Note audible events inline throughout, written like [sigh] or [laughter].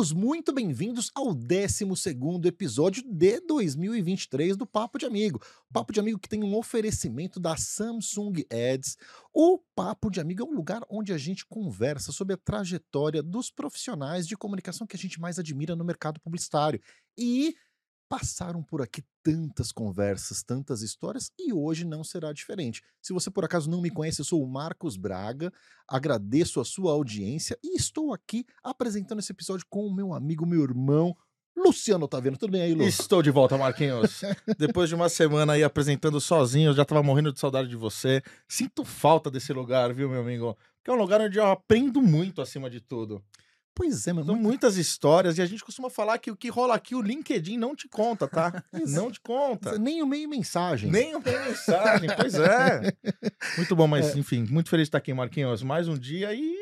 todos muito bem-vindos ao 12 episódio de 2023 do Papo de Amigo. Papo de Amigo que tem um oferecimento da Samsung Ads. O Papo de Amigo é um lugar onde a gente conversa sobre a trajetória dos profissionais de comunicação que a gente mais admira no mercado publicitário. E passaram por aqui tantas conversas, tantas histórias e hoje não será diferente. Se você por acaso não me conhece, eu sou o Marcos Braga, agradeço a sua audiência e estou aqui apresentando esse episódio com o meu amigo, meu irmão, Luciano Taverno. Tudo bem aí, Lu? Estou de volta, Marquinhos. Depois de uma semana aí apresentando sozinho, eu já tava morrendo de saudade de você. Sinto falta desse lugar, viu, meu amigo? Que é um lugar onde eu aprendo muito acima de tudo. Pois é, mas São muitas histórias e a gente costuma falar que o que rola aqui, o LinkedIn não te conta, tá? [laughs] não te conta. nem o meio mensagem. Nem o meio mensagem, pois é. [laughs] Muito bom, mas enfim, muito feliz de estar aqui, Marquinhos. Mais um dia e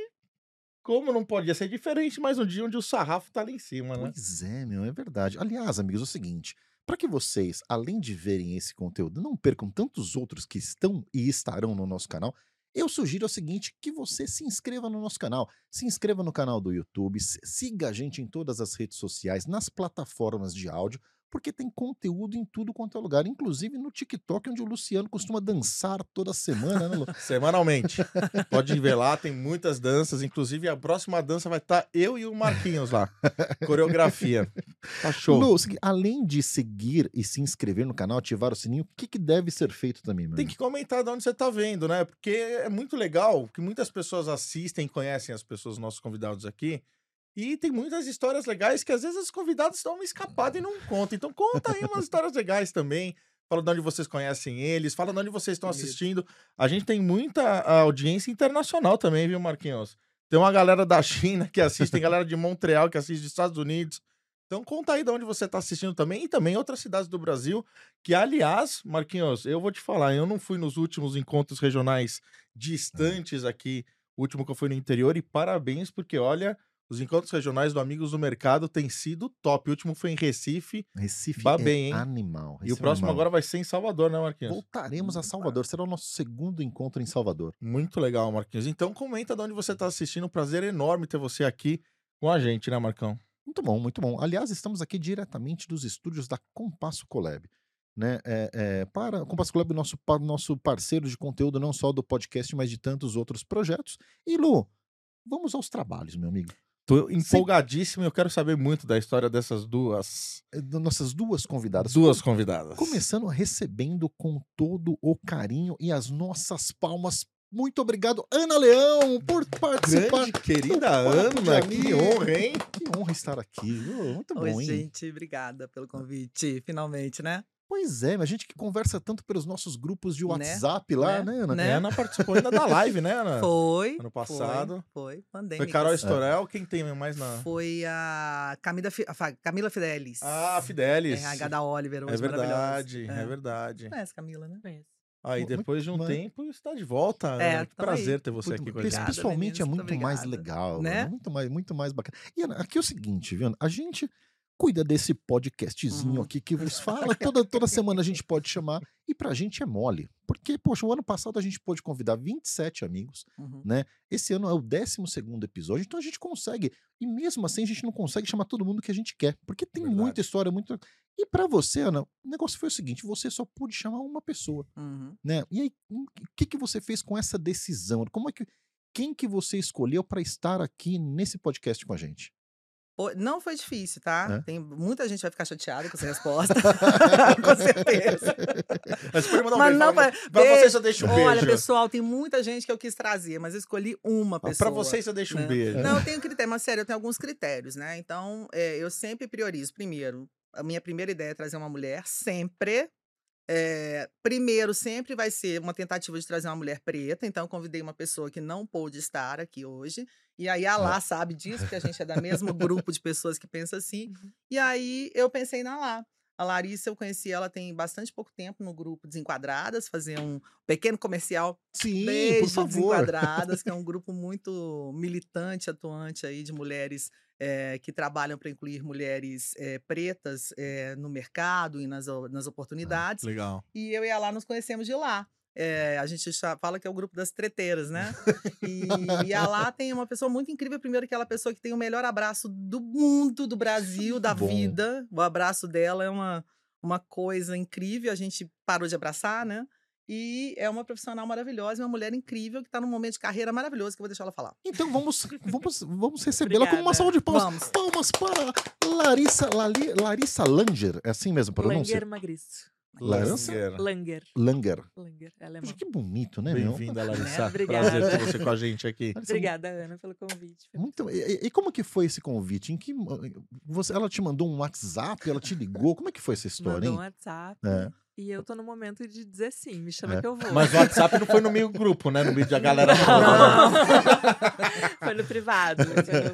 como não podia ser diferente, mais um dia onde o sarrafo tá lá em cima, né? Pois é, meu, é verdade. Aliás, amigos, é o seguinte, para que vocês, além de verem esse conteúdo, não percam tantos outros que estão e estarão no nosso canal, eu sugiro o seguinte, que você se inscreva no nosso canal, se inscreva no canal do YouTube, siga a gente em todas as redes sociais, nas plataformas de áudio, porque tem conteúdo em tudo quanto é lugar, inclusive no TikTok, onde o Luciano costuma dançar toda semana, né, Lu? [laughs] Semanalmente. Pode ver lá, tem muitas danças, inclusive a próxima dança vai estar tá eu e o Marquinhos lá. Coreografia. Tá show. Lu, além de seguir e se inscrever no canal, ativar o sininho, o que, que deve ser feito também, meu Tem que comentar de onde você tá vendo, né? Porque é muito legal que muitas pessoas assistem e conhecem as pessoas, nossos convidados aqui, e tem muitas histórias legais que às vezes os convidados dão uma escapada e não contam. Então conta aí umas histórias legais também. Fala de onde vocês conhecem eles, fala de onde vocês estão assistindo. A gente tem muita audiência internacional também, viu, Marquinhos? Tem uma galera da China que assiste, tem galera de Montreal que assiste dos Estados Unidos. Então conta aí de onde você está assistindo também e também outras cidades do Brasil, que aliás, Marquinhos, eu vou te falar, eu não fui nos últimos encontros regionais distantes aqui, o último que eu fui no interior e parabéns porque olha, os encontros regionais do Amigos do Mercado têm sido top. O último foi em Recife. Recife Babem, é hein? animal. Recife e o próximo é agora vai ser em Salvador, né, Marquinhos? Voltaremos a Salvador. Será o nosso segundo encontro em Salvador. Muito legal, Marquinhos. Então comenta de onde você está assistindo. Um prazer enorme ter você aqui com a gente, né, Marcão? Muito bom, muito bom. Aliás, estamos aqui diretamente dos estúdios da Compasso Collab. Né, é, é, para Compasso Collab, nosso, nosso parceiro de conteúdo, não só do podcast, mas de tantos outros projetos. E Lu, vamos aos trabalhos, meu amigo. Tô empolgadíssimo e eu quero saber muito da história dessas duas. Eh, nossas duas convidadas. Duas convidadas. Começando recebendo com todo o carinho e as nossas palmas. Muito obrigado, Ana Leão, por participar. Grande, querida Ana, que honra, hein? Que honra estar aqui. Muito bom, Oi, hein? gente, obrigada pelo convite, finalmente, né? Pois é, mas a gente que conversa tanto pelos nossos grupos de né? WhatsApp né? lá, né, Ana? Né? Ana participou ainda da live, né, Ana? Foi. Ano passado. Foi, foi pandêmica. Foi Carol Estorel, quem tem mais na... Foi a Camila, a Camila Fidelis. Ah, Fidelis. RH da Oliver, É verdade, é. é verdade. Conhece Camila, né? Conhece. Aí depois de um muito, tempo está de volta. É, que prazer aí. ter você muito, aqui com a gente. Pessoalmente é muito mais legal, né? Muito mais, muito mais bacana. E Ana, aqui é o seguinte, viu? A gente cuida desse podcastzinho uhum. aqui que vos [laughs] fala. Toda, toda semana a gente pode chamar. E pra gente é mole. Porque, poxa, o ano passado a gente pôde convidar 27 amigos, uhum. né? Esse ano é o 12 episódio, então a gente consegue. E mesmo assim a gente não consegue chamar todo mundo que a gente quer. Porque tem Verdade. muita história, muito. E para você, Ana, o negócio foi o seguinte: você só pôde chamar uma pessoa. Uhum. né? E aí, o que, que você fez com essa decisão? Como é que. Quem que você escolheu para estar aqui nesse podcast com a gente? Não foi difícil, tá? É? Tem muita gente vai ficar chateada com essa resposta. [laughs] [laughs] com certeza. Mas pode mandar um mas beijo. Não, pra, pra vocês eu deixo um beijo. Olha, pessoal, tem muita gente que eu quis trazer, mas eu escolhi uma pessoa. Para vocês eu deixo né? um beijo. Não, eu tenho critério, mas sério, eu tenho alguns critérios, né? Então, é, eu sempre priorizo. Primeiro, a minha primeira ideia é trazer uma mulher, sempre. É, primeiro, sempre vai ser uma tentativa de trazer uma mulher preta, então eu convidei uma pessoa que não pôde estar aqui hoje. E aí a Lá sabe disso, que a gente é da mesmo grupo de pessoas que pensa assim. [laughs] Uhum. E aí eu pensei na Lá. A Larissa, eu conheci ela tem bastante pouco tempo no grupo Desenquadradas, fazer um pequeno comercial. Sim, Beijo, por favor. Desenquadradas, que é um [laughs] grupo muito militante, atuante aí de mulheres é, que trabalham para incluir mulheres é, pretas é, no mercado e nas, nas oportunidades. Ah, legal. E eu e ela nos conhecemos de lá. É, a gente fala que é o grupo das treteiras, né? [laughs] E, e a lá tem uma pessoa muito incrível. Primeiro, aquela pessoa que tem o melhor abraço do mundo, do Brasil, [laughs] da bom. vida. O abraço dela é uma, uma coisa incrível. A gente parou de abraçar, né? E é uma profissional maravilhosa, uma mulher incrível que está num momento de carreira maravilhoso que eu vou deixar ela falar. Então vamos, vamos, vamos recebê-la com uma salva de palmas. Vamos. Palmas para Larissa, Lali- Larissa Langer. É assim mesmo a pronúncia? Langer Magriço. Larissa? Langer. Langer. Langer. É alemão. Poxa, que bonito, né, meu? Bem-vinda, Larissa. Obrigada. Prazer ter você com a gente aqui. Larissa, Obrigada, Ana, pelo convite. Muito, e, e- como que foi esse convite? Em que você, ela te mandou um WhatsApp? Ela te ligou? Como é que foi essa história, Mandou um hein? WhatsApp É. e eu tô no momento de dizer sim, me chama É. que eu vou. Mas o WhatsApp não foi no meio grupo, né? No meio da galera Não, não. né? [laughs] foi no privado.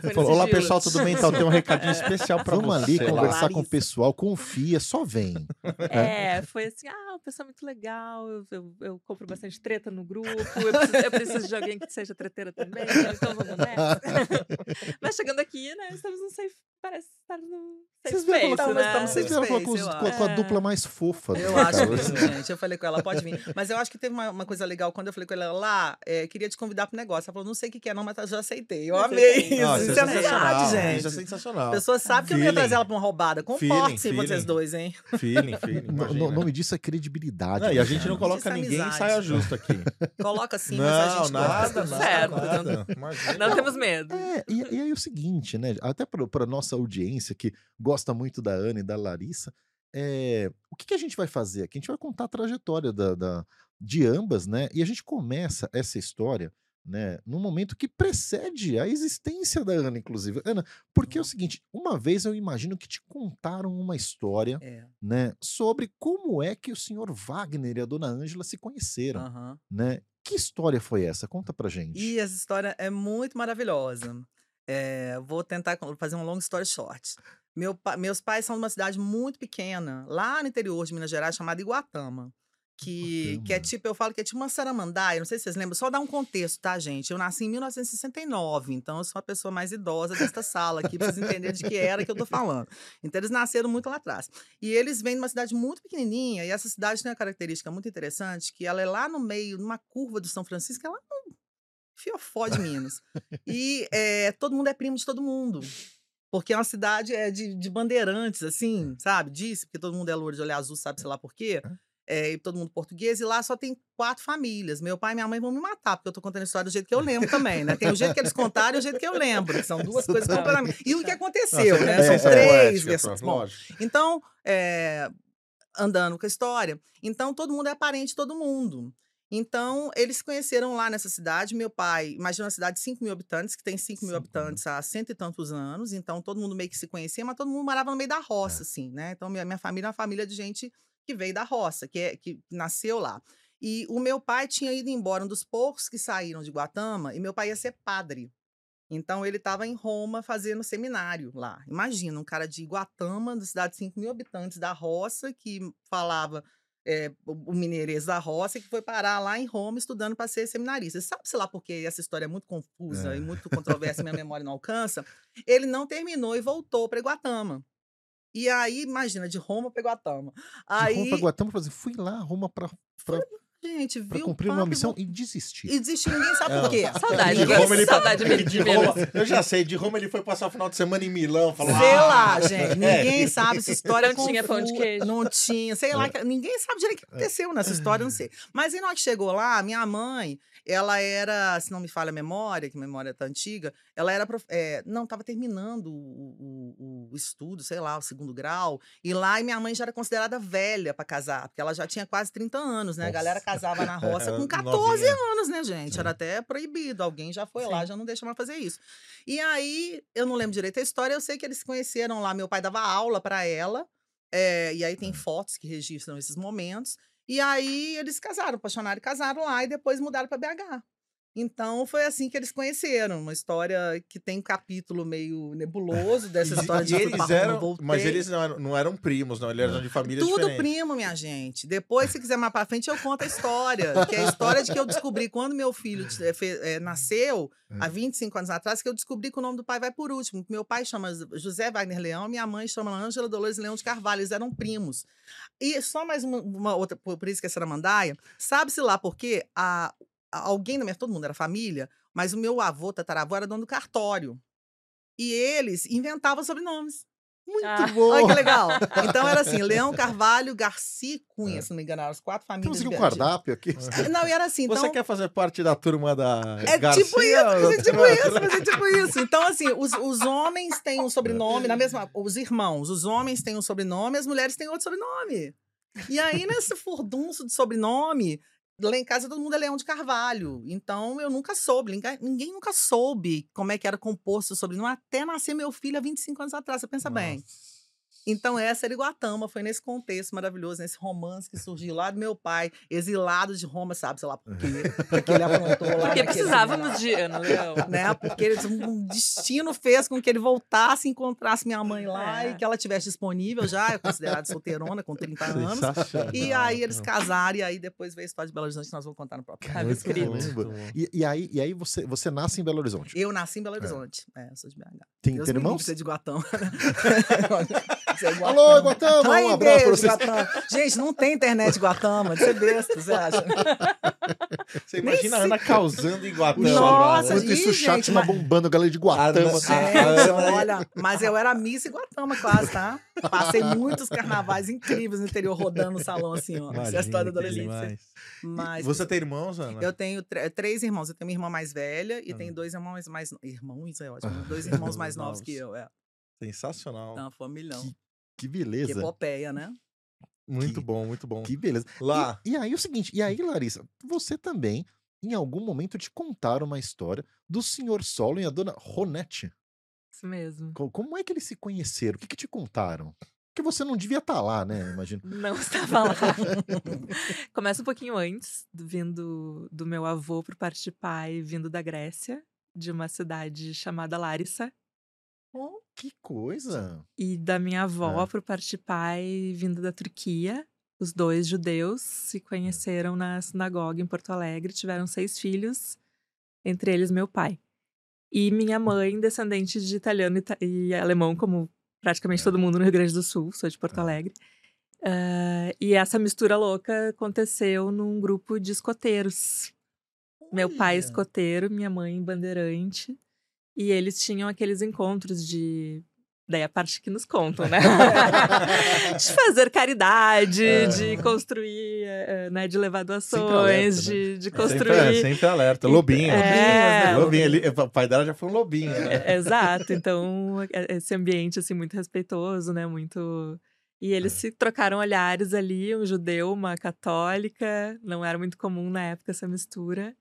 Foi Falou, Olá, pessoal, tudo bem? Então, tem um recadinho [laughs] especial pra Vamos você. ali lá." conversar com o pessoal, confia, só vem. É, foi assim, ah, uma pessoa muito legal, eu, eu, eu compro bastante treta no grupo, eu preciso, eu preciso de alguém que seja treteira também, então vamos nessa. [laughs] Mas chegando aqui, né, estamos no safe, parece estar no safe Vocês space, falar, Então, né? estamos vocês falar com, os- com a- com a acho. dupla mais fofa. Eu acho [laughs] sim, gente. Eu falei com ela, pode vir. Mas eu acho que teve uma, uma coisa legal quando eu falei com ela lá, é, queria te convidar pro negócio. Ela falou, não sei o que, que é, não, mas eu já aceitei. Eu amei isso. Nossa, isso é sensacional. verdade, gente. Isso é sensacional. A pessoa sabe que eu não ia Feeling. trazer ela pra uma roubada. Feeling, Comportem-se vocês feeling. dois, hein? Feeling, [laughs] feeling. O no- nome disso é credibilidade. Não, e né, a gente não coloca é ninguém em amizade. saia justa aqui. [laughs] Coloca assim, mas a não, gente nada, gosta. nada, Certo. nada. Não temos medo. É, e, e aí o seguinte, né? Até para nossa audiência que gosta muito da Ana e da Larissa, é, o que, que a gente vai fazer aqui? A gente vai contar a trajetória da, da- de ambas, né? E a gente começa essa história, né? Num momento que precede a existência da Ana, inclusive. Ana, porque é o seguinte, uma vez eu imagino que te contaram uma história, É, né? Sobre como é que o senhor Wagner e a dona Ângela se conheceram, aham. né? Que história foi essa? Conta pra gente. E essa história é muito maravilhosa. É, vou tentar fazer um long story short. Meu meus pais são de uma cidade muito pequena, lá no interior de Minas Gerais, chamada Iguatama. Que, que é tipo, eu falo que é tipo uma saramandaia, não sei se vocês lembram, só dar um contexto, tá, gente? Eu nasci em 1969, então eu sou a pessoa mais idosa desta sala aqui, pra vocês entenderem de que era que eu tô falando. Então eles nasceram muito lá atrás. E eles vêm de uma cidade muito pequenininha, e essa cidade tem uma característica muito interessante, que ela é lá no meio, numa curva do São Francisco, ela um fiofó de Minas. [laughs] e eh, todo mundo é primo de todo mundo. Porque é uma cidade é, de, de bandeirantes, assim, sabe? Disse, porque todo mundo é louro de olho azul, sabe, sei lá por quê. É, e todo mundo português, e lá só tem quatro famílias. Meu pai e minha mãe vão me matar, porque eu tô contando a história do jeito que eu lembro também, né? Tem o jeito que eles contaram e o jeito que eu lembro, que são [laughs] duas coisas Tá. completamente. E o que Nossa, aconteceu, é- né? é- São é três poética, versões. Bom, então, é, andando com a história, então todo mundo é parente de todo mundo. Então, eles se conheceram lá nessa cidade. Meu pai, imagina uma cidade de 5 mil habitantes, que tem 5 mil Cinco mil. habitantes há cento e tantos anos. Então, todo mundo meio que se conhecia, mas todo mundo morava no meio da roça, assim, né? Então, minha, minha família é uma família de gente que veio da roça, que, é, que nasceu lá. E o meu pai tinha ido embora, um dos poucos que saíram de Guatama, e meu pai ia ser padre. Então, ele estava em Roma fazendo seminário lá. Imagina, um cara de Guatama, da cidade de 5 mil habitantes da roça, que falava é, o mineirês da roça, que foi parar lá em Roma estudando para ser seminarista. Sabe-se lá porque essa história é muito confusa É. e muito controversa, minha memória não alcança. Ele não terminou e voltou para Guatama. E aí, imagina, de Roma para Guatama. De Aí, Roma pra Guatama, por exemplo, fui lá, Roma pra, pra, gente, pra viu? cumprir o uma missão e desistir. E desistiu, ninguém sabe Não. por quê. [laughs] Saudade, De Roma, ele, saudade de, de. Roma, [laughs] eu já sei, de Roma ele foi passar o final de semana em Milão. Falou, Sei "Ah!" lá, gente. [laughs] Ninguém É. sabe essa história. Não tinha pão de queijo. Não tinha. Sei lá. que- Ninguém sabe direito o que aconteceu nessa história, não sei. Mas aí, na hora que chegou lá, minha mãe, ela era, se não me falha a memória, que a memória tá antiga, ela era. prof- é, não, estava terminando o, o- o estudo, sei lá, o segundo grau. E lá, e minha mãe já era considerada velha para casar, porque ela já tinha quase 30 anos, né? A galera Nossa. Casava na roça Era com 14 novinha. anos, né, gente? Era até proibido. Alguém já foi lá, Sim. já não deixa mais fazer isso. E aí, eu não lembro direito a história, eu sei que eles se conheceram lá. Meu pai dava aula para ela, é, e aí tem fotos que registram esses momentos. E aí eles casaram, apaixonaram e casaram lá, e depois mudaram para BH. Então foi assim que eles conheceram, uma história que tem um capítulo meio nebuloso [laughs] dessa história de eles eram, voltei. mas eles não eram, não eram primos, não. Eles eram de famílias Tudo diferentes. primo, minha gente. Depois, se quiser mais pra frente, eu conto a história. Que é a história de que eu descobri quando meu filho eh, nasceu, há 25 anos atrás, que eu descobri que o nome do pai vai por último. Meu pai chama José Wagner Leão, minha mãe chama Ângela Dolores Leão de Carvalho. Eles eram primos. E só mais uma, uma outra, por, isso que é Saramandaia, sabe-se lá porque a- alguém da minha, todo mundo era família, mas o meu avô, tataravô, era dono do cartório. E eles inventavam sobrenomes. Muito Ah. bom. [laughs] Olha que legal. Então era assim, Leão Carvalho, Garcia e Cunha, se não me engano, eram as quatro famílias. Temos um cardápio aqui. Não, e era assim, então... Você quer fazer parte da turma da É Garcia? tipo [laughs] isso, é tipo isso, mas é tipo isso. Então, assim, os, os homens têm um sobrenome, na mesma. Os irmãos, os homens têm um sobrenome, as mulheres têm outro sobrenome. E aí, nesse furdunço de sobrenome, lá em casa todo mundo é Leão de Carvalho. Então, eu nunca soube, ninguém, nunca soube como é que era composto o sobrenome, até nascer meu filho há 25 anos atrás, você pensa bem. Então, essa era Iguatama, foi nesse contexto maravilhoso, nesse romance que surgiu lá do meu pai, exilado de Roma, sabe, sei lá por quê, [laughs] porque ele aprontou lá. Porque precisávamos de Ana Leão. né? Porque eles- um destino fez com que ele voltasse e encontrasse minha mãe lá É. e que ela tivesse disponível já, eu considerada solteirona com 30 anos. E aí eles casaram, e aí depois veio a história de Belo Horizonte que nós vamos contar no próprio. Bom. E, e aí, e aí você, você nasce em Belo Horizonte. Eu nasci em Belo Horizonte. É, eu sou de BH. Tem, tem irmãos? de ser de Guatão. [laughs] [laughs] Você é. Alô, Guatama, Ai, um abraço pra vocês. Guatama. Gente, não tem internet Guatama, de ser besta, você acha? Você imagina a Ana causando em Guatama. Nossa. Enquanto isso, o chat gente, tá mas- bombando, galera de Guatama. Ah, assim. Gente, Ah, olha, mas eu era Miss Iguatama quase, tá? Passei muitos carnavais incríveis no interior, rodando no salão assim, ó. Essa é a Imagina, história da adolescência. Mas Você tem irmãos, Ana? eu tenho tr- três irmãos. Eu tenho uma irmã mais velha e Ah. tenho dois irmãos mais... Irmãos, é ótimo. Dois irmãos mais novos que eu, é. Sensacional. Então, familhão. Que Que beleza. epopeia, né? Muito Que- bom, muito bom. Que beleza. Lá. E, e aí o seguinte, e aí, Larissa, você também, em algum momento, te contaram uma história do senhor Solo e a dona Ronete. Isso mesmo. Co- Como é que eles se conheceram? O que, que te contaram? Porque você não devia estar lá, né? Imagino. [laughs] Não estava lá. [laughs] Começa um pouquinho antes, do- vindo do meu avô por parte de pai, vindo da Grécia, de uma cidade chamada Larissa, Que coisa! e da minha avó É. por parte de pai, vindo da Turquia. Os dois judeus se conheceram na sinagoga em Porto Alegre, tiveram seis filhos, entre eles meu pai. E minha mãe, descendente de italiano e alemão, como praticamente todo mundo no Rio Grande do Sul, sou de Porto É. Alegre. Ah, e essa mistura louca aconteceu num grupo de escoteiros. Meu pai Olha. escoteiro, minha mãe bandeirante. E eles tinham aqueles encontros de. Daí a parte que nos contam, né? [laughs] de fazer caridade, É. de construir, eh, né? De levar Sempre alerta, doações, né? de, de Sempre, construir. é, sempre alerta. Lobinho. É. Lobinho. Ele, o pai dela já foi um lobinho. Né? É, Exato, então é- esse ambiente assim muito respeitoso, né? Muito e eles É. se trocaram olhares ali, um judeu, uma católica, não era muito comum na época essa mistura,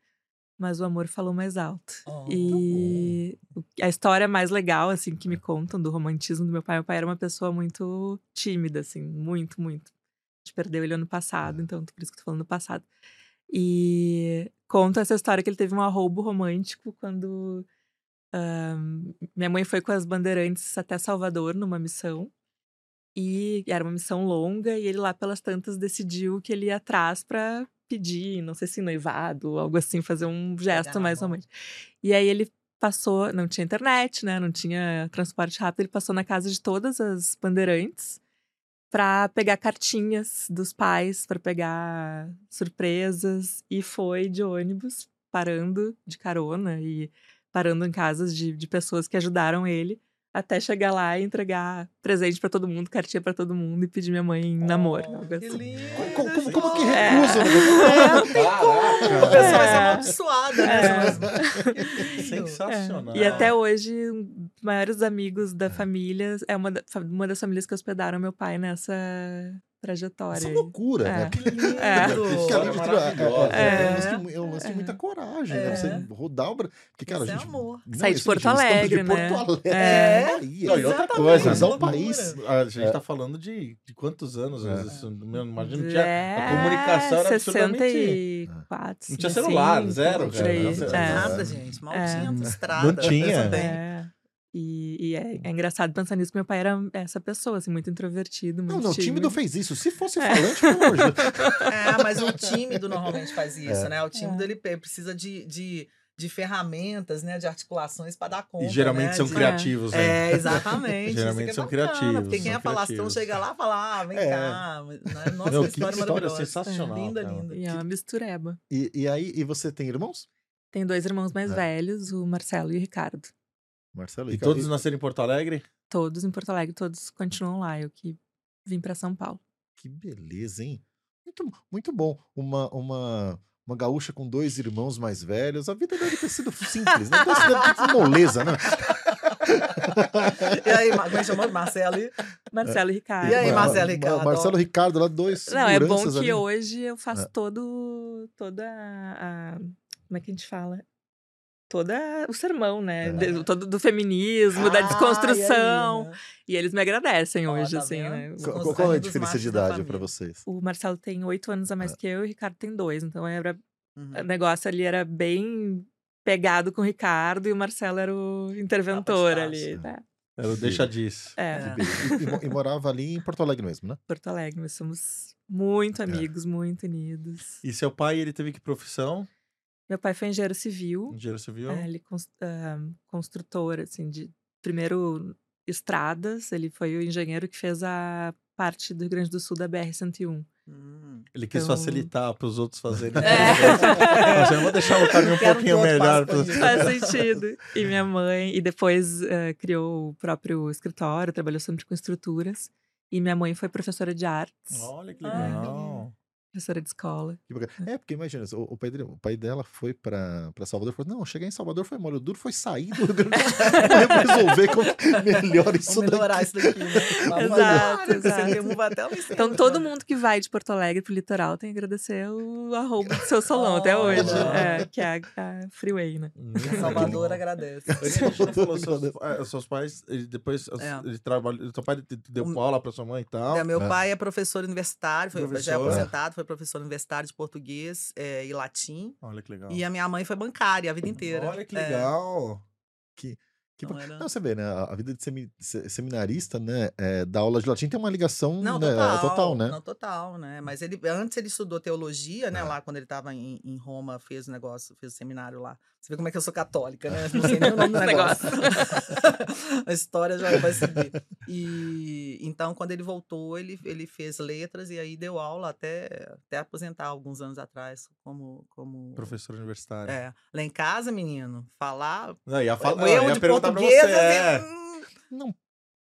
mas o amor falou mais alto. Oh, e o- a história mais legal assim que me contam do romantismo do meu pai, meu pai era uma pessoa muito tímida assim, muito, muito. A gente perdeu ele ano passado, então por isso que eu tô falando do passado. E conta essa história que ele teve um arrobo romântico quando Ahn, minha mãe foi com as bandeirantes até Salvador numa missão. E era uma missão longa, e ele lá pelas tantas decidiu que ele ia atrás pra pedir, não sei se noivado, algo assim, fazer um gesto mais romântico. E aí ele passou, não tinha internet, né? Não tinha transporte rápido, ele passou na casa de todas as bandeirantes pra pegar cartinhas dos pais, pra pegar surpresas, e foi de ônibus, parando de carona e parando em casas de, de pessoas que ajudaram ele, até chegar lá e entregar presente pra todo mundo, cartinha pra todo mundo e pedir minha mãe em namoro. Que assim. lindo. Como, como- como que É. recusa? [laughs] É, não tem como. A pessoa vai ser É. amaldiçoada, né? É. Mas- [laughs] Sensacional. E até hoje, um dos maiores amigos da família, é uma, da- uma das famílias que hospedaram meu pai nessa, trajetória. Essa aí. loucura, né? É. Porque, É. porque ali História mistura- maravilhosa. é, é, é um É. lance de é um lance de muita coragem, né? Você É. rodar o. Porque, cara, Isso a é gente. amor. Não, Sair de isso, Porto Alegre, de né? Porto Alegre, É. Bahia. Não, e outra coisa, loucura. país. A gente É. tá falando de, de quantos anos? É. meu, imagino que tinha, É, a comunicação era absurdamente... 64. Não tinha celular, 65, zero. Não tinha É. Nada, gente. Mal É. tinha Não estrada. tinha. É. E, e é, é engraçado pensar nisso, que meu pai era essa pessoa, assim, muito introvertido, muito Não, não, o tímido tímido. fez isso. Se fosse É. falante, pelo amor de Deus. [laughs] É, mas o tímido normalmente faz isso, É. né? O tímido ele pe- precisa de, de, de ferramentas, né? De articulações para dar conta. E geralmente né? são de... criativos, né? É, exatamente. [laughs] Geralmente Isso que são é bacana, criativos, Porque quem é criativos. chega lá e fala, ah, vem É. cá. Né? Nossa, uma que história história maravilhosa. sensacional, Linda, cara. linda. E é uma mistureba. E, e aí, e você tem irmãos? Tem dois irmãos mais É. velhos, o Marcelo e o Ricardo. Marcelo E Ricardo. todos nasceram em Porto Alegre? Todos em Porto Alegre, todos continuam lá. Eu que vim para São Paulo. Que beleza, hein? Muito, muito bom. Uma, uma, uma gaúcha com dois irmãos mais velhos. A vida deve ter sido simples, né? Deve ter sido moleza, né? [laughs] E aí, como é que chamou? Marcelo? e- [laughs] Marcelo e Ricardo. E aí, Ma- Marcelo Ma- Ricardo? Marcelo Ricardo, lá, dois Não, é bom que ali. hoje eu faço É. todo. toda a. Como é que a gente fala? Toda o sermão, né? É. De- todo do feminismo, da Ah, desconstrução. e aí, né? E eles me agradecem Ó, hoje, tá assim, né? Qual, qual- é a diferença de da idade pra família. vocês? O Marcelo tem oito anos a É. mais que eu e o Ricardo tem dois. Então era, Uhum. o negócio ali era bem pegado com o Ricardo e o Marcelo era o interventor ali. Né? Era o deixa disso. É, É. E, e e morava ali em Porto Alegre mesmo, né? Porto Alegre, nós somos muito É. amigos, muito unidos. E seu pai, ele teve que profissão? Meu pai foi engenheiro civil. Engenheiro civil? É, ele ah, construtor, assim, de primeiro estradas. Ele foi o engenheiro que fez a parte do Rio Grande do Sul da BR-101. Hum. Ele quis Então- facilitar para os outros [laughs] fazerem. É. Mas eu vou deixar o caminho um pouquinho melhor. pra-. Faz sentido. E minha mãe, e depois eh, criou o próprio escritório, trabalhou sempre com estruturas. E minha mãe foi professora de artes, Olha que Ah, legal. Professora de escola. Bacana. É, porque imagina, o, o pai, dele- o pai dela foi pra, pra Salvador e falou: Não, chegar em Salvador foi mole, o duro foi sair do Rio Grande do Sul. [laughs] Vamos resolver como [laughs] melhor isso Vamos melhorar daqui. isso daqui, né? [laughs] Exato, exato. Até em cima. Então, todo mundo que vai de Porto Alegre pro litoral tem que agradecer o arroba do seu solão até Oh, hoje, legal. é, que é a, a Freeway, né? Salvador agradece. Falou, seus, seus pais, ele depois, É. ele trabalhou, seu pai deu O- aula pra sua mãe e tal. É, meu É. pai é professor universitário, foi, já é Professor. aposentado, foi professor universitário de português é, e latim. Olha que legal. E a minha mãe foi bancária a vida inteira. Olha que É, legal. Que ba- era- Não, você vê, né? A vida de semi- se- seminarista, né? É, da aula de latim tem uma ligação Não, né, total, né? Não, total, né? Mas ele antes ele estudou teologia, né? É. Lá quando ele estava em, em Roma, fez o negócio, fez o seminário lá. Você vê como é que eu sou católica, né? Não sei nem o nome do [laughs] negócio. [laughs] a história já vai seguir. E então, quando ele voltou, ele, ele fez letras e aí deu aula até, até aposentar alguns anos atrás, como. como Professor universitário. é. Lá em casa, menino, falar. Não, ia, falar, não, erro ia perguntar pra você. É. assim, hum, Não,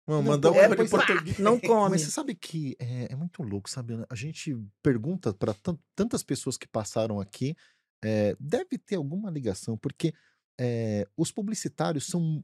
Mano, Não, mandamos é, pois- português. não [laughs] come. mas você sabe que é, é muito louco, sabe? A gente pergunta para tantas pessoas que passaram aqui, é, deve ter alguma ligação, porque é, os publicitários são.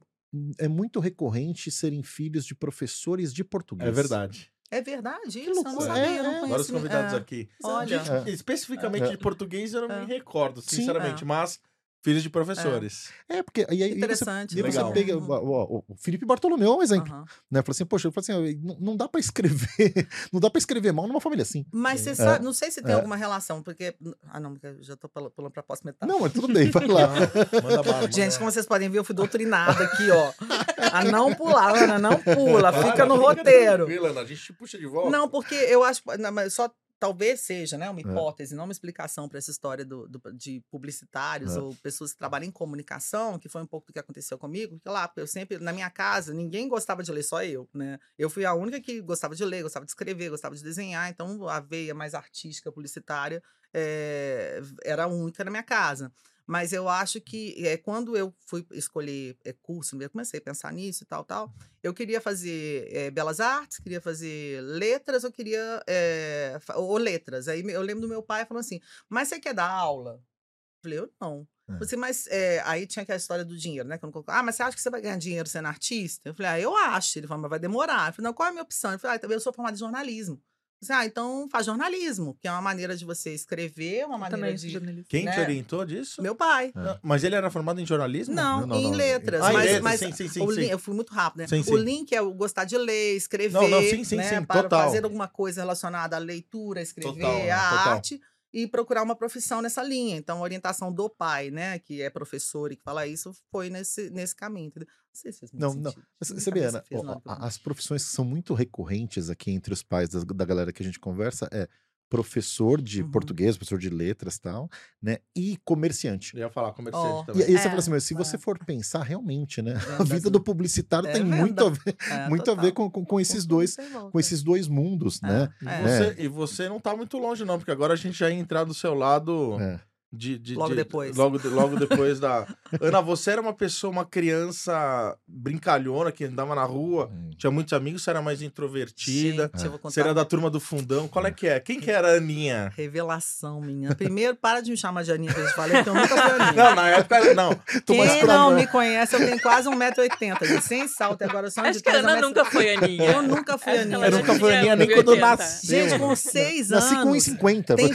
É muito recorrente serem filhos de professores de português. É verdade. É verdade isso? Eu não loucura. sabia, É, eu não é. Vários convidados é. aqui. Olha. De- É. especificamente É. de português, eu não É. me recordo, Sim. sinceramente. É. Mas filhos de professores. É, porque aí, aí você, Interessante. e você Legal. pega. Uhum. O, o- o Felipe Bartolomeu é um exemplo. Aham. Né? Falou assim, poxa, eu falei assim, não, não dá pra escrever, [laughs] não dá para escrever mal numa família assim. Mas você sabe, não sei se tem É. alguma relação, porque. Ah, não, porque eu já tô pulando pra próxima etapa. Não, mas tudo bem, vai lá. [laughs] Manda bala. Gente, como vocês podem ver, eu fui doutrinada aqui, ó. A não pular, Ana, não pula, Para, fica no roteiro. Ana, a gente te puxa de volta. Não, porque eu acho. não, mas só talvez seja, né, É. uma hipótese, não uma explicação para essa história do, do- de publicitários É. ou pessoas que trabalham em comunicação, que foi um pouco do que aconteceu comigo. Porque lá, eu sempre, na minha casa, ninguém gostava de ler, só eu, né? Eu fui a única que gostava de ler, gostava de escrever, gostava de desenhar, então a veia mais artística, publicitária, eh, era a única na minha casa. Mas eu acho que é, quando eu fui escolher é, curso, eu comecei a pensar nisso e tal, tal. Eu queria fazer é, belas artes, queria fazer letras, eu queria. é, ou letras. Aí eu lembro do meu pai falando assim: Mas você quer dar aula? Eu falei: Eu não. É. Você, mas é, aí tinha aquela história do dinheiro, né? Quando colocou, ah, mas você acha que você vai ganhar dinheiro sendo artista? Eu falei: Ah, eu acho. Ele falou: Mas vai demorar. Eu falei: Não, qual é a minha opção? Ele falou: Ah, eu sou formada em jornalismo. Ah, então faz jornalismo, que é uma maneira de você escrever, uma Eu maneira de. jornalista. Quem né? te orientou disso? Meu pai. Não, Mas ele era formado em jornalismo? Não, Não, não, em não. letras. Ah, mas letras, mas sim, sim, sim, o sim. link- eu fui muito rápido, né? Sim, sim. O link é o gostar de ler, escrever, Não, não, sim, sim, né? sim, para total. fazer alguma coisa relacionada à leitura, escrever, Total, né? à Total. arte e procurar uma profissão nessa linha. Então, a orientação do pai, né, que é professor e que fala isso, foi nesse, nesse caminho. Entendeu? Não sei se Não, não. sentido. Mas Minha Você vê, cabeça Ana, fez ó, na hora que eu a- vi. as profissões que são muito recorrentes aqui entre os pais das- da, galera que a gente conversa é professor de Uhum. português, professor de letras e tal, né? E comerciante. Eu ia falar comerciante. E também. aí você É, fala assim, mas se é. você for pensar realmente, né? [laughs] A Vendas, vida do publicitário É tem muito a ver, É, muito a ver com, com, com esses dois, com esses dois mundos, né? E, É. você, e você não tá muito longe, não, porque agora a gente já ia entrar do seu lado É. de. de- Logo de- depois. Logo, de- logo depois da. [laughs] Ana, você era uma pessoa, uma criança brincalhona que andava na rua, Hum. tinha muitos amigos, você era mais introvertida. Gente, eu contar Você era da turma do fundão. Qual é que é? Quem que era a Aninha? Revelação, minha. Primeiro, para de me chamar de Aninha, que eu te falei, porque eu nunca fui Aninha. [laughs] Não, na época. Não. Tô Quem não me conhece, eu tenho quase 1,80m, gente, sem salto. e Agora só Acho de que a trás, Ana mas- nunca foi Aninha. Eu nunca fui Aninha. Eu nunca fui Aninha nem quando 80. nasci. Gente, com seis anos. Nasci com 1,50. Tem,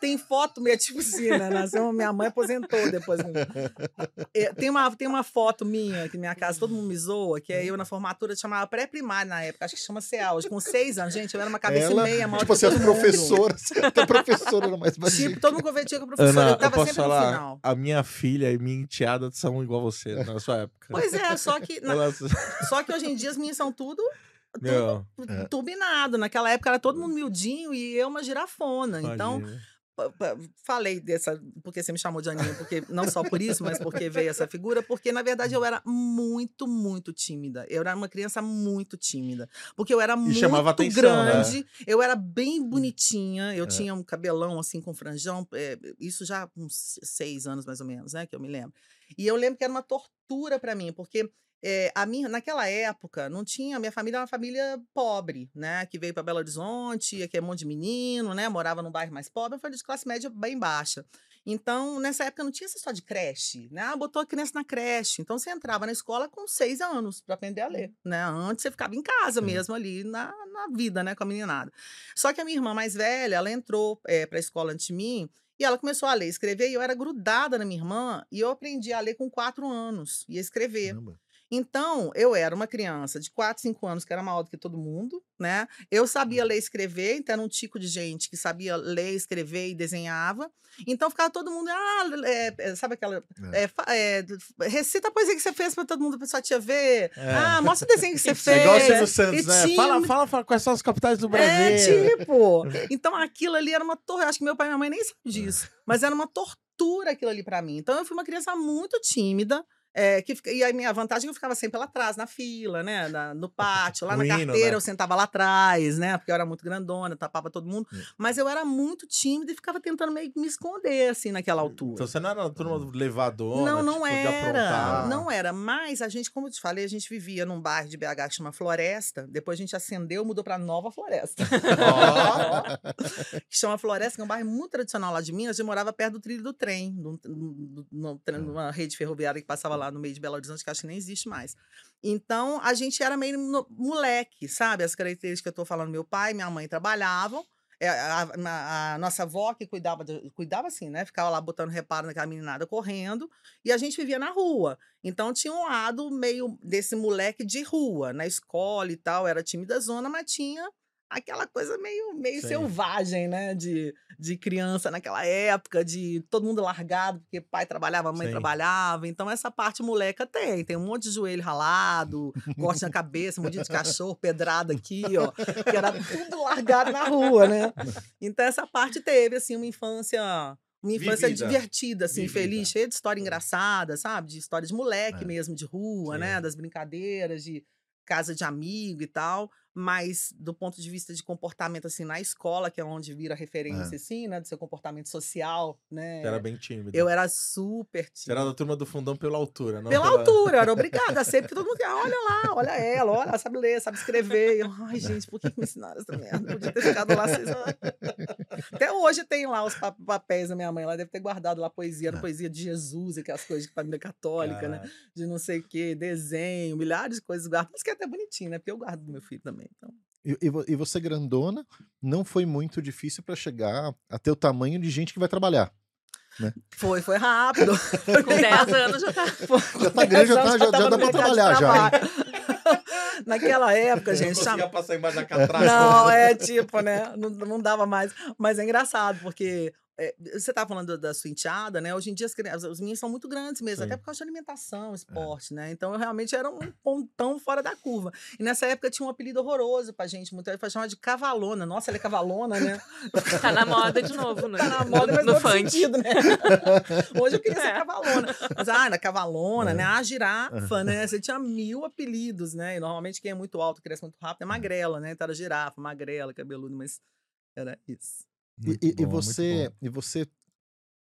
tem foto minha, tipo assim, né? Nasceu, minha mãe aposentou depois. É, tem, uma, tem uma foto minha, que minha casa todo mundo me zoa, que é eu na formatura, chamava pré-primária na época, acho que chama CEA, hoje, com seis anos. Gente, eu era uma cabeça Ela, e meia, maior tipo que assim, as todo mundo. professoras, que a professora era mais baixinha. Tipo, todo mundo convertia com a professora, Ana, eu eu tava posso sempre no falar? final. A minha filha e minha enteada são igual você na sua época. Pois é, só que, na- só que hoje em dia as minhas são tudo Meu, É. turbinado. Naquela época era todo mundo miudinho e eu uma girafona. Então, imagina. pa- falei dessa, porque você me chamou de Aninha, porque não só por isso, mas porque veio essa figura, porque na verdade eu era muito, muito tímida. Eu era uma criança muito tímida, porque eu era muito chamava atenção, né? grande, eu era bem bonitinha, eu É. tinha um cabelão assim com franjão, é, isso já há uns seis anos mais ou menos, né, que eu me lembro. E eu lembro que era uma tortura para mim, porque é, a minha, naquela época, não tinha. Minha família era uma família pobre, né? Que veio para Belo Horizonte, que é um monte de menino, né? Morava num bairro mais pobre, família de classe média bem baixa. Então, nessa época, não tinha essa história de creche, né? Ah, botou a criança na creche. Então, você entrava na escola com seis anos para aprender a ler, né? Antes, você ficava em casa mesmo, ali na, na vida, né? Com a meninada. Só que a minha irmã mais velha, ela entrou é, para a escola antes de mim e ela começou a ler e escrever, e eu era grudada na minha irmã, e eu aprendi a ler com quatro anos e a escrever. Caramba. Então, eu era uma criança de 4, 5 anos, que era maior do que todo mundo, né? Eu sabia ler e escrever, então era um tico de gente que sabia ler, escrever e desenhava. Então ficava todo mundo, ah, é, é, sabe aquela. É. é, é, recita a poesia que você fez para todo mundo, para sua tia ver. É. Ah, mostra o desenho que você [laughs] É fez. igual o Silvio Santos, né? Fala, fala, fala quais são as capitais do Brasil. É, tipo. [laughs] Então aquilo ali era uma torre. Acho que meu pai e minha mãe nem sabem disso. Mas era uma tortura aquilo ali pra mim. Então eu fui uma criança muito tímida. É, que, e a minha vantagem é que eu ficava sempre lá atrás, na fila, né? na- no pátio, lá [laughs] No na hino, carteira, né? eu sentava lá atrás, né? Porque eu era muito grandona, tapava todo mundo. Hum. Mas eu era muito tímida e ficava tentando meio que me esconder, assim, naquela altura. Então você não era turma do levadona, Não, não tipo, de era. Não era. Mas a gente, como eu te falei, a gente vivia num bairro de BH que chama Floresta. Depois a gente acendeu, mudou pra Nova Floresta. [laughs] que chama Floresta, que é um bairro muito tradicional lá de Minas. Eu morava perto do trilho do trem, Ah. numa rede ferroviária que passava lá no meio de Belo Horizonte, que acho que nem existe mais. Então, a gente era meio moleque, sabe? As características que eu tô falando, meu pai e minha mãe trabalhavam. É, A, a- a nossa avó que cuidava, de- cuidava assim, né? Ficava lá botando reparo naquela meninada correndo. E a gente vivia na rua. Então tinha um lado meio desse moleque de rua, na escola e tal. Era tímida zona, mas tinha aquela coisa meio, meio Sim. selvagem, né? De, de criança naquela época, de todo mundo largado, porque pai trabalhava, mãe Sim. trabalhava. Então essa parte moleca tem. Tem um monte de joelho ralado, corte na cabeça, mordida de cachorro, pedrada aqui, ó. Que era tudo largado na rua, né? Então essa parte teve, assim, uma infância... Uma infância Vivida. divertida, assim, Vivida. feliz, cheia de história engraçada, sabe? De história de moleque É. mesmo, de rua, né? Sim. Das brincadeiras, de casa de amigo e tal. Mas do ponto de vista de comportamento, assim, na escola, que é onde vira referência, assim, né? Do seu comportamento social, né? Você era bem tímido. Eu era super Você era tímida. da turma do fundão pela altura, não Pela altura, eu era [laughs] obrigada a ser, porque todo mundo quer, olha lá, olha ela, olha, sabe ler, sabe escrever. Eu, ai, gente, por que que me ensinaram essa merda? Podia ter ficado lá seis horas. Até hoje tem lá os pa- papéis da minha mãe. Ela deve ter guardado lá poesia, era poesia de Jesus, aquelas coisas de família católica, né? Caraca. De não sei o quê, desenho, milhares de coisas guardadas, que é até bonitinho, né? Porque eu guardo do meu filho também. Então. E, e e você, grandona, não foi muito difícil pra chegar a ter o tamanho de gente que vai trabalhar. Foi, foi rápido. [laughs] Com 10 anos já tá. Já tá grande, já, tá, já, já tava dá pra trabalhar já. [laughs] Naquela época, gente, Não chama... passar embaixo da catraca. Não, é tipo, né? Não, não dava mais. Mas é engraçado, porque é, você tá falando da sua enteada, né? Hoje em dia as crianças, os meninos são muito grandes mesmo, Sim. até por causa de alimentação, esporte, né? Então eu realmente era um pontão fora da curva. E nessa época tinha um apelido horroroso pra gente, muito, eu chamava de cavalona. Nossa, ela é cavalona, né? [laughs] Tá na moda de novo, né? Tá na moda, mas no, no funk. sentido, né? [laughs] Hoje eu queria ser É. cavalona. Mas, ah, na cavalona, É. né? A girafa, né? Você tinha mil apelidos, né? E normalmente quem é muito alto, cresce muito rápido, é magrela, né? Então era girafa, magrela, cabeludo, mas era isso. E, Muito e- e bom, muito você, e você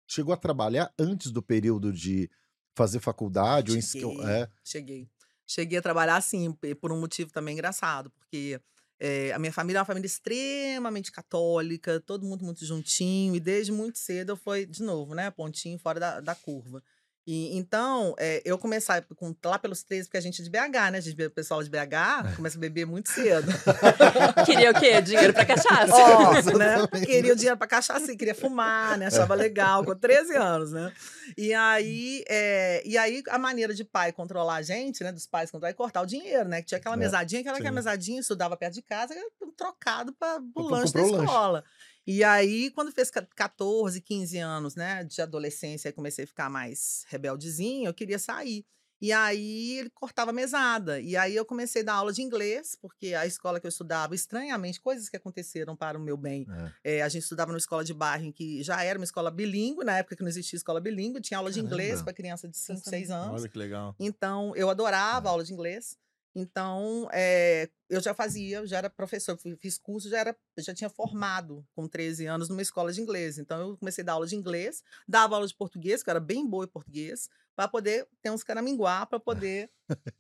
chegou a trabalhar antes do período de fazer faculdade? Ou Cheguei. é, Cheguei. Cheguei a trabalhar assim, por um motivo também engraçado, porque eh, a minha família é uma família extremamente católica, todo mundo muito juntinho, e desde muito cedo eu fui, de novo, né, pontinho fora da, da curva. E, então, eh, eu comecei com, lá pelos 13, porque a gente é de BH, né? A gente, o pessoal de BH começa a beber muito cedo. [laughs] Queria o quê? Dinheiro pra cachaça. Ó, [laughs] [laughs] né? Queria o dinheiro pra cachaça, queria fumar, né? Achava legal, com 13 anos, né? E aí, é, e aí a maneira de pai controlar a gente, né? Dos pais controlar é cortar o dinheiro, né? Que tinha aquela É, mesadinha, aquela, aquela mesadinha, estudava perto de casa, era trocado para o Pra lanche da o lanche. E aí, quando fez ca- 14, 15 anos, né, de adolescência, comecei a ficar mais rebeldezinho, eu queria sair. E aí ele cortava a mesada. E aí eu comecei a dar aula de inglês, porque a escola que eu estudava, estranhamente, coisas que aconteceram para o meu bem. é. É, a gente estudava numa escola de bairro em que já era uma escola bilíngue, na época que não existia escola bilíngue, tinha aula de inglês para criança de 5, Nossa, 6 anos. Olha que legal. Então, eu adorava É. aula de inglês. Então, eh, eu já fazia, já era professor, fiz curso, já, era, já tinha formado com 13 anos numa escola de inglês. Então, eu comecei a dar aula de inglês, dava aula de português, que eu era bem boa em português, para poder ter uns caraminguá, para poder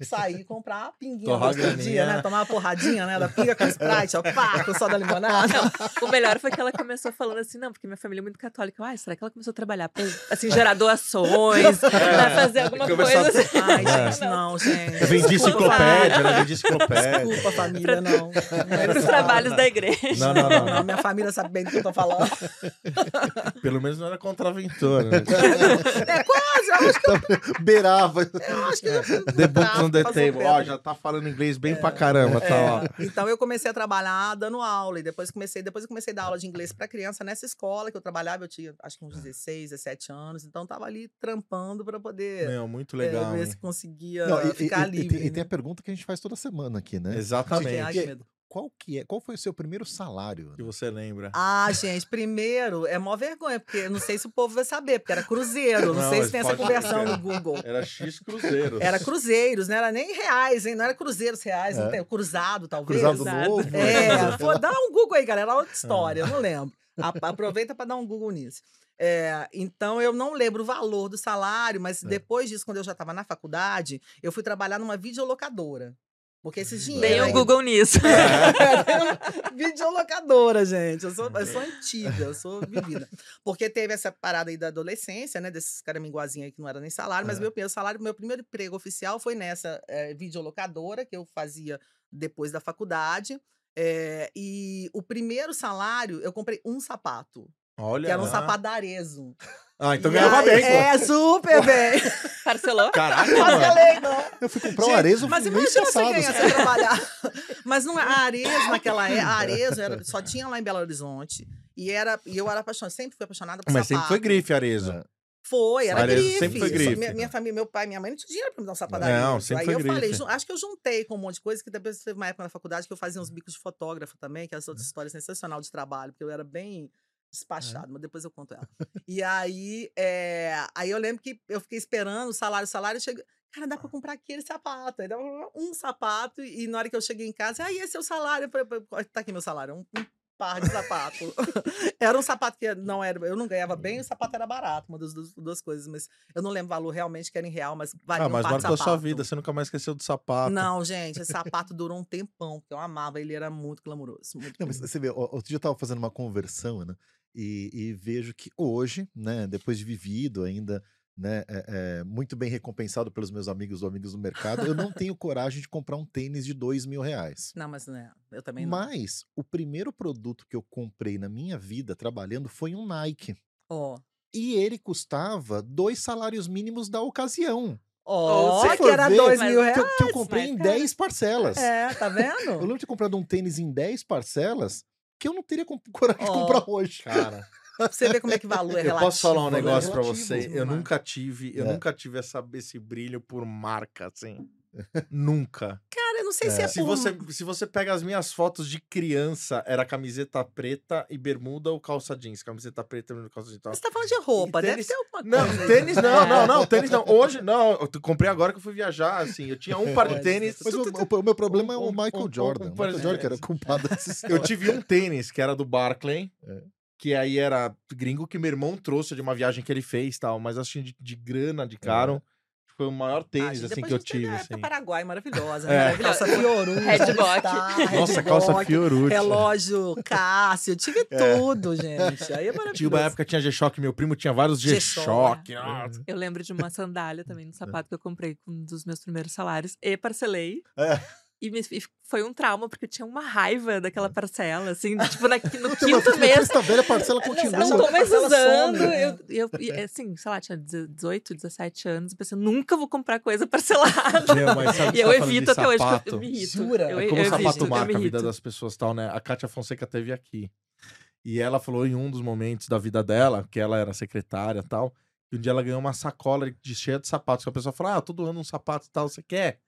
sair e comprar a pinguinha Torrar a do outro dia, né? Tomar uma porradinha, né? Da pinga com Sprite, ó, pá, com soda limonada. Não, o melhor foi que ela começou falando assim, não, porque minha família é muito católica. Ai, será que ela começou a trabalhar pra, assim, gerar doações, [laughs] pra fazer alguma começar a- coisa assim? Ai, É. gente, não, gente. Eu vendi Desculpa, enciclopédia, né? Vendi enciclopédia. Desculpa, família, não. Os trabalhos da igreja. Não, não, não. Não, minha família sabe bem do que eu tô falando. Pelo menos não era contraventor, né? [laughs] É quase, eu acho que [laughs] Beirava. eu acho que The book on the table. Ó, já tá falando inglês bem pra caramba, tá? Ó. É, então eu comecei a trabalhar dando aula e depois comecei, depois eu comecei a dar aula de inglês para criança nessa escola que eu trabalhava, eu tinha acho que uns 16, 17 anos, então tava ali trampando para poder Meu, muito é, legal. ver hein? se conseguia Não, e, e- ficar e- e livre. tem- e tem a né? pergunta que a gente faz toda semana aqui, né? Ai, Exatamente. que medo. Qual, que é, qual foi o seu primeiro salário? Que você lembra. Ah, gente, primeiro é mó vergonha, porque não sei se o povo vai saber, porque era cruzeiro, não, Não, sei se tem essa conversão ser. no Google. Era X Cruzeiro. Era cruzeiros, não era nem reais, hein? Não era cruzeiros reais, não É. tem, cruzado talvez. Cruzado novo? É, pô, dá um Google aí, galera, outra história, eu não lembro. Aproveita para dar um Google nisso. É, então, eu não lembro o valor do salário, mas É. depois disso, quando eu já estava na faculdade, eu fui trabalhar numa videolocadora. Porque esses dinheiros. um aí- Google nisso. [laughs] Videolocadora, gente. Eu sou, eu sou antiga, eu sou vivida. Porque teve essa parada aí da adolescência, né? Desses caraminguazinhos aí que não era nem salário, mas É. meu primeiro salário, meu primeiro emprego oficial foi nessa eh, videolocadora que eu fazia depois da faculdade. Eh, e o primeiro salário, eu comprei um sapato, Olha. que era um lá. sapato da Arezo. Ah, então ganhava aí- bem, pô. É, super bem. [laughs] Parcelou? Caraca, mano. Parcelei, não. Eu fui comprar o Gente, Arezo Mas imagina você ganhar sem trabalhar. Mas não, é- a Arezo naquela época, a Arezo era, só tinha lá em Belo Horizonte. E, era, e eu era apaixonada, sempre fui apaixonada por Mas sempre foi sapato. grife, Arezo. É. Foi, era Arezo grife. sempre foi Só- grife, Minha, minha né? família, meu pai, minha mãe não tinha dinheiro pra me dar um sapato da Não, sempre Aí foi eu falei, grife. ju- acho que eu juntei com um monte de coisa, que depois teve uma época na faculdade que eu fazia uns bicos de fotógrafo também, que é essa outra história sensacional de trabalho, porque eu era bem despachado, mas depois eu conto ela. E aí, é, aí eu lembro que eu fiquei esperando o salário, o salário chega. Cara, dá pra comprar aquele sapato. Aí comprar um sapato, e na hora que eu cheguei em casa, aí esse é o salário. Eu falei, "Pô, tá aqui meu salário, um, um par de sapato. [laughs] era um sapato que não era, eu não ganhava bem, o sapato era barato, uma das duas, coisas, mas eu não lembro o valor realmente que era em real, mas valia Ah, um mas par de a sua sapato. vida, você nunca mais esqueceu do sapato. Não, gente, esse sapato durou um tempão, porque eu amava, ele era muito glamouroso. Muito Não, mas você vê, outro dia eu tava fazendo uma conversão, né? E, e vejo que hoje, né, depois de vivido ainda, né, é, é, muito bem recompensado pelos meus amigos ou amigos do mercado, eu não tenho coragem de comprar um tênis de dois mil reais. Não, mas né, eu também não. Mas o primeiro produto que eu comprei na minha vida trabalhando foi um Nike. Ó. E ele custava dois salários mínimos da ocasião. Ó, Se que era ver, dois mil Que eu, reais. que eu comprei em cara, 10 parcelas. É, tá Eu vendo? lembro de ter comprado um tênis em 10 parcelas que eu não teria [laughs] coragem de Ó. comprar hoje. Cara, Pra você ver como é que valor é eu relativo. posso falar um né? negócio pra relativo, você. Eu nunca tive, eu É. nunca tive essa, esse brilho por marca, assim. nunca. Cara, eu não sei se é, Se por... você, se você pega as minhas fotos de criança, era camiseta preta e bermuda ou calça jeans. Camiseta preta e bermuda calça jeans. Você tá falando de roupa, E deve tênis- ter alguma Não, coisa aí. tênis não, É. [laughs] não, não, tênis não. Hoje, não, eu comprei agora que eu fui viajar, assim. Eu tinha um par de tênis. Mas o, o- o meu problema é o um- Michael um- Jordan. um- o Michael Jordan que era culpado Eu tive um tênis que era do Barclay, É. que aí era gringo que meu irmão trouxe de uma viagem que ele fez e tal, mas assim, de, de grana, de caro, foi o maior Ah, tênis gente, assim que eu a gente teve tive. época Assim. Paraguai maravilhosa, É. né? Calça Fiorucci. Redbock. Star, Nossa, calça Fiorucci. Relógio Cássio, tive [laughs] tudo, gente. Aí é maravilhoso. Tinha uma época tinha G-Shock, meu primo tinha vários G-Shock. Nossa. Eu lembro de uma sandália também, no [laughs] sapato que eu comprei com um dos meus primeiros salários e parcelei. É. E, me- e foi um trauma, porque eu tinha uma raiva daquela parcela, assim, tipo, [laughs] na, no quinto na mês. sexta velha parcela Não, continua. Não tô mais usando. some, né? Eu, eu, e, assim, sei lá, tinha 18, 17 anos. Pensei, nunca vou comprar coisa parcelada. Meu, mas sabe E eu tá de evito até hoje, porque eu, eu me irrito. Jura? Eu, É eu como o evito, sapato eu marca a vida das pessoas tal, né? A Kátia Fonseca teve aqui. E ela falou em um dos momentos da vida dela, que ela era secretária e tal, que um dia ela ganhou uma sacola de cheia de sapatos. Que a pessoa falou: Ah, todo ano um sapato e tal, você quer?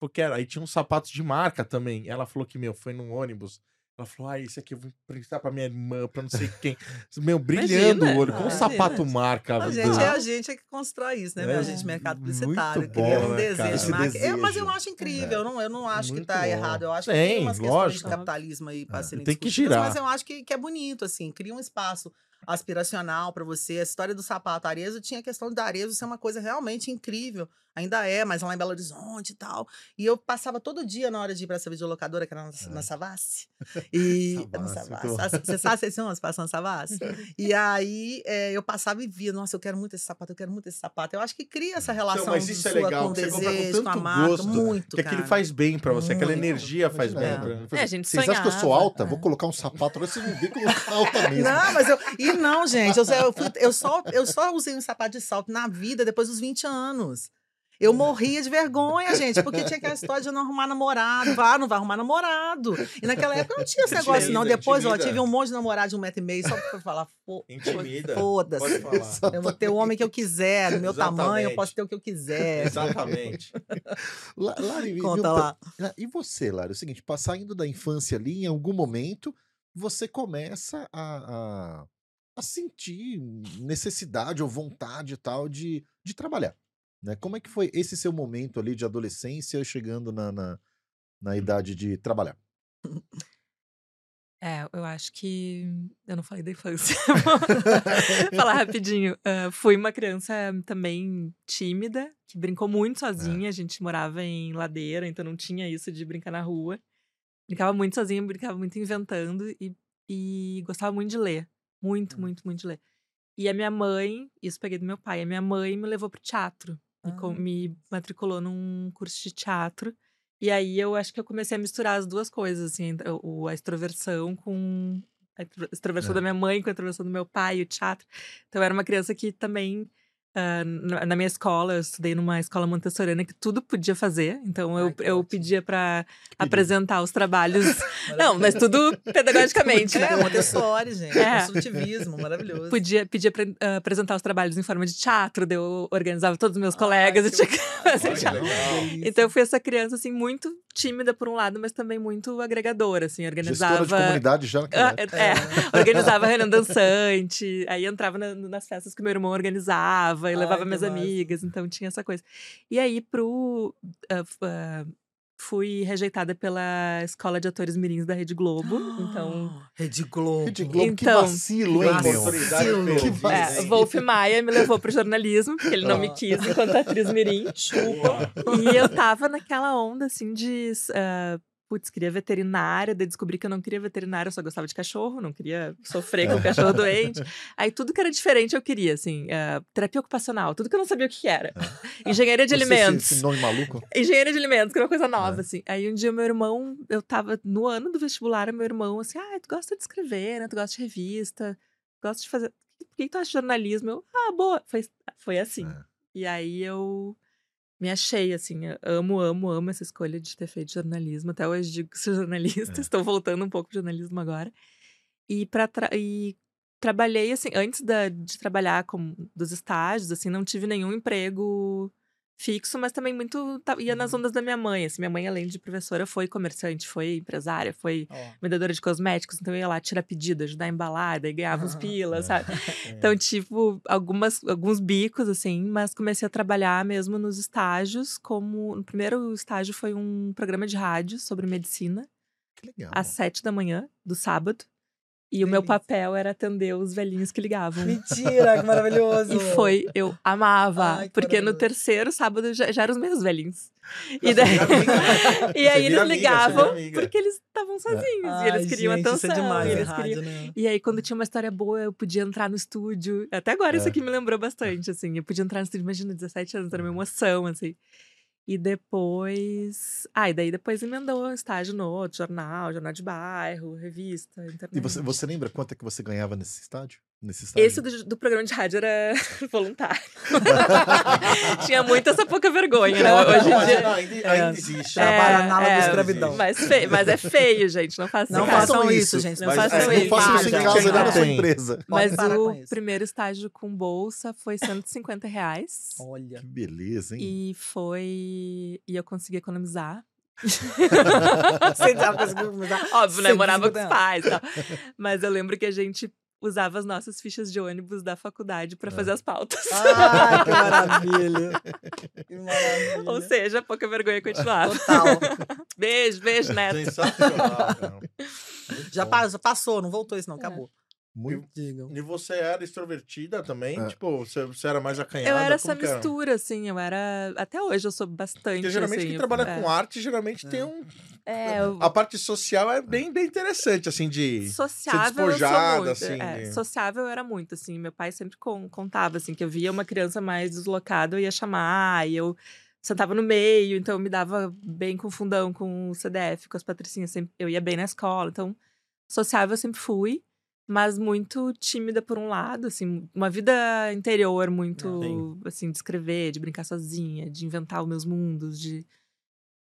Porque era. Aí tinha uns sapatos de marca também. Ela falou que, meu, foi num ônibus. Ela falou: Ah, esse aqui eu vou emprestar pra minha irmã, pra não sei quem. Meu, brilhando Imagina, o olho. Com um sapato marca. A gente é a gente é que constrói isso, né? É? A gente de mercado muito publicitário. bom, cria um né, desejo. cara? de Esse marca. É, mas eu desejo. acho incrível. Eu, não, eu não acho que Muito tá bom. errado. Eu acho que Tem, tem umas questões lógico. de capitalismo aí pra É. serem Tem que girar. Mas eu acho que, que é bonito, assim. Cria um espaço aspiracional pra você. A história do sapato Arezo tinha a questão da Arezo ser uma coisa realmente incrível. Ainda é, mas lá em Belo Horizonte e tal. E eu passava todo dia na hora de ir pra essa videolocadora, que era na, na Savassi. [laughs] E. na Savassi, muito Savassi. Ah, Você sabe, vocês são passando Savassi? E [laughs] aí é, eu passava e via, nossa, eu quero muito esse sapato, eu quero muito esse sapato. Eu acho que cria essa relação Então, mas isso é sua legal, com o compra com desejo, com a tanto marca. gosto, muito, Que aquilo cara. faz bem pra você, aquela energia faz bem. Imagina, pra- É, a gente Vocês acham que eu sou alta? Vou colocar um sapato, agora vocês vão ver que eu ficar alta [laughs] mesmo. Não, mas eu. E não, gente, eu, só- eu, fui- eu só, eu só usei um sapato de salto na vida depois dos 20 anos. Eu morria de vergonha, gente, porque tinha aquela história de eu não arrumar namorado. Vá, não vai arrumar namorado. E naquela época não tinha esse negócio, não. Intimida, Depois, ó, intimida. tive um monte de namorado de um metro e meio só pra falar, Intimida. foda-se. Pode falar. Eu vou ter o homem que eu quiser, do meu tamanho, eu Exatamente. posso ter o que eu quiser. Exatamente. La- Lari, Conta lá. Ah, E você, Lari? É o seguinte, pa- saindo da infância ali, em algum momento, você começa a, a, a sentir necessidade ou vontade e tal de, de trabalhar. Né? Como é que foi esse seu momento ali de adolescência chegando na, na, na idade de trabalhar? [laughs] É, eu acho que. Eu não falei da infância. [laughs] [laughs] Falar rapidinho. Ah, fui uma criança também tímida, que brincou muito sozinha. A gente morava em ladeira, então não tinha isso de brincar na rua. Brincava muito sozinha, brincava muito inventando e, e gostava muito de ler. Muito, muito, muito de ler. E a minha mãe, isso peguei do meu pai, a minha mãe me levou pro teatro. Me, Ah. me matriculou num curso de teatro. E aí eu acho que eu comecei a misturar as duas coisas, assim, a- o, a extroversão com a extro- extroversão É. da minha mãe com a extroversão do meu pai, o teatro. Então eu era uma criança que também ah, na, minha escola, eu estudei numa escola montessoriana que tudo podia fazer. Então eu, Ai, eu ótimo. pedia para apresentar os trabalhos. [laughs] Não, mas tudo pedagogicamente, né? É, Montessori, gente. É. Construtivismo, maravilhoso. Podia, pedia pra ah, apresentar os trabalhos em forma de teatro, eu organizava todos os meus colegas Ai, e tinha que fazer teatro. Então eu fui essa criança, assim, muito tímida por um lado, mas também muito agregadora, assim, Gestora organizava... de comunidade já naquela Ah, época. é, é. organizava reunião dançante, aí entrava na- nas festas que meu irmão organizava e Ai, levava minhas massa. amigas, então tinha essa coisa. E aí pro ah, f- ah, fui rejeitada pela Escola de Atores Mirins da Rede Globo, então [gasps] Rede Globo. Rede Globo, que Então, vacilo, hein, que meu? Oportunidade vacilo. Que hein? vacilo. é, Wolf Maia me levou pro jornalismo, porque ele não me Ah. quis enquanto atriz mirim. Chupa. E eu tava naquela onda, assim, de ah, putz, queria veterinária, daí descobri que eu não queria veterinária, eu só gostava de cachorro, não queria sofrer com o cachorro [laughs] doente. Aí tudo que era diferente eu queria, assim, uh, terapia ocupacional, tudo que eu não sabia o que era. É. Engenharia de Você, alimentos. Esse nome maluco? Engenharia de alimentos, que era uma coisa nova, É. assim. Aí um dia meu irmão, eu tava no ano do vestibular, meu irmão, assim, ah, tu gosta de escrever, né? Tu gosta de revista, gosta de fazer. Por que tu acha jornalismo? Eu, ah, boa. Foi, foi assim. É. E aí eu me achei, assim, amo, amo, amo essa escolha de ter feito jornalismo. Até hoje digo que sou [laughs] jornalista, É. estou voltando um pouco pro jornalismo agora. E, pra tra- e trabalhei, assim, antes da- de trabalhar com, dos estágios, assim, não tive nenhum emprego fixo, mas também muito ia nas ondas da minha mãe. Assim, minha mãe, além de professora, foi comerciante, foi empresária, foi Ó. vendedora de cosméticos, então eu ia lá tirar pedido, ajudar a embalar, daí ganhava uns [laughs] pilas, é. sabe? [laughs] Então, tipo, algumas, alguns bicos, assim, mas comecei a trabalhar mesmo nos estágios, como. O primeiro estágio foi um programa de rádio sobre medicina, Que legal. às sete da manhã, do sábado. E o meu papel era atender os velhinhos que ligavam. Mentira, que maravilhoso. [laughs] E foi, eu amava. Ai, que porque no terceiro sábado já, já eram os meus velhinhos. E, daí, né? [laughs] e aí eles ligavam amiga. porque eles estavam sozinhos. e eles queriam gente, atenção. Isso é demais, e, eles queriam... né? e aí, quando tinha uma história boa, eu podia entrar no estúdio. Até agora, isso É. aqui me lembrou bastante, assim. Eu podia entrar no estúdio, imagina, 17 anos, era uma emoção, assim. E depois. Ah, e daí depois emendou estágio no outro, jornal, jornal de bairro, revista, internet. E você, você lembra quanto é que você ganhava nesse estádio? Nesse estágio? Esse do, do programa de rádio era [laughs] voluntário. [laughs] Tinha muito essa pouca vergonha, né? Hoje em dia. não, ainda, É. ainda existe. Trabalha né? na é, da escravidão. Mas, feio, mas é feio, gente. Não façam Não isso. façam façam isso, isso, gente. não façam façam isso. Não faça isso em casa, na sua tem. empresa. Mas o primeiro estágio com bolsa foi 150 reais. Olha. Que beleza, hein? E foi. E eu consegui economizar. [laughs] Óbvio, né? Morava com os pais e tal. Mas eu lembro que a gente usava as nossas fichas de ônibus da faculdade pra fazer as pautas. Ai, que maravilha. [laughs] Que maravilha. Ou seja, pouca vergonha continuava. Total. Beijo, beijo, Neto. Sensacional. [laughs] cara. Já pa- já passou, não voltou isso, não. Acabou. Muito. Digam. E você era extrovertida também? É. Tipo, você, você era mais acanhada? Eu era essa era? mistura, assim, eu era. Até hoje eu sou bastante. Porque geralmente assim, quem eu- trabalha é. com arte, geralmente tem um... É, eu- A parte social é bem, bem interessante, assim, de... Sociável eu sou despojada, muito. assim, é, de- Sociável era muito, assim. Meu pai sempre con- contava, assim, que eu via uma criança mais deslocada, eu ia chamar, e eu sentava no meio, então eu me dava bem com o fundão, com o CDF, com as patricinhas, sempre, eu ia bem na escola. Então, sociável eu sempre fui, mas muito tímida por um lado, assim, uma vida interior muito, Sim. assim, de escrever, de brincar sozinha, de inventar os meus mundos, de...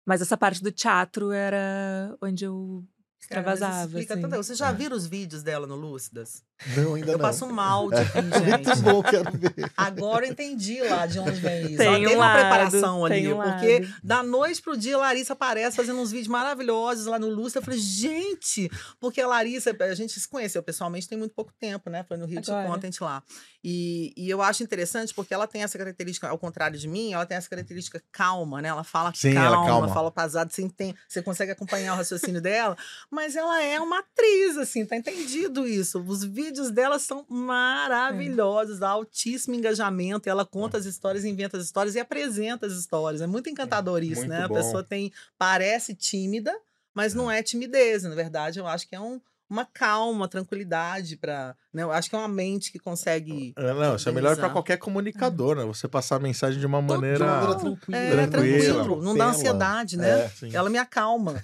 Mas essa parte do teatro era onde eu extravasava, explica assim. Vocês já viram os vídeos dela no Lúcidas? Não, ainda Eu não. passo mal de rir, Muito gente. bom, quero ver. Agora eu entendi lá de onde vem isso. Tem Ela um teve uma lado, preparação ali. um porque lado. da noite pro dia a Larissa aparece fazendo uns vídeos maravilhosos lá no Lúcio. Eu falei, gente, porque a Larissa, a gente se conheceu pessoalmente tem muito pouco tempo, né? Foi no Rio de Agora. Content lá. E, e eu acho interessante porque ela tem essa característica, ao contrário de mim, ela tem essa característica calma, né? Ela fala Sim, calma, ela calma. fala pesado, você, entende, você consegue acompanhar o raciocínio dela, mas ela é uma atriz, assim, tá entendido isso. Os vídeos dela são maravilhosos, dá altíssimo engajamento, ela conta as histórias, inventa as histórias e apresenta as histórias. É muito encantador isso, muito né? bom. A pessoa tem, parece tímida, mas não é timidez, na verdade, eu acho que é um, uma calma, tranquilidade para, Eu acho que é uma mente que consegue É, Não, isso é melhor para qualquer comunicador, né? Você passar a mensagem de uma maneira... De uma maneira tranquila. É, Tranquila. tranquilo, não dá ansiedade, né? É. Ela me acalma.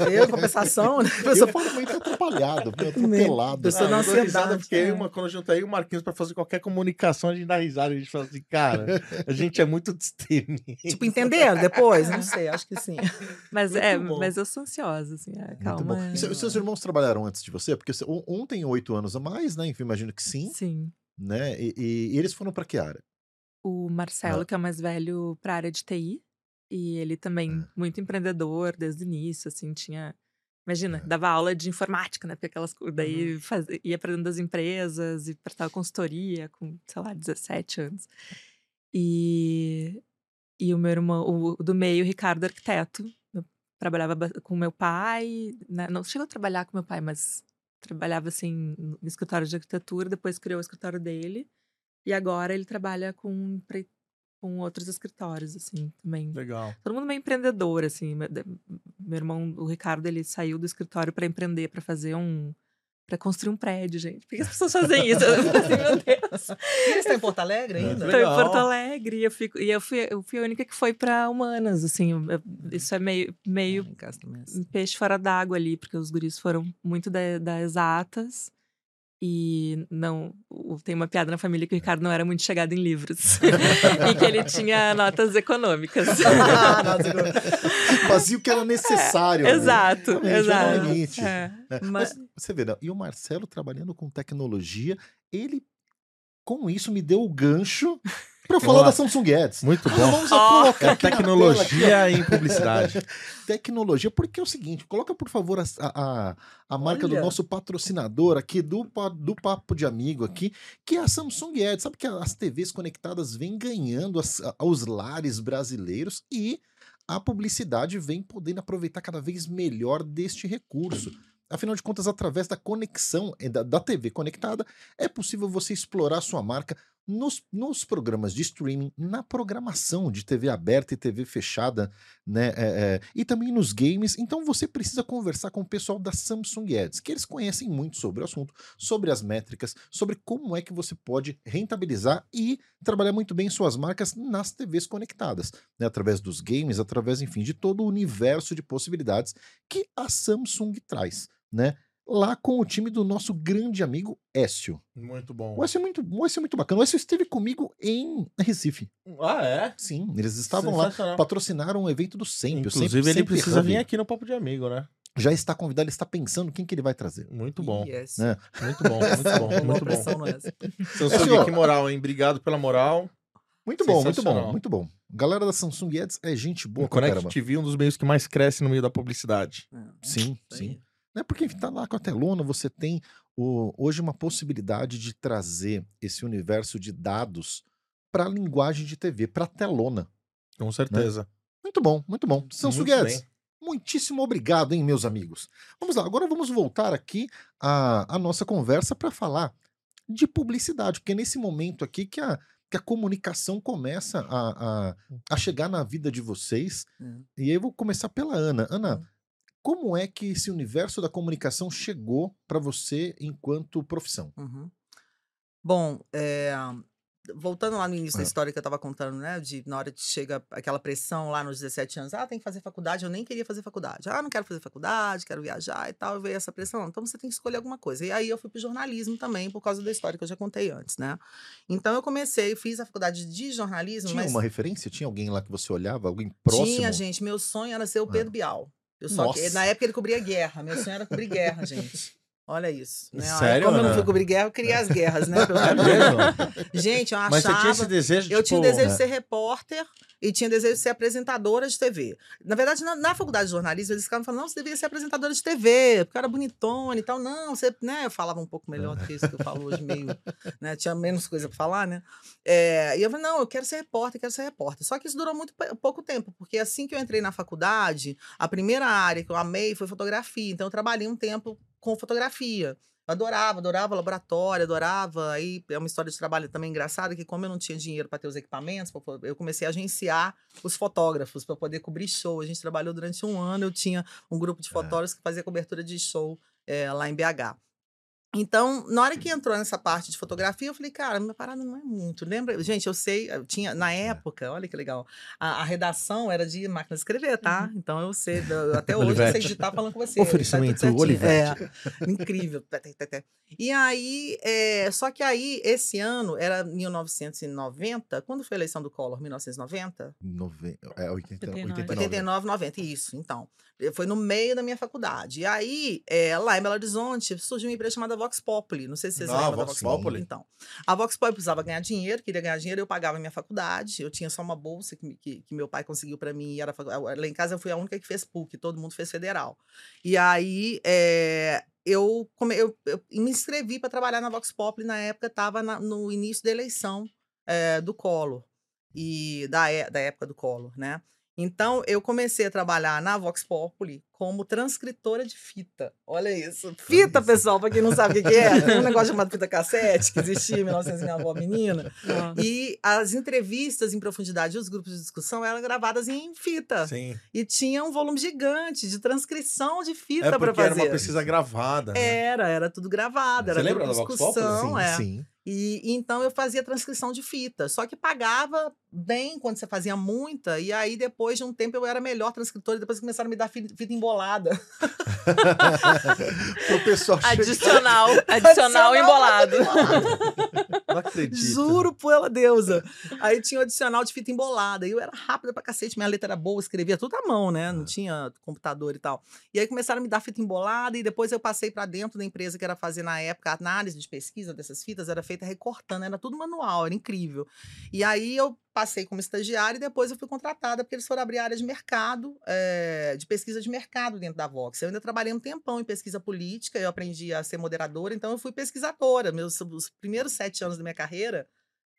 Eu, em compensação, né? a Eu pessoa falo muito atrapalhado, atropelado. Pessoa Ah, dá eu dou risada ansiedade, porque é. uma, quando eu juntei o Marquinhos pra fazer qualquer comunicação, a gente dá risada. A gente fala assim, cara, a gente é muito destemido. Tipo, entenderam depois? Não sei, acho que sim. Mas Muito é, bom. mas eu sou ansiosa, assim, é, Muito calma. bom. E se- seus irmãos trabalharam antes de você? Porque um tem oito anos a mais, né? Imagino que sim, Sim. né? E, e- e eles foram pra que área? O Marcelo, Ah. que é o mais velho pra área de TI. E ele também, Ah. muito empreendedor desde o início, assim, tinha. Imagina, Ah. dava aula de informática, né? Porque aquelas. co- Daí Uhum. faz- ia pra dentro das empresas e prestava consultoria com, sei lá, 17 anos. E, e o meu irmão, o, do meio, o Ricardo, arquiteto. Trabalhava ba- com meu pai. né, Não chegou a trabalhar com meu pai, mas trabalhava assim no escritório de arquitetura, depois criou o escritório dele. E agora ele trabalha com com outros escritórios, assim, também. Legal. Todo mundo meio empreendedor, assim. Meu irmão, o Ricardo, ele saiu do escritório para empreender, para fazer um. Para construir um prédio, gente. Por que as pessoas fazem isso? Eu assim, meu Deus. E ele está em Porto Alegre ainda? Estou em. Porto Alegre e eu, fico, e eu, fui, eu fui a única que foi para humanas, assim. eu- eu- isso é meio, meio Em casa também. um peixe fora d'água ali, porque os guris foram muito da, da exatas. E não. Tem uma piada na família que o Ricardo não era muito chegado em livros. [laughs] e que ele tinha notas econômicas. [laughs] Fazia o que era necessário. né? exato, Realmente, é exato. limite. É, né? mas- Mas você vê, né? e o Marcelo trabalhando com tecnologia, ele com isso me deu o gancho para eu falar lá. da Samsung Ads. Muito Nós bom. Vamos colocar É aqui tecnologia em publicidade. [laughs] tecnologia, porque é o seguinte, coloca por favor a, a, a marca do Olha. nosso patrocinador aqui, do, do Papo de Amigo aqui, que é a Samsung Ads. Sabe que as TVs conectadas vêm ganhando as- aos lares brasileiros e a publicidade vem podendo aproveitar cada vez melhor deste recurso. Afinal de contas, através da conexão eh, da, da TV conectada, é possível você explorar sua marca nos, nos programas de streaming, na programação de TV aberta e TV fechada, né? é, é, e também nos games. Então você precisa conversar com o pessoal da Samsung Ads, que eles conhecem muito sobre o assunto, sobre as métricas, sobre como é que você pode rentabilizar e trabalhar muito bem suas marcas nas TVs conectadas, né? através dos games, através, enfim, de todo o universo de possibilidades que a Samsung traz, né? Lá com o time do nosso grande amigo Écio. Muito bom. O Écio é muito, o Écio é muito bacana. O Écio esteve comigo em Recife. Ah, é? Sim, eles estavam lá, patrocinaram um evento do Sempre. Inclusive, Sempre- ele Sempre precisa Hub. vir aqui no Papo de Amigo, né? Já está convidado, ele está pensando quem que ele vai trazer. Muito bom. Yes. Né? Muito bom, muito bom, [laughs] muito bom. é. Samsung, que moral, hein? Obrigado pela moral. Muito bom, muito bom, muito bom. Galera da Samsung Ads é gente boa O Connect. TV, um dos meios que mais cresce no meio da publicidade. Sim, Isso sim. Né? Porque enfim, tá lá com a telona, você tem o- hoje uma possibilidade de trazer esse universo de dados para a linguagem de TV, para telona. Com certeza. Muito bom, muito bom. Ads, bem. muitíssimo obrigado, hein, meus amigos. Vamos lá, agora vamos voltar aqui à, à nossa conversa para falar de publicidade, porque é nesse momento aqui que a, que a comunicação começa a, a, a chegar na vida de vocês. Hum. E aí eu vou começar pela Ana. Ana, Hum. Como é que esse universo da comunicação chegou para você enquanto profissão? Uhum. Bom, é, voltando lá no início Ah. da história que eu estava contando, né? De na hora que chega aquela pressão lá nos 17 anos, ah, tem que fazer faculdade, eu nem queria fazer faculdade. Ah, não quero fazer faculdade, quero viajar e tal. E veio essa pressão. Então você tem que escolher alguma coisa. E aí eu fui pro jornalismo também, por causa da história que eu já contei antes, né? Então eu comecei, fiz a faculdade de jornalismo, Tinha mas uma referência? Tinha alguém lá que você olhava? Alguém próximo? tinha, gente. Meu sonho era ser o Ah. Pedro Bial. Eu só que, na época ele cobria guerra. Meu sonho era cobrir guerra, gente. Olha isso. Né? Sério, Como eu não Ana? fui cobrir guerra, eu criei as guerras, né? [laughs] Pelo É? Gente, eu achava. Mas você tinha esse desejo, Eu tipo... tinha o desejo de ser repórter e tinha desejo de ser apresentadora de TV. Na verdade, na, na faculdade de jornalismo, eles ficavam falando, não, você devia ser apresentadora de TV, porque eu era bonitona e tal. Não, você, né? Eu falava um pouco melhor do que isso que eu falo hoje, meio, [laughs] né? Tinha menos coisa para falar, né? É, e eu falei, não, eu quero ser repórter, quero ser repórter. Só que isso durou muito pouco tempo, porque assim que eu entrei na faculdade, a primeira área que eu amei foi fotografia. Então, eu trabalhei um tempo com fotografia. Adorava, adorava laboratório, adorava. Aí é uma história de trabalho também engraçada, que como eu não tinha dinheiro para ter os equipamentos, eu comecei a agenciar os fotógrafos para poder cobrir show. A gente trabalhou durante um ano, eu tinha um grupo de fotógrafos que fazia cobertura de show eh, lá em BH. Então, na hora que entrou nessa parte de fotografia, eu falei, cara, minha parada não é muito. Lembra? Gente, eu sei, eu tinha, na época, olha que legal, a, a redação era de máquina de escrever, tá? Então eu sei, eu- até [laughs] hoje eu sei digitar falando com você. tá tudo Oferecimento certinho. Olivetti. É, incrível. Té, té. E aí, é, só que aí, esse ano, era 1990, quando foi a eleição do Collor? 1990? Nove... É, 80, 89. 89. 89, 90, isso, então. Eh, Foi no meio da minha faculdade. E aí, eh, lá em Belo Horizonte, surgiu uma empresa chamada Vox Populi. Não sei se vocês Ah, lembram da Vox Vox Populi. Populi. Então, a Vox Populi precisava ganhar dinheiro, queria ganhar dinheiro, eu pagava a minha faculdade. Eu tinha só uma bolsa que, que, que meu pai conseguiu para mim. E era, facu- lá em casa eu fui a única que fez PUC, todo mundo fez federal. E aí, eh, eu, come- eu, eu me inscrevi para trabalhar na Vox Populi. Na época, estava no início da eleição eh, do Collor. E da, é- da época do Collor, né? Então, eu comecei a trabalhar na Vox Populi como transcritora de fita. Olha isso. Fita, pessoal, para quem não sabe o que é. [laughs] Tem um negócio chamado fita cassete, que existia em 1900 minha avó menina. Nossa. E as entrevistas em profundidade e os grupos de discussão eram gravadas em fita. Sim. E tinha um volume gigante de transcrição de fita É para porque era fazer. uma pesquisa gravada. né? Era, era tudo gravado, Você era lembra tudo da discussão, Populi? é. Sim. E e então eu fazia transcrição de fita, só que pagava bem quando você fazia muita, e aí depois de um tempo eu era melhor transcritora, e depois começaram a me dar fi- fita embolada. [laughs] o pessoal chega- [laughs] Adicional, adicional embolado. [laughs] Não acredito. Juro pela deusa. Aí tinha o adicional de fita embolada. E eu era rápida pra cacete, minha letra era boa, escrevia tudo à mão, né? Não tinha computador e tal. E aí começaram a me dar fita embolada e depois eu passei pra dentro da empresa que era fazer na época a análise de pesquisa dessas fitas, era feita recortando, era tudo manual, era incrível. E aí eu passei como estagiária e depois eu fui contratada porque eles foram abrir área de mercado, eh, de pesquisa de mercado dentro da Vox. Eu ainda trabalhei um tempão em pesquisa política, eu aprendi a ser moderadora, então eu fui pesquisadora. Meus os primeiros sete anos da minha carreira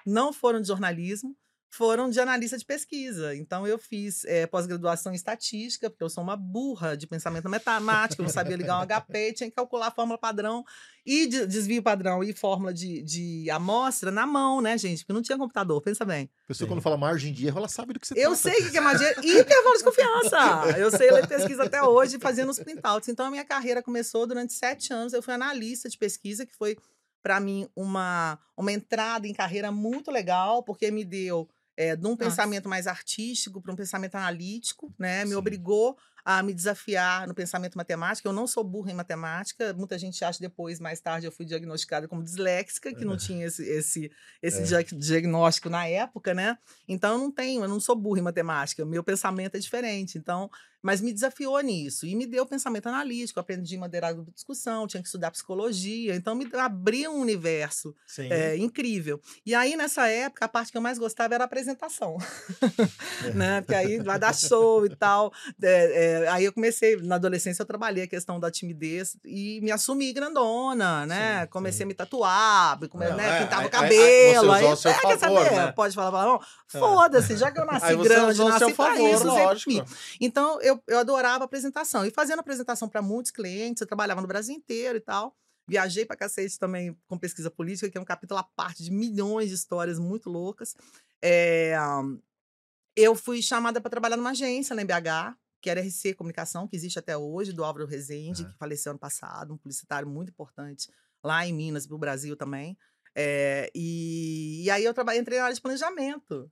não foram de jornalismo, foram de analista de pesquisa. Então, eu fiz eh, pós-graduação em estatística, porque eu sou uma burra de pensamento matemático, eu não sabia ligar um HP, tinha que calcular a fórmula padrão e de- desvio padrão e fórmula de, de amostra na mão, né, gente? Porque não tinha computador, pensa bem. A pessoa, quando fala margem de erro, ela sabe do que você Eu trata. sei o que é magia e intervalo de confiança. Eu sei ler pesquisa até hoje, fazendo os printouts. Então, a minha carreira começou durante sete anos. Eu fui analista de pesquisa, que foi, para mim, uma, uma entrada em carreira muito legal, porque me deu é, de um Nossa. pensamento mais artístico para um pensamento analítico, né? Me Sim. obrigou a me desafiar no pensamento matemático. Eu não sou burra em matemática. Muita gente acha depois, mais tarde, eu fui diagnosticada como disléxica, que não tinha esse, esse, esse É. dia- diagnóstico na época, né? Então eu não tenho, eu não sou burra em matemática, meu pensamento é diferente. Então, mas me desafiou nisso e me deu pensamento analítico, eu aprendi grupo de discussão, tinha que estudar psicologia, então me abriu um universo é, incrível. E aí nessa época a parte que eu mais gostava era a apresentação, [laughs] né? Porque aí vai dar show e tal. É, é, aí eu comecei na adolescência eu trabalhei a questão da timidez e me assumi grandona, né? Sim, comecei sim. a me tatuar, come, Não, né? é, pintava aí- o aí- aí cabelo. você Aí, usou ao seu é, quer favor, saber? né? Pode falar palavrão? Foda-se, já que eu nasci Aí grande, nasci pra favor, isso, lógico. sempre. Então, eu, eu adorava apresentação. E fazendo apresentação para muitos clientes, eu trabalhava no Brasil inteiro e tal. Viajei pra cacete também com pesquisa política, que é um capítulo à parte de milhões de histórias muito loucas. É, eu fui chamada para trabalhar numa agência na MBH, que era RC Comunicação, que existe até hoje, do Álvaro Rezende, que faleceu ano passado, um publicitário muito importante lá em Minas e no Brasil também. É, e, e aí eu trabalhei, entrei na área de planejamento.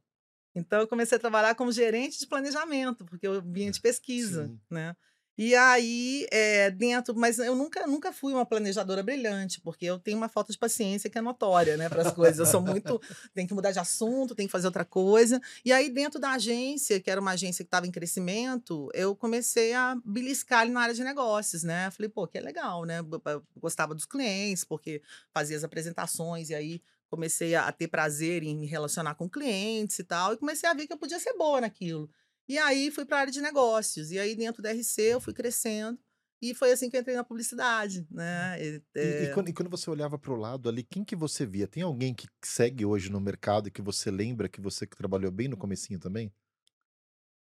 Então eu comecei a trabalhar como gerente de planejamento, porque eu vinha de pesquisa, Sim. né? E aí, é, dentro, mas eu nunca, nunca fui uma planejadora brilhante, porque eu tenho uma falta de paciência que é notória, né, para as coisas. Eu sou muito, tenho que mudar de assunto, tenho que fazer outra coisa. E aí, dentro da agência, que era uma agência que estava em crescimento, eu comecei a beliscar ali na área de negócios, né? Falei, pô, que é legal, né? Eu Gostava dos clientes, porque fazia as apresentações, e aí comecei a a ter prazer em me relacionar com clientes e tal, e comecei a ver que eu podia ser boa naquilo. E aí fui para a área de negócios. E aí dentro da RC eu fui crescendo. E foi assim que eu entrei na publicidade, né? E, E, e é, quando, e quando você olhava para o lado ali, quem que você via? Tem alguém que segue hoje no mercado e que você lembra que você que trabalhou bem no comecinho também?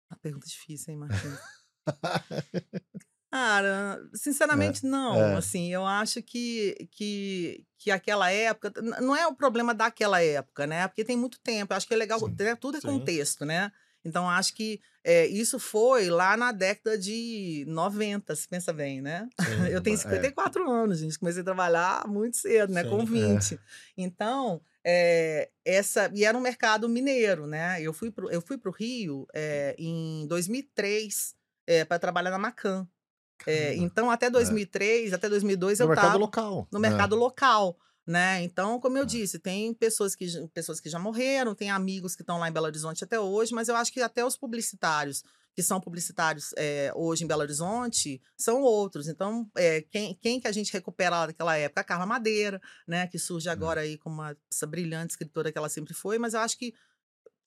Uma pergunta difícil, hein, Martins? [laughs] Cara, sinceramente, não. é. Assim, eu acho que, que, que aquela época. Não é o problema daquela época, né? Porque tem muito tempo. Eu acho que é legal. Sim, né, Tudo é sim. contexto, né? Então, acho que é, isso foi lá na década de 90, se pensa bem, né? [laughs] Eu tenho é. 54 anos, gente. Comecei a trabalhar muito cedo, né? Sim, Com é. 20. Então, é, essa. E era um mercado mineiro, né? Eu fui pro, eu fui pro Rio é, em 2003 para trabalhar na Macan. É, então, até 2003, até 2002, no eu mercado estava local. no né? mercado local, né? Então, como eu Ah. disse, tem pessoas que, já- pessoas que já morreram, tem amigos que estão lá em Belo Horizonte até hoje, mas eu acho que até os publicitários que são publicitários é, hoje em Belo Horizonte são outros. Então, é, quem, quem que a gente recupera lá daquela época? A Carla Madeira, né? Que surge agora aí como uma, essa brilhante escritora que ela sempre foi, mas eu acho que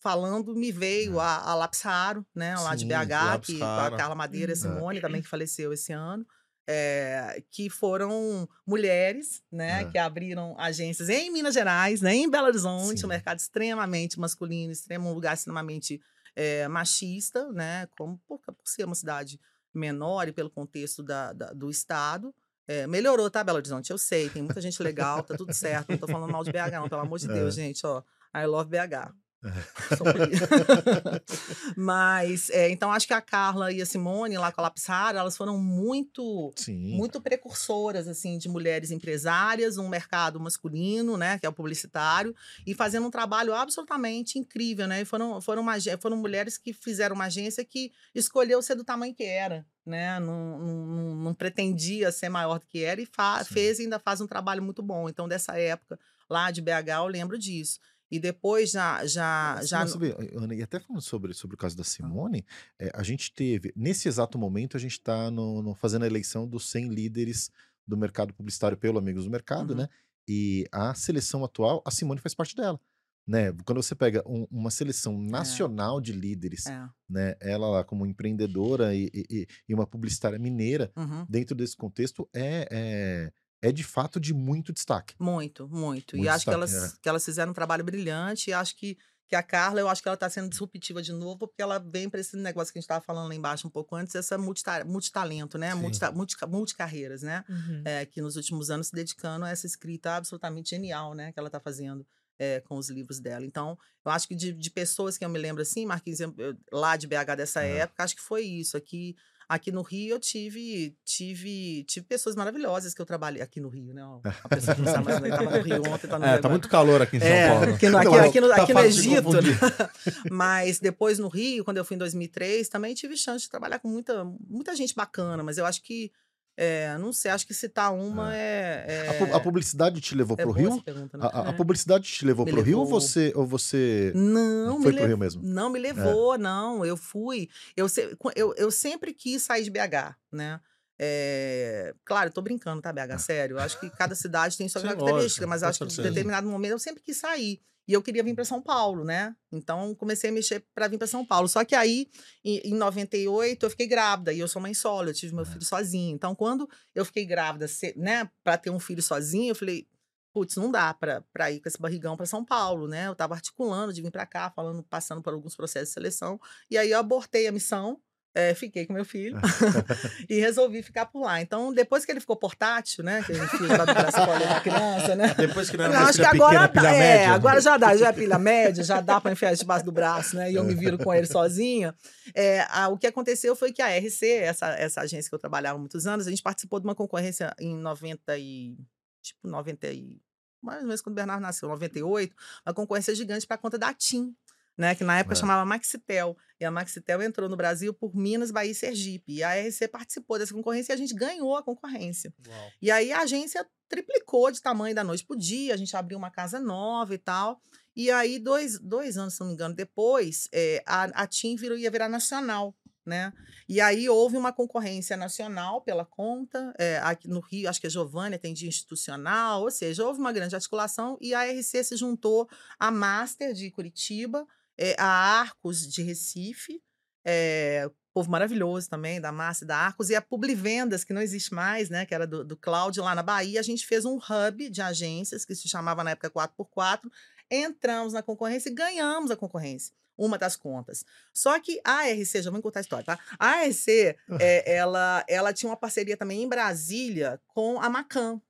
falando me veio a, a Lapsaro, né? Lá de Sim, BH, que a. Carla Madeira, a Uhum. Simone também que faleceu esse ano é, que foram mulheres, né, É. que abriram agências em Minas Gerais, né, em Belo Horizonte, Sim. um mercado extremamente masculino, extremo, um lugar extremamente é, machista, né, como por, por ser uma cidade menor e pelo contexto da, da- do Estado. É, melhorou, tá, Belo Horizonte? Eu sei, tem muita gente legal, tá tudo certo. Não tô falando mal de BH, não, pelo amor de Deus, gente, ó. I love BH. [laughs] [laughs] Mas, é, então, acho que a Carla e a Simone, lá com a Lápis Rara, elas foram muito Sim. muito precursoras assim de mulheres empresárias um mercado masculino né que é o publicitário e fazendo um trabalho absolutamente incrível né e foram foram, uma, foram mulheres que fizeram uma agência que escolheu ser do tamanho que era né não, não, não- pretendia ser maior do que era e fez e ainda faz um trabalho muito bom. Então dessa época lá de BH eu lembro disso e depois já já já mas, sabe, Ana, e até falando sobre, sobre o caso da Simone, é, a gente teve, nesse exato momento, a gente está fazendo a eleição dos 100 líderes do mercado publicitário pelo Amigos do Mercado, Uhum. né? E a seleção atual, a Simone faz parte dela. Né? Quando você pega um- uma seleção nacional de líderes, é, né? Ela lá como empreendedora e, e- e- e uma publicitária mineira, uhum. dentro desse contexto, é, é, é de fato de muito destaque. Muito, muito. e Muito acho que elas, é. que elas fizeram um trabalho brilhante. E acho que, que a Carla, eu acho que ela está sendo disruptiva de novo, porque ela vem para esse negócio que a gente estava falando lá embaixo um pouco antes, essa multita- multitalento, né? Multita, multica- multicarreiras, né? Uhum. É, que nos últimos anos se dedicando a essa escrita absolutamente genial, né? Que ela está fazendo. é, com os livros dela. Então, eu acho que de, de pessoas que eu me lembro assim, Marquinhos, eu- eu- lá de BH dessa Aham. época, acho que foi isso. Aqui, aqui no Rio eu tive, tive, tive pessoas maravilhosas que eu trabalhei aqui no Rio, né? A pessoa que não sabe mais, estava no Rio ontem, tá no [laughs] Rio É, tá agora. muito calor aqui em São É, Paulo. aqui no, aqui, Então, aqui no, tá aqui no de Egito, né? [laughs] mas depois no Rio, quando eu fui em 2003, também tive chance de trabalhar com muita, muita gente bacana, mas eu acho que, é, não sei, acho que citar uma é... é A, pu- a publicidade te levou é pro Rio? pergunta, né? A, a- É. publicidade te levou Me pro Rio ou levou. você, ou você Não, foi me pro le- Rio mesmo? Não me levou, não. Eu fui. Eu, se- eu, eu sempre quis sair de BH, né? É, claro, eu tô brincando, tá, BH? Sério. Eu acho que cada cidade tem sua característica, mas acho que em determinado momento eu sempre quis sair. E eu queria vir para São Paulo, né? Então comecei a mexer para vir para São Paulo. Só que aí, em, em 98, eu fiquei grávida e eu sou mãe solo, eu tive meu filho sozinho. Então, quando eu fiquei grávida, né, para ter um filho sozinho, eu falei, putz, não dá para ir com esse barrigão para São Paulo, né? Eu estava articulando de vir para cá, falando, passando por alguns processos de seleção. E aí eu abortei a missão, eh, fiquei com meu filho [laughs] [laughs] e resolvi ficar por lá. Então, depois que ele ficou portátil, né? Que a gente fez lá do da criança, né? Depois que não era mais acho que agora, pequena, dá- pilha é, média. agora já dá, já é pilha média, já dá para enfiar debaixo do braço, né? E eu me viro com ele sozinha. É, a- o que aconteceu foi que a RC, essa, essa agência que eu trabalhava há muitos anos, a gente participou de uma concorrência em 90 e tipo 90 e mais ou menos quando o Bernardo nasceu, 98, uma concorrência gigante para conta da TIM. Né, que na época É. chamava Maxitel. E a Maxitel entrou no Brasil por Minas, Bahia e Sergipe. E a RC participou dessa concorrência e a gente ganhou a concorrência. Uau. E aí a agência triplicou de tamanho da noite pro dia, a gente abriu uma casa nova e tal. E aí, dois, dois anos, se não me engano, depois, eh, a, a TIM virou, ia virar nacional, né? E aí houve uma concorrência nacional pela conta, eh, aqui no Rio, acho que a Giovanni atendia institucional, ou seja, houve uma grande articulação e a RC se juntou à Master de Curitiba, eh, a Arcos de Recife, eh, povo maravilhoso também, da Márcia e da Arcos, e a Publivendas, que não existe mais, né, que era do, do Cláudio lá na Bahia, a gente fez um hub de agências, que se chamava na época 4x4, entramos na concorrência e ganhamos a concorrência, uma das contas. Só que a RC, já vou contar a história, tá? A RC, é, ela, ela tinha uma parceria também em Brasília com a Macan.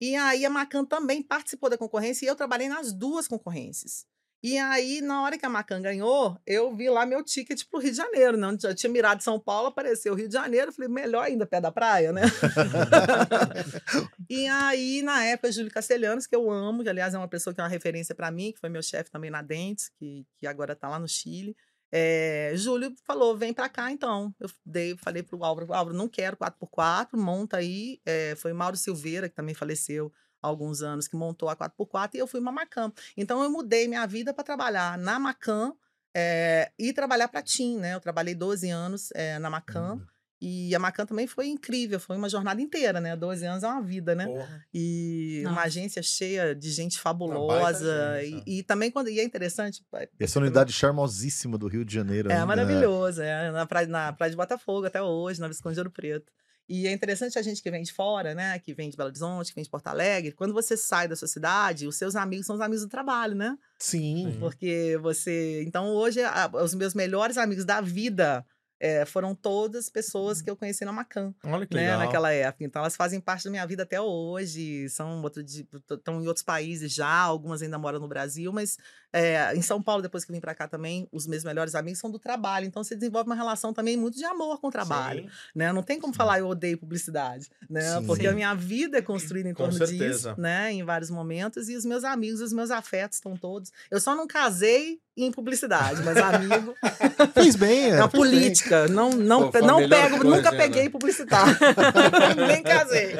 E aí a Macan também participou da concorrência e eu trabalhei nas duas concorrências. E aí, na hora que a Macan ganhou, eu vi lá meu ticket pro Rio de Janeiro. Não, já tinha mirado São Paulo, apareceu Rio de Janeiro. Eu falei, melhor ainda, pé da praia, né? [laughs] e aí, na época, Júlio Castelhanos, que eu amo, que aliás é uma pessoa que é uma referência para mim, que foi meu chefe também na Dentes, que, que agora tá lá no Chile. É, Júlio falou: vem para cá então. Eu dei, falei pro Álvaro: Álvaro, não quero 4x4, monta aí. É, foi Mauro Silveira, que também faleceu alguns anos, que montou a 4x4 e eu fui uma Macan. Então eu mudei minha vida para trabalhar na Macan é, e trabalhar para TIM, né? Eu trabalhei 12 anos é, na Macan. Hum. E a Macan também foi incrível, foi uma jornada inteira, né? 12 anos é uma vida, né? Porra. E uma agência cheia de gente fabulosa. E, e também quando. E é interessante. Essa unidade charmosíssima do Rio de Janeiro. É ainda, né? maravilhoso, é na praia, na praia de Botafogo até hoje, na Visconde de Ouro Preto. E é interessante a gente que vem de fora, né? Que vem de Belo Horizonte, que vem de Porto Alegre. Quando você sai da sua cidade, os seus amigos são os amigos do trabalho, né? Sim. Porque você. Então, hoje, a- os meus melhores amigos da vida é, foram todas pessoas que eu conheci na Macan, Olha que né, legal. naquela época. Então elas fazem parte da minha vida até hoje, são outro de- estão em outros países já, algumas ainda moram no Brasil, mas é, em São Paulo, depois que eu vim para cá também, os meus melhores amigos são do trabalho. Então você desenvolve uma relação também muito de amor com o trabalho. Sim. Né? Não tem como falar eu odeio publicidade, né? Sim. Porque a minha vida é construída em torno disso, né? Em vários momentos e os meus amigos, os meus afetos estão todos. Eu só não casei em publicidade, mas amigo [laughs] Fez bem, é uma fez bem. política. Não, não, Pô, não pego, coisa, nunca né? peguei publicitário. [laughs] Nem casei.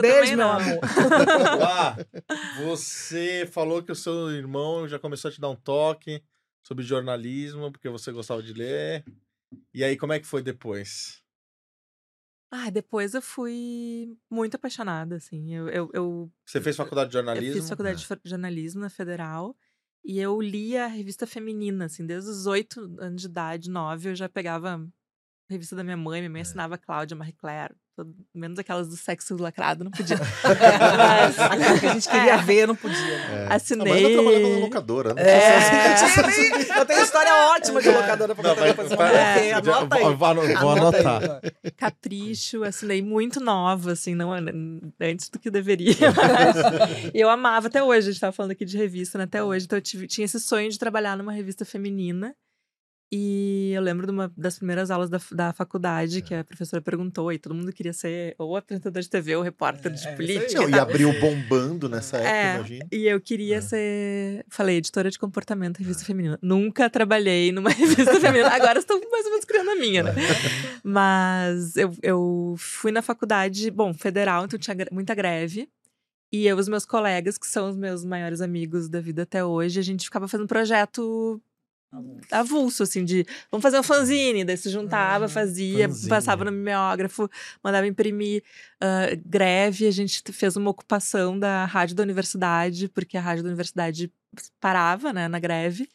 Beijo, meu não. amor. Ah, [laughs] você falou que o seu irmão já começou a te dar um toque sobre jornalismo, porque você gostava de ler. E aí, como é que foi depois? Ah, depois eu fui muito apaixonada, assim. Eu, eu, eu, Você fez faculdade de eu jornalismo? fiz faculdade de fa- jornalismo na Federal e eu lia a revista feminina, assim, desde os oito anos de idade, nove, eu já pegava a revista da minha mãe, minha mãe assinava Cláudia, Marie Claire, menos aquelas do sexo lacrado, não podia. [laughs] Mas- que a gente queria [laughs] É. ver, não podia. né? É. A Amanda Assinei. trabalhava na locadora, né? É. [laughs] Eu tenho história ótima de locadora pra contar depois. É. anota aí. Vou, vou ano- vou Anota aí. anotar. Capricho, assinei muito nova, assim, não antes do que deveria. mas eu amava até hoje, a gente tava falando aqui de revista, né? Até hoje. Então eu tive- tinha esse sonho de trabalhar numa revista feminina. E eu lembro de uma das primeiras aulas da, da faculdade que a professora perguntou, e todo mundo queria ser ou apresentador de TV ou repórter É, de é, política. Não, e abriu bombando nessa época, É, imagina. E eu queria É. ser, falei, editora de comportamento, revista feminina. Nunca trabalhei numa [laughs] revista feminina. Agora estou mais ou menos criando a minha, né? Mas eu, eu fui na faculdade, bom, federal, então tinha muita greve. E eu e os meus colegas, que são os meus maiores amigos da vida até hoje, a gente ficava fazendo projeto avulso, assim, de vamos fazer um fanzine, daí se juntava, Uhum. fazia, Fanzine. passava no mimeógrafo, mandava imprimir. ah, greve, a gente fez uma ocupação da rádio da universidade, porque a rádio da universidade parava, né, na greve,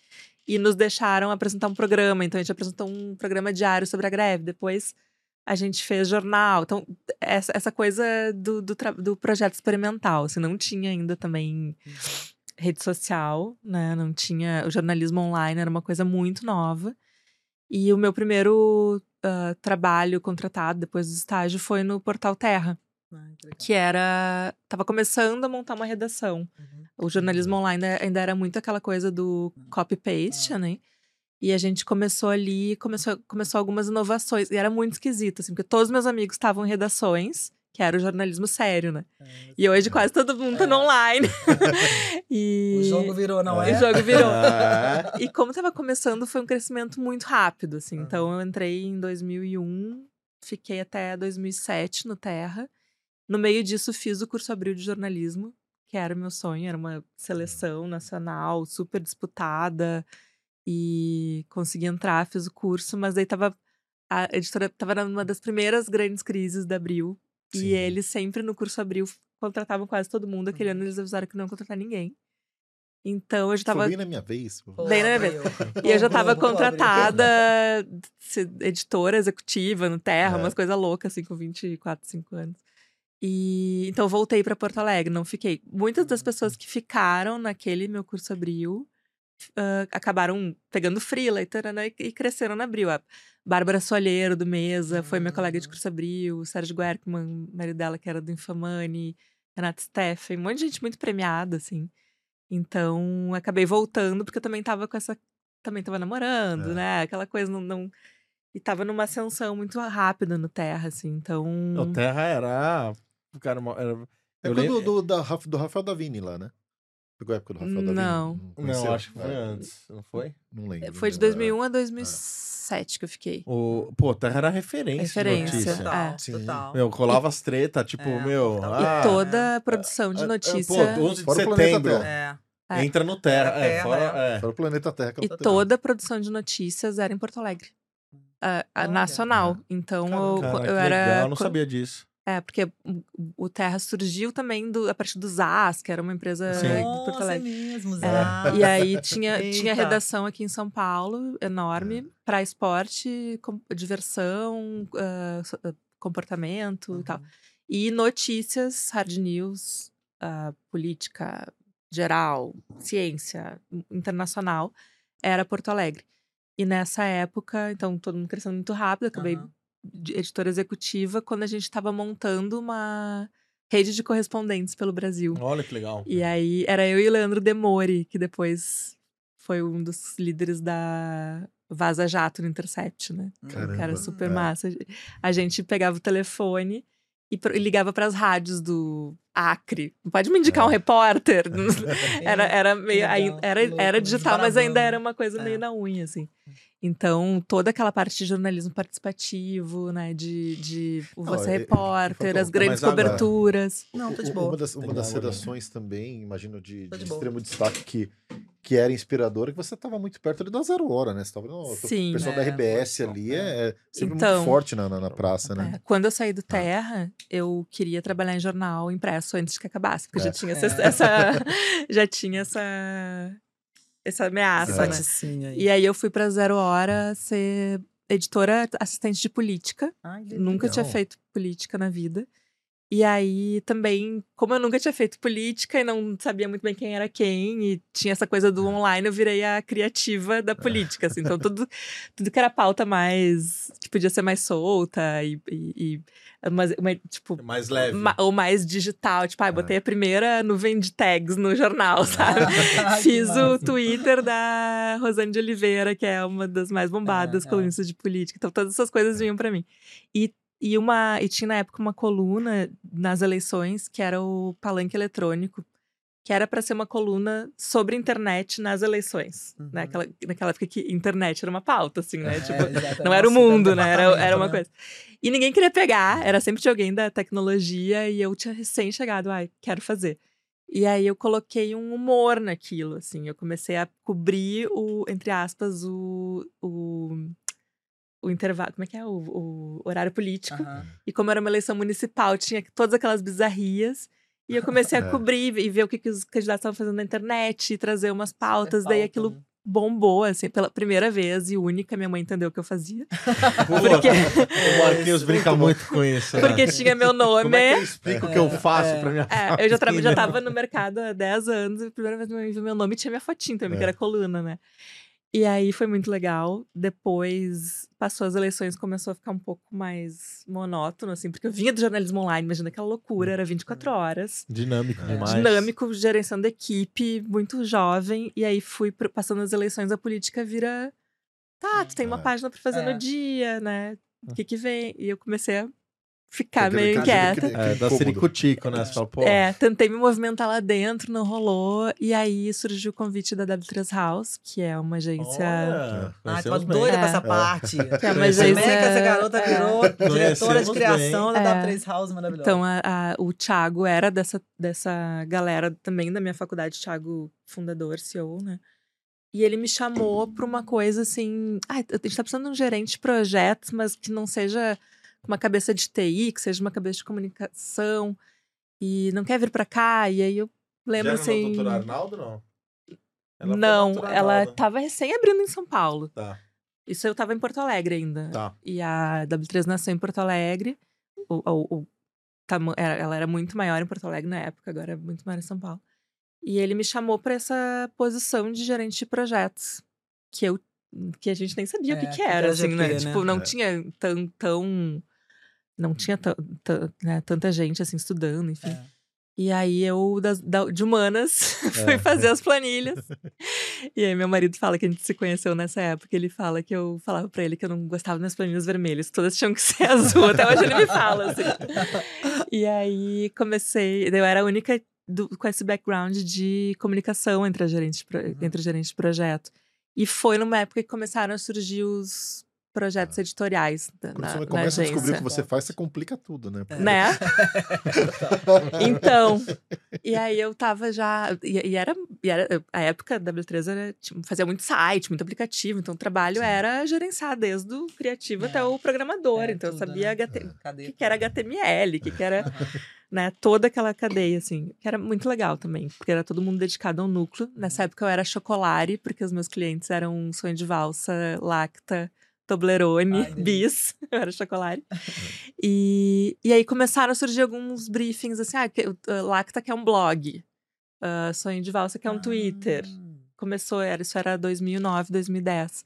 e nos deixaram apresentar um programa, então a gente apresentou um programa diário sobre a greve, depois a gente fez jornal, então essa, essa coisa do, do, do projeto experimental, assim, não tinha ainda também rede social, né? Não tinha. O jornalismo online era uma coisa muito nova. E o meu primeiro ah, trabalho contratado depois do estágio foi no Portal Terra, Ai, que era. Tava começando a montar uma redação. Uhum. O jornalismo online ainda era muito aquela coisa do copy-paste, né? E a gente começou ali, começou, começou algumas inovações. E era muito esquisito, assim, porque todos os meus amigos estavam em redações, que era o jornalismo sério, né? É, E hoje quase todo mundo tá É. no online. [laughs] e... O jogo virou, não O é? jogo virou. Ah, E como tava começando, foi um crescimento muito rápido, assim. Então, eu entrei em 2001, fiquei até 2007 no Terra. No meio disso, fiz o curso Abril de Jornalismo, que era o meu sonho. Era uma seleção nacional super disputada. E consegui entrar, fiz o curso. Mas aí tava... A editora tava numa das primeiras grandes crises da Abril. Sim. E eles sempre no curso Abril contratavam quase todo mundo. Aquele Uhum. ano eles avisaram que não iam contratar ninguém. Então eu já Foi tava bem na minha vez. Bem na minha abriu. [laughs] e eu já tava contratada, editora executiva no Terra, É. umas coisas loucas, assim, com 24, 5 anos. E então voltei pra Porto Alegre, não fiquei. Muitas das pessoas que ficaram naquele meu curso abril ah, acabaram pegando frila e, tarana, e cresceram na abril. Bárbara Soalheiro, do Mesa, foi minha colega de Uhum. curso abril, o Sérgio Guerkman, marido dela, que era do Infamani, Renata Steffen, um monte de gente muito premiada, assim. Então, acabei voltando, porque eu também tava com essa. Também tava namorando, É. né? Aquela coisa não, não. E tava numa ascensão muito rápida no Terra, assim. Então. o Terra era. O cara era. É Eu lembro- do, do, da do Rafael Davini lá, né? Pegou a época do Rafael? Não. Não, conheceu? acho que foi É, antes, não foi? Não lembro. Foi de É. 2001 a 2007 que eu fiquei. O, pô, Terra era referência. Referência, De notícia. Total, É. Sim. total. Meu, colava as tretas, tipo, É, meu. ah, e toda a produção de notícia. Pô, 11 de Fora o planeta setembro. É. É. Entra no Terra. É, fora. é. É. Fora o planeta Terra. que E toda a produção de notícias era em Porto Alegre. A, nacional. Então eu, Cara, eu era. legal, eu não sabia disso. É, porque o- Terra surgiu também do, a partir do ZAS, que era uma empresa Sim. de Porto Nossa, é Alegre. mesmo, É, Zá. E aí tinha, [laughs] tinha redação aqui em São Paulo, enorme, para esporte, com- diversão, ah, comportamento e tal. Uhum. E notícias, hard news, ah, política geral, ciência, in- internacional, era Porto Alegre. E nessa época, então todo mundo crescendo muito rápido, acabei Aham. Editora executiva quando a gente estava montando uma rede de correspondentes pelo Brasil. Olha que legal. E aí era eu e o Leandro Demori, que depois foi um dos líderes da Vaza Jato no Intercept, né? Que era Caramba, super é. massa. A gente pegava o telefone e, ligava para as rádios do Acre. Pode me indicar um É. repórter? [laughs] era, era [laughs] meio. era, louco, era digital, mas ainda era uma coisa meio É. na unha, assim. Então, toda aquela parte de jornalismo participativo, né? De, de o Não, você é- é- repórter, faltou- as grandes coberturas. Não, tô de boa. Uma das, uma das água né? também, imagino, de, de de extremo destaque que, que era inspiradora, que você estava muito perto ali da Zero Hora, né? Você tava no, Sim. o pessoal da É, RBS foi, ali é. é, é sempre Então- muito forte na, na, na praça, né? É, quando eu saí do Terra, eu queria trabalhar em jornal impresso antes de que acabasse, porque já É. tinha essa, É. essa- [laughs] já tinha essa essa ameaça, né? E aí eu fui pra Zero Hora ser editora assistente de política. Ai, Nunca tinha feito política na vida. E aí também, como eu nunca tinha feito política e não sabia muito bem quem era quem, e tinha essa coisa do online, eu virei a criativa da política, assim. Então tudo, tudo que era pauta mais. que podia ser mais solta e. e, e mas, tipo. Mais leve. ma- ou mais digital, tipo, ah, botei a primeira nuvem de tags no jornal, [laughs] sabe? Que Fiz o. Twitter da Rosane de Oliveira, que é uma das mais bombadas É, é. colunistas de política. Então, todas essas coisas vinham pra mim. E, e, uma, e tinha na época uma coluna nas eleições, que era o Palanque Eletrônico, que era pra ser uma coluna sobre internet nas eleições. Uhum. Né? Aquela, naquela época que internet era uma pauta, assim, né? É, Tipo, não era o mundo, né? Era, era uma né? coisa. E ninguém queria pegar, era sempre de alguém da tecnologia e eu tinha recém chegado, ai, quero fazer. E aí eu coloquei um humor naquilo, assim. Eu comecei a cobrir o, entre aspas, o. o o intervalo, como é que é? O, o horário político. Aham. E como era uma eleição municipal, tinha todas aquelas bizarrias. E eu comecei a É. cobrir e ver o que, que os candidatos estavam fazendo na internet, e trazer umas pautas. Daí Pauta, aquilo né? bombou, assim, pela primeira vez e única. Minha mãe entendeu o que eu fazia. [laughs] Porque- O Marquinhos brinca muito com isso. né? Porque tinha meu nome. Como é que eu explico o que eu É, faço é. pra minha É, eu já, tra- já tava no mercado há 10 anos, e a primeira vez que minha mãe viu meu nome tinha minha fotinho também, que É. era coluna, né? E aí foi muito legal. Depois passou as eleições, começou a ficar um pouco mais monótono, assim, porque eu vinha do jornalismo online, imagina aquela loucura, era 24 horas. Dinâmico É. demais. Dinâmico, gerenciando equipe, muito jovem. E aí fui pro- passando as eleições, a política vira. Tá, tu tem uma É. página pra fazer É. no dia, né? O que que vem? E eu comecei a ficar Aquele- meio aquele- É, dá ciricutico, né? Você fala, pô, É, tentei me movimentar lá dentro, não rolou. E aí surgiu o convite da W3 House, que é uma agência. olha, Ai, tô bem. doida É. com essa parte. Que é uma agência. Como é que essa garota é. virou diretora de criação bem. da É. W3 House maravilhosa? Então, a- a- o Thiago era dessa, dessa galera também da minha faculdade, Thiago, fundador, CEO, né? E ele me chamou pra uma coisa assim. Ah, a gente tá precisando de um gerente de projetos, mas que não seja uma cabeça de TI, que seja uma cabeça de comunicação. E não quer vir pra cá. E aí eu lembro Já assim. doutora Arnaldo, não? Ela não, ela Arnaldo. tava recém abrindo em São Paulo. Tá, Isso eu tava em Porto Alegre ainda. tá. E a W3 nasceu em Porto Alegre. O, o- o ela era muito maior em Porto Alegre na época, agora é muito maior em São Paulo. E ele me chamou para essa posição de gerente de projetos, que eu que a gente nem sabia o É, que, que que era, era assim, né? GP, né? Tipo, não É. tinha tão, tão não tinha né, tanta gente assim estudando, enfim. É. E aí eu, das- da- de humanas, [laughs] fui É. fazer as planilhas. [laughs] e aí meu marido fala que a gente se conheceu nessa época. Ele fala que eu falava pra ele que eu não gostava das planilhas vermelhas, que todas tinham que ser [laughs] azul. Até hoje ele me fala, assim. E aí comecei. Eu era a única do- com esse background de comunicação entre a gerente Uhum. entre a gerente de projeto. E foi numa época que começaram a surgir os projetos editoriais da, Quando na, você na começa a descobrir o que você faz, você complica tudo, né? Né? [laughs] [laughs] Então, e aí eu tava já. E, e era, e era. A época da W3 era, tipo, fazia muito site, muito aplicativo. Então o trabalho era gerenciar desde o criativo É. até o programador. É, então eu tudo, sabia né? HT, o Cadê? que, que era HTML, o que, que era. [laughs] né, toda aquela cadeia, assim, que era muito legal também, porque era todo mundo dedicado ao núcleo. Nessa época eu era chocolate, porque os meus clientes eram Sonho de Valsa, Lacta, Toblerone, Ai, delícia. Bis, eu [laughs] era chocolate. E, e aí começaram a surgir alguns briefings, assim, ah, uh, Lacta que é um blog, uh, Sonho de Valsa que é um Twitter. Ah. Começou, era, isso era 2009, 2010.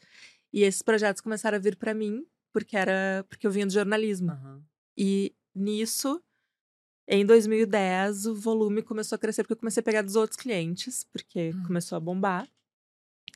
E esses projetos começaram a vir para mim, porque era porque eu vinha do jornalismo. Aham. E nisso, em 2010, o volume começou a crescer, porque eu comecei a pegar dos outros clientes, porque Hum. começou a bombar.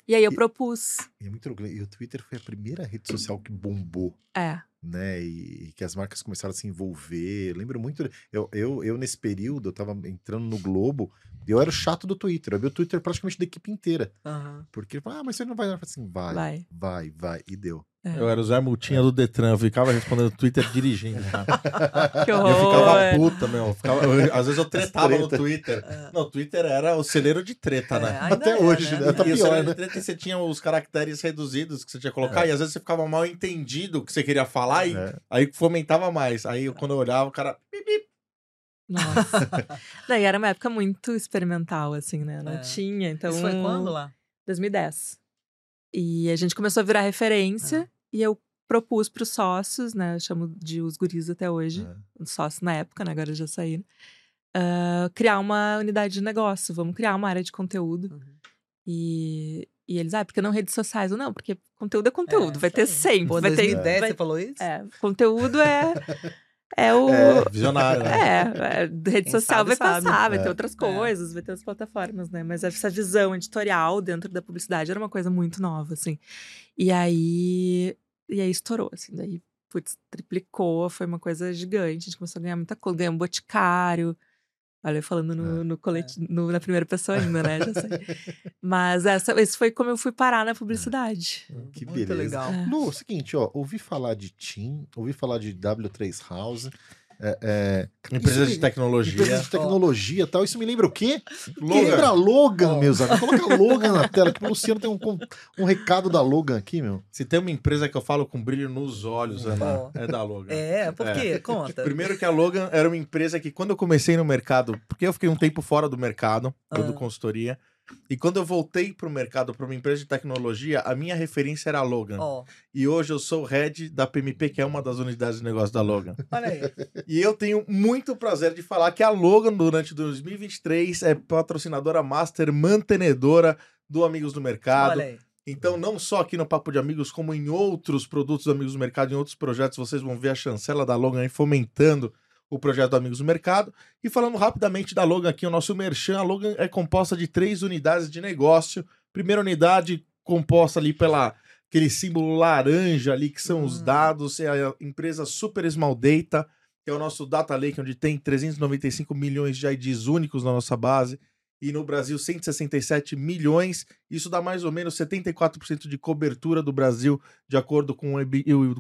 E aí eu E- propus. E é muito louco. né? E o Twitter foi a primeira rede social que bombou, É. né? E, e que as marcas começaram a se envolver. Eu lembro muito. Eu, eu, eu, nesse período, eu tava entrando no Globo e eu era o chato do Twitter. Eu vi o Twitter praticamente da equipe inteira. Aham. Porque ele falou, ah, mas você não vai. Eu falei assim, vai, vai, Vai. vai, E deu. É. Eu era o Zé Multinha do Detran, eu ficava respondendo Twitter dirigindo, cara. [laughs] Que E eu horror. ficava puta, meu. eu ficava- eu- às vezes eu tretava no. Twitter. É. Não, o Twitter era o celeiro de treta, né? É, ainda Até é, hoje, né? Tá e o pior, celeiro né? de treta você tinha os caracteres reduzidos que você tinha que colocar, e às vezes você ficava mal entendido o que você queria falar, e É. aí fomentava mais. Aí quando eu olhava, o cara. Nossa. [laughs] Daí era uma época muito experimental, assim, né? Não É. tinha. Então, Isso foi quando lá? 2010. E a gente começou a virar referência e eu propus para os sócios, né? Eu chamo de os guris até hoje, É. os sócios na época, né? Agora já saíram. ah, criar uma unidade de negócio, vamos criar uma área de conteúdo. Uhum. E, e eles, ah, porque não redes sociais? Eu, não, porque conteúdo é conteúdo, É, vai ter sempre. Pô, vai ter, 2010 vai- você falou isso? é, conteúdo é, é o. É, Visionário, né? É, é, rede Quem social sabe, vai sabe. passar, vai É. ter outras coisas, vai ter outras plataformas, né? Mas essa visão editorial dentro da publicidade era uma coisa muito nova, assim. E aí, e aí estourou, assim, daí, putz, triplicou, foi uma coisa gigante, a gente começou a ganhar muita coisa, ganhamos boticário, olha, eu falando no, É. no coleti- no- na primeira pessoa ainda, né, já sei. [laughs] Mas essa, esse foi como eu fui parar na publicidade. Que Muito beleza. legal. É. Lu, seguinte, ó, ouvi falar de Team, ouvi falar de W3 House, é, é, Empresa de me- tecnologia. empresa de tecnologia e tal. Isso me lembra o quê? Me Logan. lembra a Logan, Ó. meus amigos. Coloca a Logan na tela, que o Luciano tem um, um recado da Logan aqui, meu. Se tem uma empresa que eu falo com brilho nos olhos, Ana, Ó. é da Logan. É, por É. quê? Conta. Primeiro que a Logan era uma empresa que quando eu comecei no mercado, porque eu fiquei um tempo fora do mercado, dando Ah. consultoria, e quando eu voltei pro mercado, para uma empresa de tecnologia, a minha referência era a Logan. Ó, E hoje eu sou o head da PMP, que é uma das unidades de negócio da Logan. [laughs] olha aí. E eu tenho muito prazer de falar que a Logan, durante 2023, é patrocinadora master, mantenedora do Amigos do Mercado. Olha aí. Então, não só aqui no Papo de Amigos, como em outros produtos do Amigos do Mercado, em outros projetos, vocês vão ver a chancela da Logan aí fomentando o projeto Amigos do Mercado. E falando rapidamente da Logan aqui, o nosso merchan, a Logan é composta de três unidades de negócio. Primeira unidade composta ali pela aquele símbolo laranja ali, que são os Hum. dados, é a empresa Super Small Data, que é o nosso Data Lake, onde tem 395 milhões de IDs únicos na nossa base, e no Brasil 167 milhões. Isso dá mais ou menos 74% de cobertura do Brasil, de acordo com o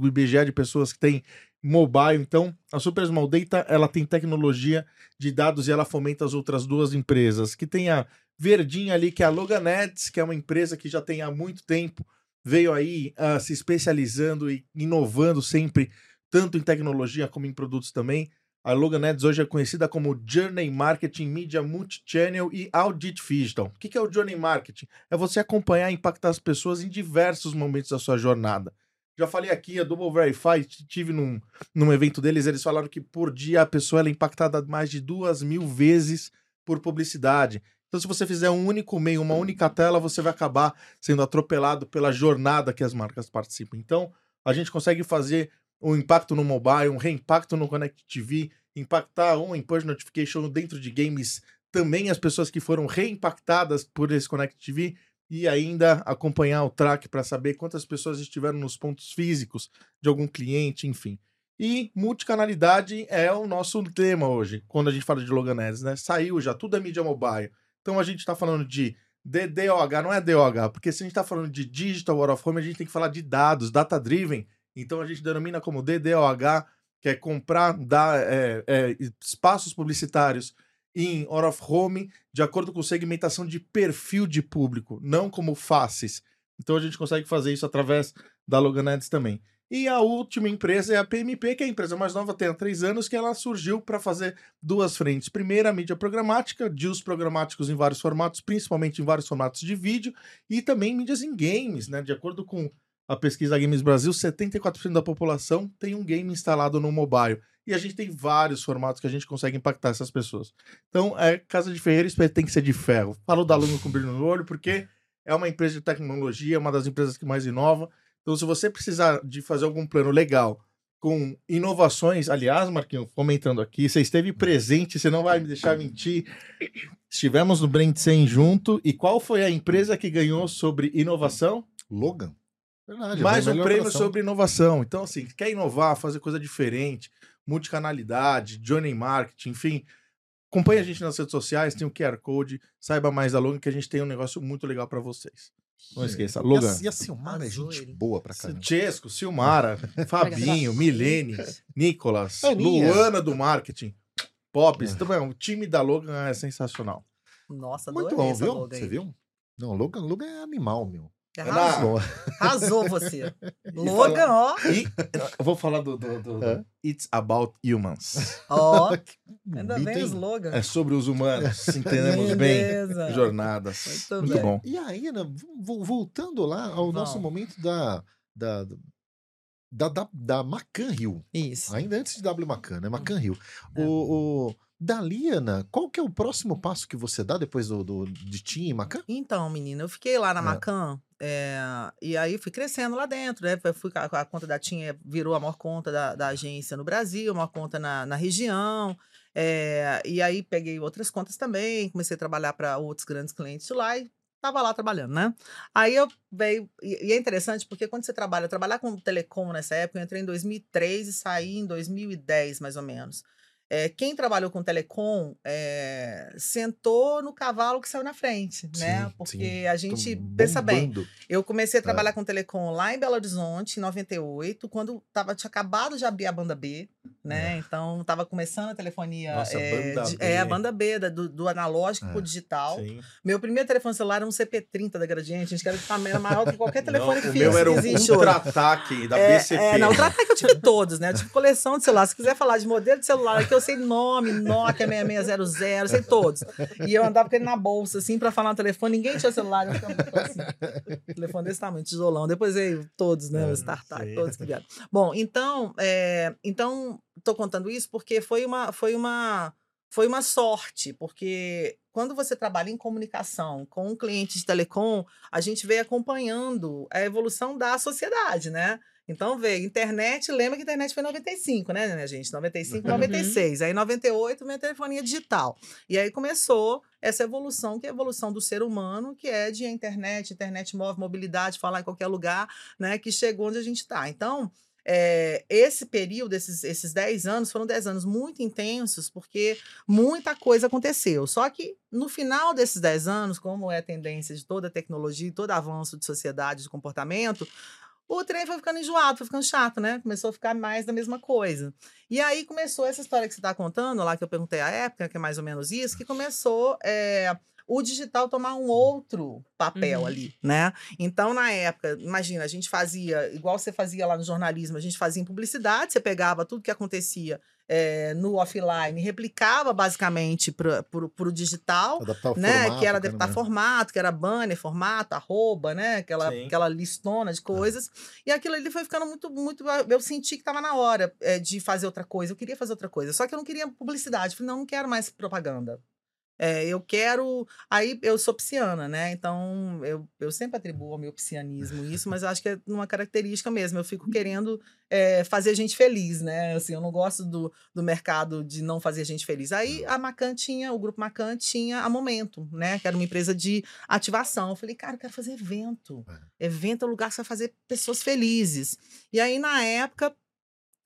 IBGE de pessoas que têm mobile. Então, a Super Small Data, ela tem tecnologia de dados e ela fomenta as outras duas empresas, que tem a verdinha ali, que é a Loganets, que é uma empresa que já tem há muito tempo, veio aí ah, se especializando e inovando sempre, tanto em tecnologia como em produtos também. A Logan Ads hoje é conhecida como Journey Marketing, Media Multichannel e Audit Digital. O que é o Journey Marketing? É você acompanhar e impactar as pessoas em diversos momentos da sua jornada. Já falei aqui, a Double Verify, tive num, num evento deles, eles falaram que por dia a pessoa é impactada mais de duas mil vezes por publicidade. Então, se você fizer um único meio, uma única tela, você vai acabar sendo atropelado pela jornada que as marcas participam. Então, a gente consegue fazer um impacto no mobile, um reimpacto no Connect TV, impactar um push notification dentro de games, também as pessoas que foram reimpactadas por esse Connect TV e ainda acompanhar o track para saber quantas pessoas estiveram nos pontos físicos de algum cliente, enfim. E multicanalidade é o nosso tema hoje, quando a gente fala de Logan Ads, né? Saiu já, tudo é mídia mobile. Então a gente está falando de DDOH, não é DOH, porque se a gente está falando de Digital Out of Home, a gente tem que falar de dados, data-driven. Então a gente denomina como DDOH, que é comprar é, é, espaços publicitários em out of home de acordo com segmentação de perfil de público, não como faces. Então a gente consegue fazer isso através da Logan Ads também. E a última empresa é a PMP, que é a empresa mais nova, tem há três anos, que ela surgiu para fazer duas frentes. Primeira, a mídia programática, deals programáticos em vários formatos, principalmente em vários formatos de vídeo, e também mídias em games, né? De acordo com a pesquisa Games Brasil, 74% da população tem um game instalado no mobile. E a gente tem vários formatos que a gente consegue impactar essas pessoas. Então, é Casa de Ferreira, tem que ser de ferro. Falo da Lunga com brilho no olho, porque é uma empresa de tecnologia, é uma das empresas que mais inova. Então, se você precisar de fazer algum plano legal com inovações, aliás, Marquinhos, comentando aqui, você esteve presente, você não vai me deixar mentir. Estivemos no Brand 100 junto. E qual foi a empresa que ganhou sobre inovação? Logan. Verdade. Mais um prêmio operação. sobre inovação. Então, assim, quer inovar, fazer coisa diferente, multicanalidade, journey marketing, enfim. Acompanhe a gente nas redes sociais, tem o QR Code, saiba mais da Logan, que a gente tem um negócio muito legal para vocês. Não esqueça, E Logan. a, e a Silmara é gente boa pra caramba. Chesco, Silmara, [laughs] Fabinho, Milene, Nicolas, Aninha. Luana do marketing, Pops. Então, é, o time da Logan é sensacional. Nossa, Muito bom, viu? Você viu? Não, Logan, Logan é animal, meu. Arrasou, arrasou você. [laughs] Logan, ó. e eu vou falar do, do- do- do. It's About Humans. Ó. Ainda bem hein? os Logan. É sobre os humanos, entendemos bem. Jornadas. Muito Muito bem. bom. E aí, né, vo- voltando lá ao nosso Vamos. momento da, da, da, da, da Macan Hill. Isso. Ainda antes de W Macan, né? Macan Hill. O, o, dali, Ana, qual que é o próximo passo que você dá depois do, do, de Tim e Macan? Então, menina, eu fiquei lá na É. Macan, é, e aí fui crescendo lá dentro, né? Fui, a, a conta da Tinha virou a maior conta da, da agência no Brasil, maior conta na, na região. é, e aí peguei outras contas também, comecei a trabalhar para outros grandes clientes lá e tava lá trabalhando, né? Aí eu veio. E, e é interessante porque quando você trabalha, trabalhar com telecom nessa época, eu entrei em 2003 e saí em 2010, mais ou menos. É, quem trabalhou com telecom é, sentou no cavalo que saiu na frente, né? Sim, Porque sim. a gente, Tô pensa bem, eu comecei a É. trabalhar com telecom lá em Belo Horizonte, em 98, quando tava, tinha acabado de abrir a banda B, né? Então tava começando a telefonia. Nossa, é, banda de- B. é, a banda B, da- do, do analógico É, pro digital. Sim. Meu primeiro telefone celular era um CP30 da Gradiente, gente, que era tamanho maior do que qualquer [laughs] telefone Não, o fixo meu era um contra-ataque da É, BCP. é, não, o Trapac eu tive todos, né? Eu tive coleção de celular. Se quiser falar de modelo de celular, [laughs] aqui eu sei nome, Nokia 6600, sei todos. E eu andava com ele na bolsa, assim, pra falar no telefone. Ninguém tinha celular. Eu ficava assim, telefone desse tamanho, tijolão. Depois veio todos, né? Os startup, sim. todos que vieram. Bom, então, é, então, tô contando isso porque foi uma, foi uma, foi uma sorte, porque quando você trabalha em comunicação com um cliente de telecom, a gente veio acompanhando a evolução da sociedade, né? Então veio internet, lembra que a internet foi em 95, né, né, gente? 95, Uhum. 96. Aí em 98 veio a telefonia digital. E aí começou essa evolução, que é a evolução do ser humano, que é de internet, internet móvel, mobilidade, falar em qualquer lugar, né? Que chegou onde a gente está. Então, é, esse período, esses, esses 10 anos, foram 10 anos muito intensos, porque muita coisa aconteceu. Só que no final desses 10 anos, como é a tendência de toda a tecnologia todo avanço de sociedade, de comportamento, o trem foi ficando enjoado, foi ficando chato, né? Começou a ficar mais da mesma coisa. E aí começou essa história que você está contando, lá que eu perguntei a época, que é mais ou menos isso, que começou é, o digital tomar um outro papel Uhum. ali, né? Então, na época, imagina, a gente fazia, igual você fazia lá no jornalismo, a gente fazia em publicidade, você pegava tudo que acontecia é, no offline, replicava basicamente para o digital, Adaptar né? formato, que era adaptar formato, que era banner, formato, arroba, né? Aquela, Sim. aquela listona de coisas. E aquilo ali foi ficando muito, muito. Eu senti que estava na hora é, de fazer outra coisa. Eu queria fazer outra coisa. Só que eu não queria publicidade. Falei, não, não quero mais propaganda. É, eu quero. Aí eu sou pisciana, né? Então eu, eu sempre atribuo ao meu piscianismo isso, mas eu acho que é uma característica mesmo. Eu fico querendo é, fazer gente feliz, né? Assim, eu não gosto do, do mercado de não fazer gente feliz. Aí a Macan tinha, o grupo Macan tinha a Momento, né? Que era uma empresa de ativação. Eu falei, cara, eu quero fazer evento. Evento é o lugar que você vai fazer pessoas felizes. E aí, na época,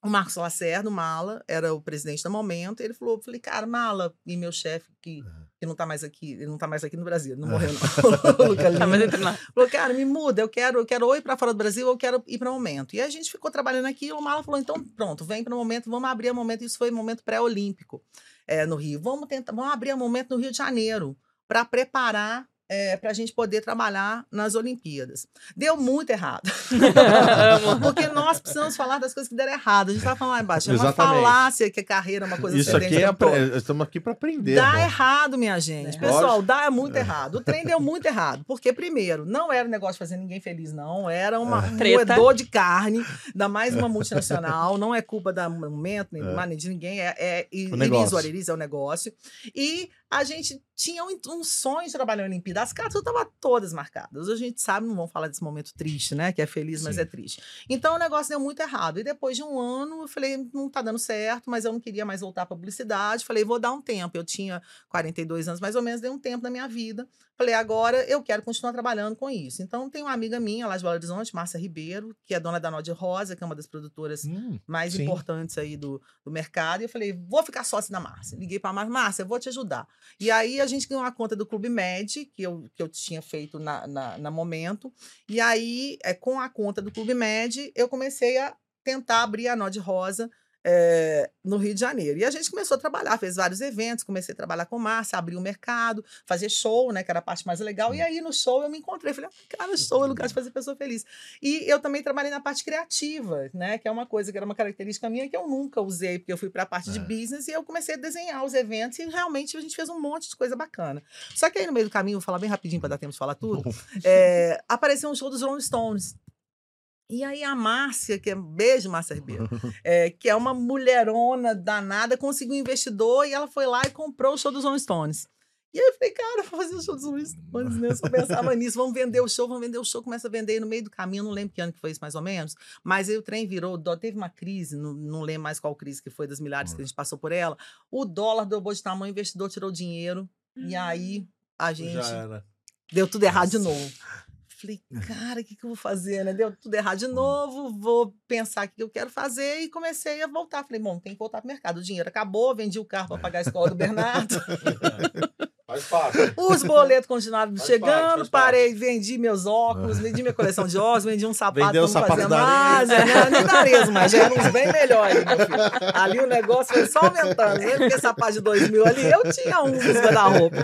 o Marcos Lacerda, o Mala, era o presidente do momento, ele falou, falei, cara, Mala, e meu chefe, que, que não tá mais aqui, ele não tá mais aqui no Brasil, não morreu, não. [laughs] o Luca Tá, entre nós. Falou, cara, me muda, eu quero, eu quero ou ir para fora do Brasil, ou eu quero ir para o momento. E a gente ficou trabalhando aqui, e o Mala falou, então pronto, vem para o momento, vamos abrir a momento. Isso foi um momento pré-olímpico é, no Rio. Vamos tentar, vamos abrir a momento no Rio de Janeiro para preparar é, para a gente poder trabalhar nas Olimpíadas. Deu muito errado. [laughs] Porque nós precisamos falar das coisas que deram errado. A gente vai falar lá embaixo. É uma Exatamente. falácia que a carreira é uma coisa Isso aqui é. apre- Estamos aqui para aprender. Dá né? errado, minha gente. É. Pessoal, Lógico. dá muito errado. O trem deu muito errado. Porque, primeiro, não era um negócio de fazer ninguém feliz, não. Era uma, um Treta. moedor de carne, ainda mais uma multinacional. Não é culpa da momento, nem, É. nem de ninguém. É, é O negócio. É o negócio. E a gente tinha um, um sonho de trabalhar na Olimpíada. As cartas estavam todas marcadas. A gente sabe, não vamos falar desse momento triste, né? Que é feliz, mas Sim. é triste. Então o negócio deu muito errado. E depois de um ano, eu falei, não tá dando certo, mas eu não queria mais voltar para publicidade. Falei, vou dar um tempo. Eu tinha 42 anos, mais ou menos, dei um tempo da minha vida. Falei, agora eu quero continuar trabalhando com isso. Então tem uma amiga minha lá de Belo Horizonte, Márcia Ribeiro, que é dona da Nod Rosa, que é uma das produtoras Hum, mais sim. importantes aí do, do mercado. E eu falei, vou ficar sócia da Márcia. Liguei para a Márcia, Márcia, eu vou te ajudar. E aí a gente ganhou a conta do Clube Med, que eu, que eu tinha feito na, na, na momento. E aí, é, com a conta do Clube Med, eu comecei a tentar abrir a Nod Rosa é, no Rio de Janeiro. E a gente começou a trabalhar, fez vários eventos, comecei a trabalhar com Márcia, abrir o mercado, fazer show, né, que era a parte mais legal. E aí no show eu me encontrei, falei, ah, cara, show é lugar de fazer pessoa feliz. E eu também trabalhei na parte criativa, né, que é uma coisa que era uma característica minha que eu nunca usei, porque eu fui para a parte de É. business e eu comecei a desenhar os eventos e realmente a gente fez um monte de coisa bacana. Só que aí no meio do caminho, vou falar bem rapidinho para dar tempo de falar tudo, é, apareceu um show dos Rolling Stones. E aí a Márcia, que é beijo, Márcia Ribeiro, é, que é uma mulherona danada, conseguiu um investidor e ela foi lá e comprou o show dos Rolling Stones. E aí eu falei, cara, vou fazer o show dos Rolling Stones, né? Eu só pensava nisso, vamos vender o show, vamos vender o show, começa a vender e no meio do caminho, não lembro que ano que foi isso mais ou menos, mas aí o trem virou, teve uma crise, não, não lembro mais qual crise que foi, das milhares que a gente passou por ela, o dólar dobrou de tamanho, o investidor tirou o dinheiro, e aí a gente Já era. deu tudo errado de Nossa. novo. Falei, cara, o que, que eu vou fazer, né? Deu tudo errado de novo, vou pensar o que eu quero fazer e comecei a voltar. Falei, bom, tem que voltar pro mercado. O dinheiro acabou, vendi o carro para pagar a escola do Bernardo. [laughs] Faz parte. Os boletos continuaram Faz chegando, parte, faz parei, vendi meus óculos, [laughs] vendi minha coleção de óculos, vendi um sapato Vendeu pra não fazer mais. Arezzo. né? Nem da Arezzo, mas já eram uns bem melhores, filho. Ali o negócio foi só aumentando. né? Porque sapato de dois mil ali, eu tinha um nos guarda-roupa.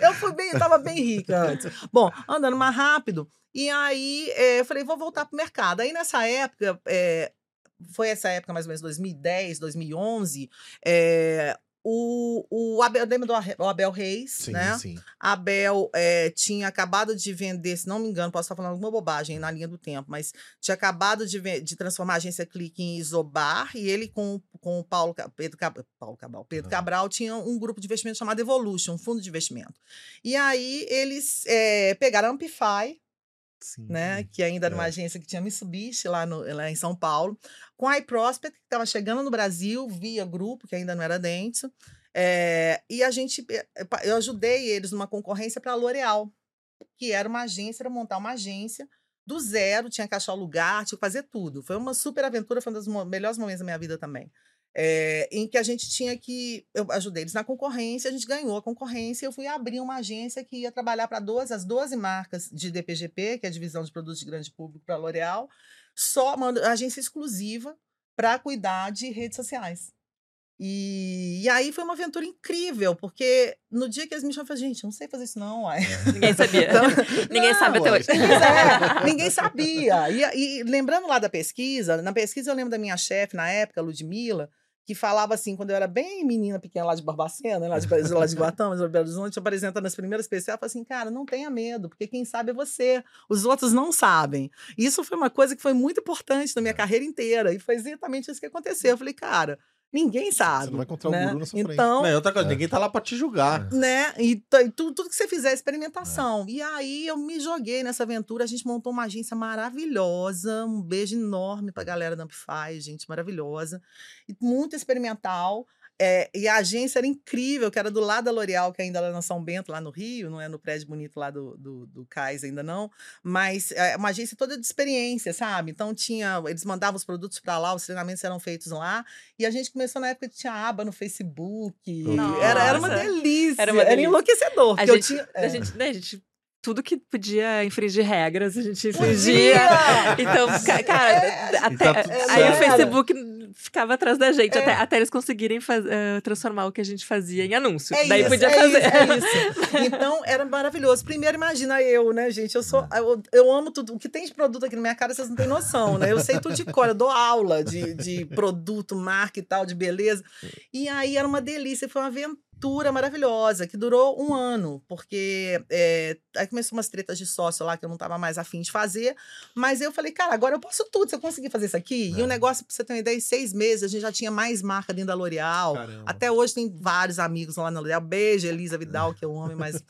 Eu fui bem, eu tava bem rica antes. Bom, andando mais rápido, e aí eh, eu falei, vou voltar pro mercado. Aí nessa época, eh, foi essa época mais ou menos 2010, 2011, eh, o, o Abel, lembra do Abel Reis, Sim, né? sim. Abel eh, tinha acabado de vender, se não me engano, posso estar falando alguma bobagem na linha do tempo, mas tinha acabado de, de transformar a agência Clique em Isobar e ele com, com o Paulo, Pedro, Paulo Cabral, Pedro Ah. Cabral tinha um grupo de investimento chamado Evolution, um fundo de investimento. E aí eles eh, pegaram a Amplify, sim. né, que ainda era uma É. agência que tinha Mitsubishi lá, no, lá em São Paulo, com a iProspect, que estava chegando no Brasil via grupo, que ainda não era Dentsu, eh, e a gente, eh, pa- eu ajudei eles numa concorrência para a L'Oréal, que era uma agência, era montar uma agência do zero, tinha que achar o lugar, tinha que fazer tudo. Foi uma super aventura, foi um dos melhores momentos da minha vida também. Eh, em que a gente tinha que. Eu ajudei eles na concorrência, a gente ganhou a concorrência. Eu fui abrir uma agência que ia trabalhar para 12, as 12 marcas de DPGP, que é a divisão de produtos de grande público para L'Oréal, só uma agência exclusiva para cuidar de redes sociais. E, e aí foi uma aventura incrível, porque no dia que eles me chamaram, eu falei, gente, não sei fazer isso não, uai. [laughs] Ninguém [laughs] sabia. Então, [laughs] Ninguém sabe até hoje. É, ninguém sabia. E, e lembrando lá da pesquisa, na pesquisa eu lembro da minha chefe na época, Ludmilla, que falava assim, quando eu era bem menina pequena lá de Barbacena, lá de, lá de Guatama, de Belo Horizonte, apresentando as primeiras pesquisas, ela falou assim, cara, não tenha medo, porque quem sabe é você, os outros não sabem. Isso foi uma coisa que foi muito importante na minha carreira inteira, e foi exatamente isso que aconteceu. Eu falei, cara, ninguém sabe. não vai encontrar o né? guru na sua frente. Então, Não, e outra coisa, É. ninguém tá lá pra te julgar. né? E, e tudo, tudo que você fizer é experimentação. E aí eu me joguei nessa aventura. A gente montou uma agência maravilhosa. Um beijo enorme pra galera da Amplify, gente maravilhosa. E muito experimental. É, e a agência era incrível, que era do lado da L'Oréal, que ainda era na São Bento, lá no Rio, não é no prédio bonito lá do, do, do Cais ainda não, mas é uma agência toda de experiência, sabe? Então tinha, eles mandavam os produtos para lá, os treinamentos eram feitos lá, e a gente começou na época que tinha aba no Facebook, Nossa. era, era uma delícia, Era uma delícia. enlouquecedor, A gente, tinha... a é. gente, né, a gente, tudo que podia infringir regras, a gente Podia! infringia. Então, ca- cara, É, até, tá aí o. Facebook ficava atrás da gente, É. até, até eles conseguirem faz- eh, transformar o que a gente fazia em anúncio. É Daí isso, podia é fazer. Isso, é isso. [laughs] Então, era maravilhoso. Primeiro, imagina eu, né, gente? Eu sou. Eu, eu amo tudo. O que tem de produto aqui na minha cara, vocês não têm noção, né? Eu sei tudo de cor, eu dou aula de, de produto, marca e tal, de beleza. E aí era uma delícia, foi uma aventura. Aventura maravilhosa que durou um ano, porque é, aí começou umas tretas de sócio lá que eu não estava mais afim de fazer, mas eu falei, cara, agora eu posso tudo, se eu conseguir fazer isso aqui. É. E o negócio, pra você ter uma ideia, em seis meses a gente já tinha mais marca dentro da L'Oréal. Até hoje tem vários amigos lá na L'Oréal. Beijo, Elisa Vidal, que eu amo, mas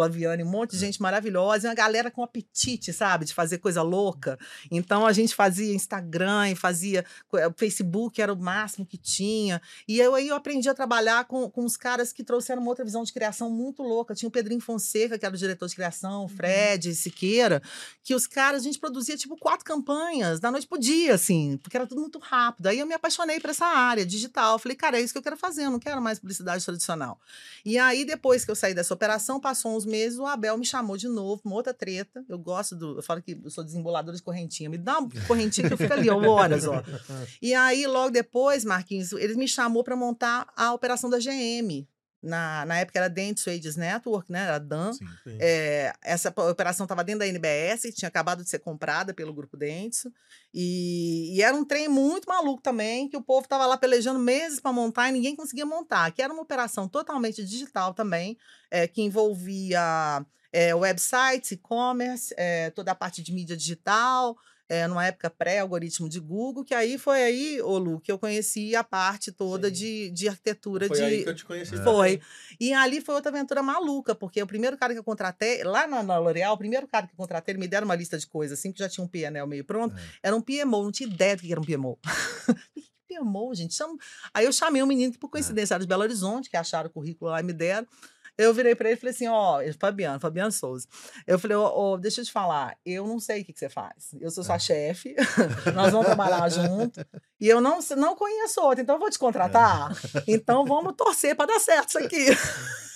Flaviane, um monte de é. gente maravilhosa, uma galera com apetite, sabe, de fazer coisa louca. Então a gente fazia Instagram, fazia eh, Facebook, era o máximo que tinha. E eu, aí eu aprendi a trabalhar com, com os caras que trouxeram uma outra visão de criação muito louca. Tinha o Pedrinho Fonseca, que era o diretor de criação, o uhum. Fred, Siqueira, que os caras, a gente produzia tipo quatro campanhas da noite pro dia, assim, porque era tudo muito rápido. Aí eu me apaixonei por essa área digital. Falei, cara, é isso que eu quero fazer, eu não quero mais publicidade tradicional. E aí, depois que eu saí dessa operação, passou uns meses, o Abel me chamou de novo, uma outra treta. Eu gosto do. Eu falo que eu sou desemboladora de correntinha. Me dá uma correntinha que eu fico ali, [laughs] horas, ó. E aí, logo depois, Marquinhos, ele me chamou para montar a operação da GM. Na, na época era Dentsu Ages Network, né? Era Dan. Sim, sim. É, essa operação estava dentro da NBS, tinha acabado de ser comprada pelo grupo Dentsu. E, e, era um trem muito maluco também, que o povo estava lá pelejando meses para montar e ninguém conseguia montar. Que era uma operação totalmente digital também, é, que envolvia é, websites, e-commerce, é, toda a parte de mídia digital, é, numa época pré-algoritmo de Google, que aí foi aí, ô Lu, que eu conheci a parte toda de, de arquitetura foi de. Foi aí que eu te conheci. Foi. Também. E ali foi outra aventura maluca, porque o primeiro cara que eu contratei, lá na, na L'Oréal, o primeiro cara que eu contratei, ele me deram uma lista de coisas, assim, que já tinha um PNL meio pronto, é. era um PMO, não tinha ideia do que era um PMO. [laughs] PMO, gente. Chama... Aí eu chamei um menino que, por é. coincidência, era de Belo Horizonte, que acharam o currículo lá e me deram. Eu virei para ele e falei assim: ó, oh, Fabiano, Fabiano Souza. Eu falei: ó, oh, oh, deixa eu te falar, eu não sei o que, que você faz. Eu sou sua é. chefe, [laughs] nós vamos trabalhar junto. E eu não, não conheço outro, então eu vou te contratar. É. Então vamos torcer para dar certo isso aqui. [laughs]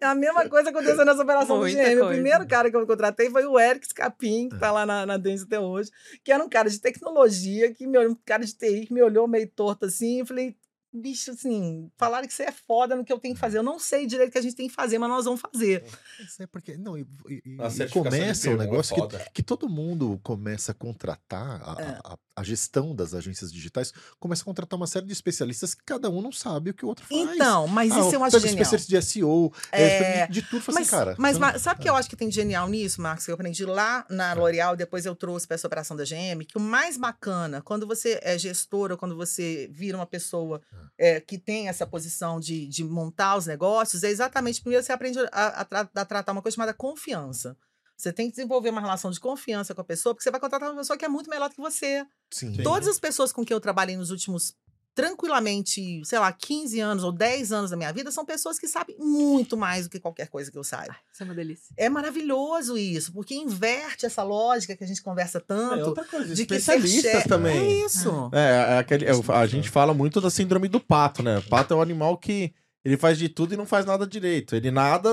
É a mesma coisa aconteceu nessa operação Muita do GM. Coisa. O primeiro cara que eu contratei foi o Eric Scapin, que tá lá na, na Dance até hoje, que era um cara de tecnologia, que me olhou, um cara de TI, que me olhou meio torto assim, e falei, bicho, assim, falaram que você é foda no que eu tenho que fazer. Eu não sei direito o que a gente tem que fazer, mas nós vamos fazer. Isso é porque. Não, e, e, e começa um negócio que, que todo mundo começa a contratar, a, é. a, a, gestão das agências digitais, começa a contratar uma série de especialistas que cada um não sabe o que o outro faz. Então, mas ah, isso eu acho genial. especialista de SEO, é... de, de tudo, assim, mas, cara. Mas, sabe o que eu acho que tem de genial nisso, Marcos? Que eu aprendi lá na L'Oréal, depois eu trouxe para essa operação da GM, que o mais bacana, quando você é gestora, quando você vira uma pessoa é, que tem essa posição de, de montar os negócios, é exatamente, primeiro você aprende a, a, a tratar uma coisa chamada confiança. Você tem que desenvolver uma relação de confiança com a pessoa, porque você vai contratar uma pessoa que é muito melhor do que você. Sim. Todas as pessoas com quem eu trabalhei nos últimos tranquilamente, sei lá, 15 anos ou 10 anos da minha vida, são pessoas que sabem muito mais do que qualquer coisa que eu saiba. isso é uma delícia. É maravilhoso isso, porque inverte essa lógica que a gente conversa tanto. É outra coisa, de especialistas que também. É isso. É, é aquele, é, a gente fala muito da síndrome do pato, né? O pato é um animal que ele faz de tudo e não faz nada direito. Ele nada,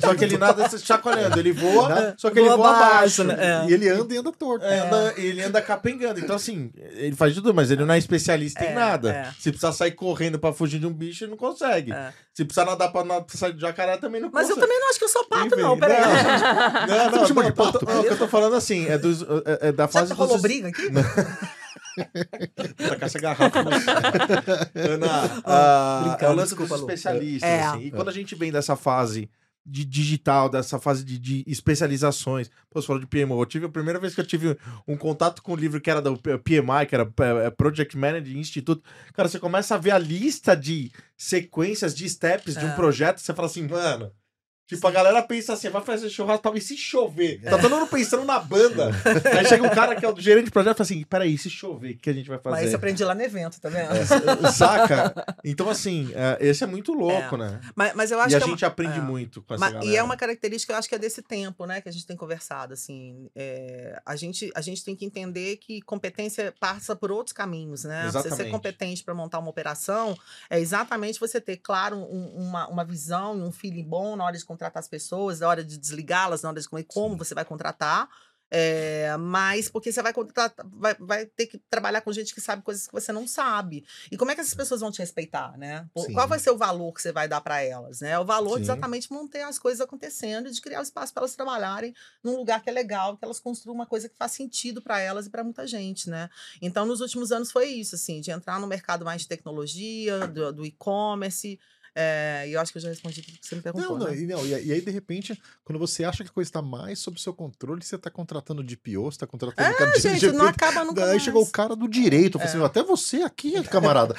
só que ele nada chacoalhando. Ele voa, só que ele voa abaixo. Né? É. E ele anda e anda torto. É. Anda, ele anda capengando. Então, assim, ele faz de tudo, mas ele não é especialista é, em nada. É. Se precisar sair correndo pra fugir de um bicho, ele não consegue. É. Se precisar nadar pra, nadar, pra sair de jacaré, também não mas consegue. Mas eu também não acho que eu sou pato, Enfim, não. Peraí. Não, [laughs] não, não, não, não, de pato? Não, o que eu tô falando assim, é, dos, é, é da fase... Você rolou briga aqui? [laughs] Tacar essa garrafa. [laughs] Ana, ah, é o lance dos especialistas. É. Assim. E quando a gente vem dessa fase de digital, dessa fase de, de especializações. Pô, você falou de PMO. Eu tive a primeira vez que eu tive um contato com o um livro que era do PMI, que era é, Project Manager Institute. Cara, você começa a ver a lista de sequências, de steps é. de um é. projeto, você fala assim, mano. Tipo, Sim. a galera pensa assim, vai fazer churrasco, talvez se chover. Tá todo mundo pensando na banda. [laughs] Aí chega um cara que é o gerente de projeto e fala assim, peraí, se chover, o que a gente vai fazer? Mas isso aprendi lá no evento, tá vendo? É, saca? Então, assim, é, esse é muito louco, é. né? Mas, mas eu acho e a que é gente aprende muito com essa mas, galera. E é uma característica, eu acho que é desse tempo, né, que a gente tem conversado, assim. É, a, gente, a gente tem que entender que competência passa por outros caminhos, né? Exatamente. Você ser competente para montar uma operação é exatamente você ter, claro, um, uma, uma visão e um feeling bom na hora de contratar as pessoas, na hora de desligá-las, na hora de como, como você vai contratar. É, mas porque você vai, vai, vai ter que trabalhar com gente que sabe coisas que você não sabe. E como é que essas pessoas vão te respeitar, né? Sim. Qual vai ser o valor que você vai dar para elas, né? O valor Sim. de exatamente manter as coisas acontecendo e de criar o espaço para elas trabalharem num lugar que é legal, que elas construam uma coisa que faz sentido para elas e para muita gente, né? Então, nos últimos anos foi isso, assim, de entrar no mercado mais de tecnologia, do, do e-commerce, É, e eu acho que eu já respondi tudo que você me perguntou. Não, não, né? e, não, e, aí, de repente, quando você acha que a coisa está mais sob seu controle, você está contratando de PO, você está contratando cara de É, gente, GP, não acaba nunca Daí mais. chegou o cara do direito, falou É. assim, até você aqui, [laughs] camarada.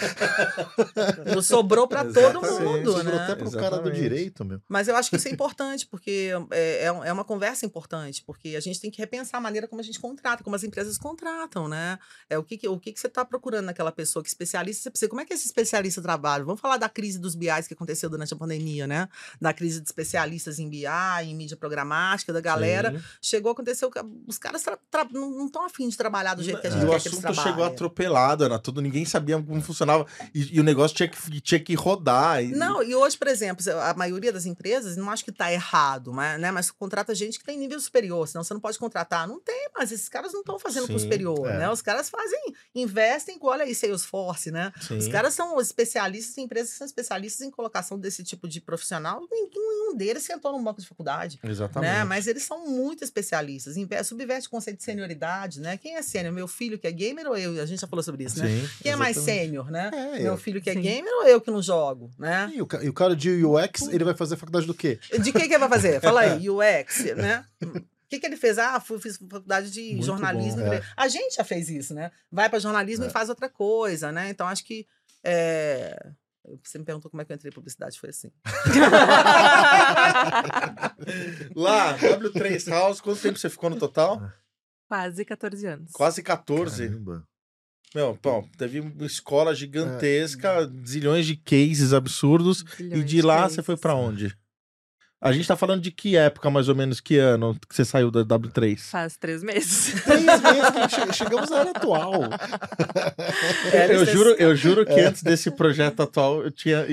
Não Sobrou pra todo mundo, Sobrou né? até pro cara do direito, meu. Mas eu acho que isso é importante, porque é, é é uma conversa importante, porque a gente tem que repensar a maneira como a gente contrata, como as empresas contratam, né? É, o que, que- o que, que você está procurando naquela pessoa, que especialista você precisa. Como é que esse especialista trabalha? Vamos falar da crise dos BIs que aconteceu durante a pandemia, né? Da crise de especialistas em BI, em mídia programática, da galera. Sim. Chegou, aconteceu, que os caras não estão afim de trabalhar do jeito que a gente E o quer que eles assunto chegou atropelado, era tudo, ninguém sabia como funcionava. E, e o negócio tinha que, tinha que rodar. E, Não, e hoje, por exemplo, a maioria das empresas, não acho que está errado, mas, né, mas contrata gente que tem nível superior, senão você não pode contratar. Não tem, mas esses caras não estão fazendo para o Sim, superior, é. né? Os caras fazem, investem, com, olha aí, Salesforce, né? Sim. Os caras são especialistas, tem empresas que são especialistas em colocação desse tipo de profissional, nenhum deles sentou num banco de faculdade. Exatamente. Né? Mas eles são muito especialistas. Subverte o conceito de senioridade, né? Quem é sênior? Meu filho que é gamer ou eu? A gente já falou sobre isso, né? Sim, Quem é mais exatamente. sênior, né? É, Meu eu- filho que é Sim. gamer ou eu que não jogo, né? E o, e o cara de UX, ele vai fazer faculdade do quê? De que que ele vai fazer? [laughs] Fala aí, UX, né? O que, que ele fez? Ah, fui, fiz faculdade de Muito jornalismo. bom, é. A gente já fez isso, né? Vai para jornalismo É. e faz outra coisa, né? Então, acho que. é, Você me perguntou como é que eu entrei em publicidade, foi assim. [laughs] Lá, W3 House, quanto tempo você ficou no total? Quase 14 anos. Quase 14. Caramba. Meu, pô, teve uma escola gigantesca, zilhões de cases absurdos. E Bilhões de lá cases. você foi pra onde? A gente tá falando de que época, mais ou menos, que ano que você saiu da W3? Faz três meses. Três meses che- chegamos à era atual. É, eu, juro, eu juro que antes desse projeto atual eu tinha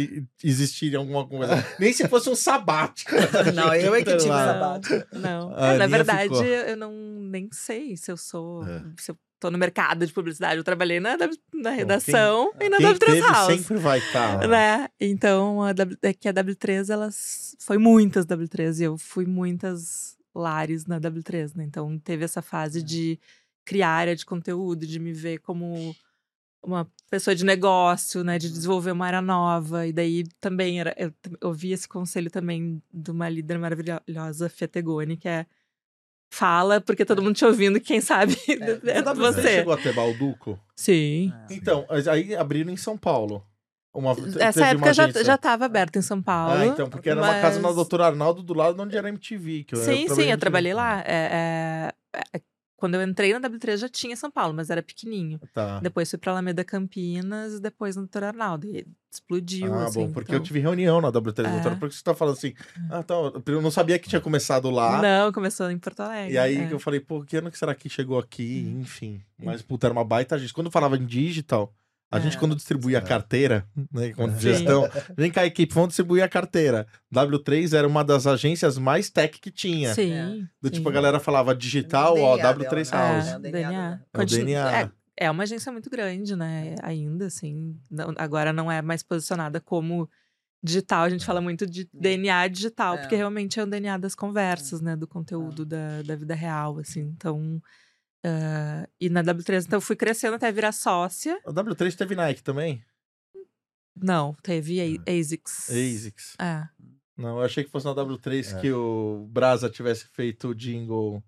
existiria alguma coisa. [laughs] Nem se fosse um sabático. Não, eu é que tive sabático. Não. É, na verdade, ficou. eu não nem sei se eu sou. É. Se eu tô no mercado de publicidade. Eu trabalhei na, na redação e na Quem W3 teve House. sempre vai estar. Né? Então, a w, é que a W3, elas. Foi muitas W3 e eu fui muitas lares na W3, né? Então, teve essa fase de criar área de conteúdo, de me ver como uma pessoa de negócio, né? De desenvolver uma área nova. E daí também era. Eu ouvi esse conselho também de uma líder maravilhosa, Fetegoni, que é. Fala, porque todo mundo te ouvindo, quem sabe [laughs] é, [laughs] É, A W3 você. chegou a ter Balduco? Sim. Então, mas aí abriram em São Paulo. Uma, teve Essa uma época já, já estava aberta em São Paulo. Ah, então, porque era uma casa na mas- Doutora Arnaldo do lado de onde era MTV. Que eu, Sim, eu sim, eu MTV. trabalhei lá. É, é, é, quando eu entrei na W3 já tinha São Paulo, mas era pequenininho. Tá. Depois fui pra Alameda Campinas, depois no Doutor Arnaldo. E explodiu, Ah, assim. bom, porque então... eu tive reunião na W3 É. Doutora, porque você tá falando assim, ah, tá, eu não sabia que tinha começado lá. Não, começou em Porto Alegre. E aí é. eu falei, pô, que ano que será que chegou aqui? Enfim. Mas, puta, era uma baita gente. Quando falava em digital, a gente, É. quando distribuía a É. carteira, né, com Sim. gestão, vem cá, equipe, vamos distribuir a carteira. W3 era uma das agências mais tech que tinha. Sim. Do sim. tipo, a galera falava digital, ó, DNA W3 dela, né? House. É, o DNA. É o DNA. É, é uma agência muito grande, né? Ainda, assim. Não- agora não é mais posicionada como digital. A gente fala muito de DNA digital, É. porque realmente é o DNA das conversas, né? Do conteúdo da, da vida real, assim. Então. Ah, e na W3, então eu fui crescendo até virar sócia. A W3 teve Nike também? Não, teve. A- ASICS. ASICS. É. Não, eu achei que fosse na W3 É. que o Brasa tivesse feito o jingle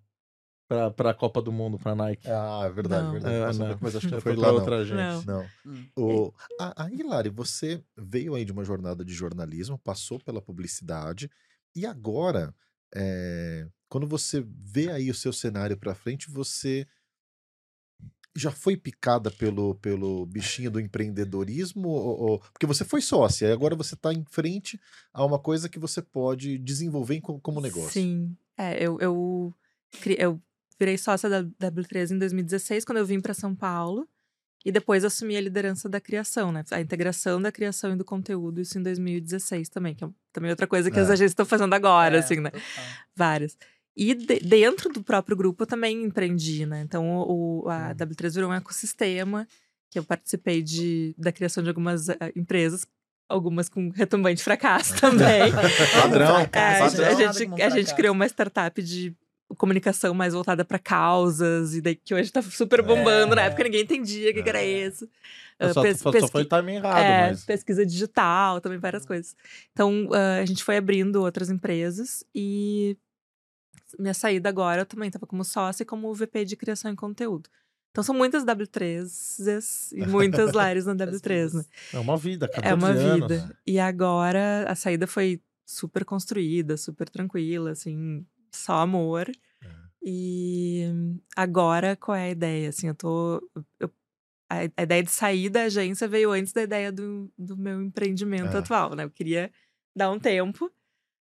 pra, pra Copa do Mundo, pra Nike. Ah, é verdade, Não. verdade. É, não. Mas acho que não foi lá, outra gente. Não. Não. Hum. O, a, a Hilary, você veio aí de uma jornada de jornalismo, passou pela publicidade, e agora, é, quando você vê aí o seu cenário pra frente, você já foi picada pelo, pelo bichinho do empreendedorismo? Ou, ou- porque você foi sócia, e agora você está em frente a uma coisa que você pode desenvolver em co- como negócio. Sim. É, eu, eu, eu virei sócia da W3 em 2016, quando eu vim para São Paulo. E depois assumi a liderança da criação, né? A integração da criação e do conteúdo, isso em 2016 também, que é também outra coisa que as É. agências estão fazendo agora, É, assim, né? total. Várias. E de- dentro do próprio grupo eu também empreendi, né? Então o, o- a Hum. W3 virou um ecossistema que eu participei de, da criação de algumas eh, empresas, algumas com retumbante fracasso [laughs] também. [laughs] Padrão. É, a, Fracasso, gente- a gente, a gente criou uma startup de comunicação mais voltada para causas, e daí que hoje tá super bombando. Na É. época ninguém entendia o que, que era É. isso. Só, Ah, só, pes- só pesqui- foi o timing errado, é, mas. pesquisa digital, também várias coisas. Então, ah, a gente foi abrindo outras empresas e minha saída agora eu também estava como sócia e como VP de criação e conteúdo. Então, são muitas W3s e muitas [laughs] lares na W3, né? É uma vida, 14 É uma anos. vida. E agora a saída foi super construída, super tranquila, assim, só amor. É. E agora qual é a ideia? Assim, eu tô. eu- a, a ideia de sair da agência veio antes da ideia do, do meu empreendimento É. atual, né? Eu queria dar um tempo.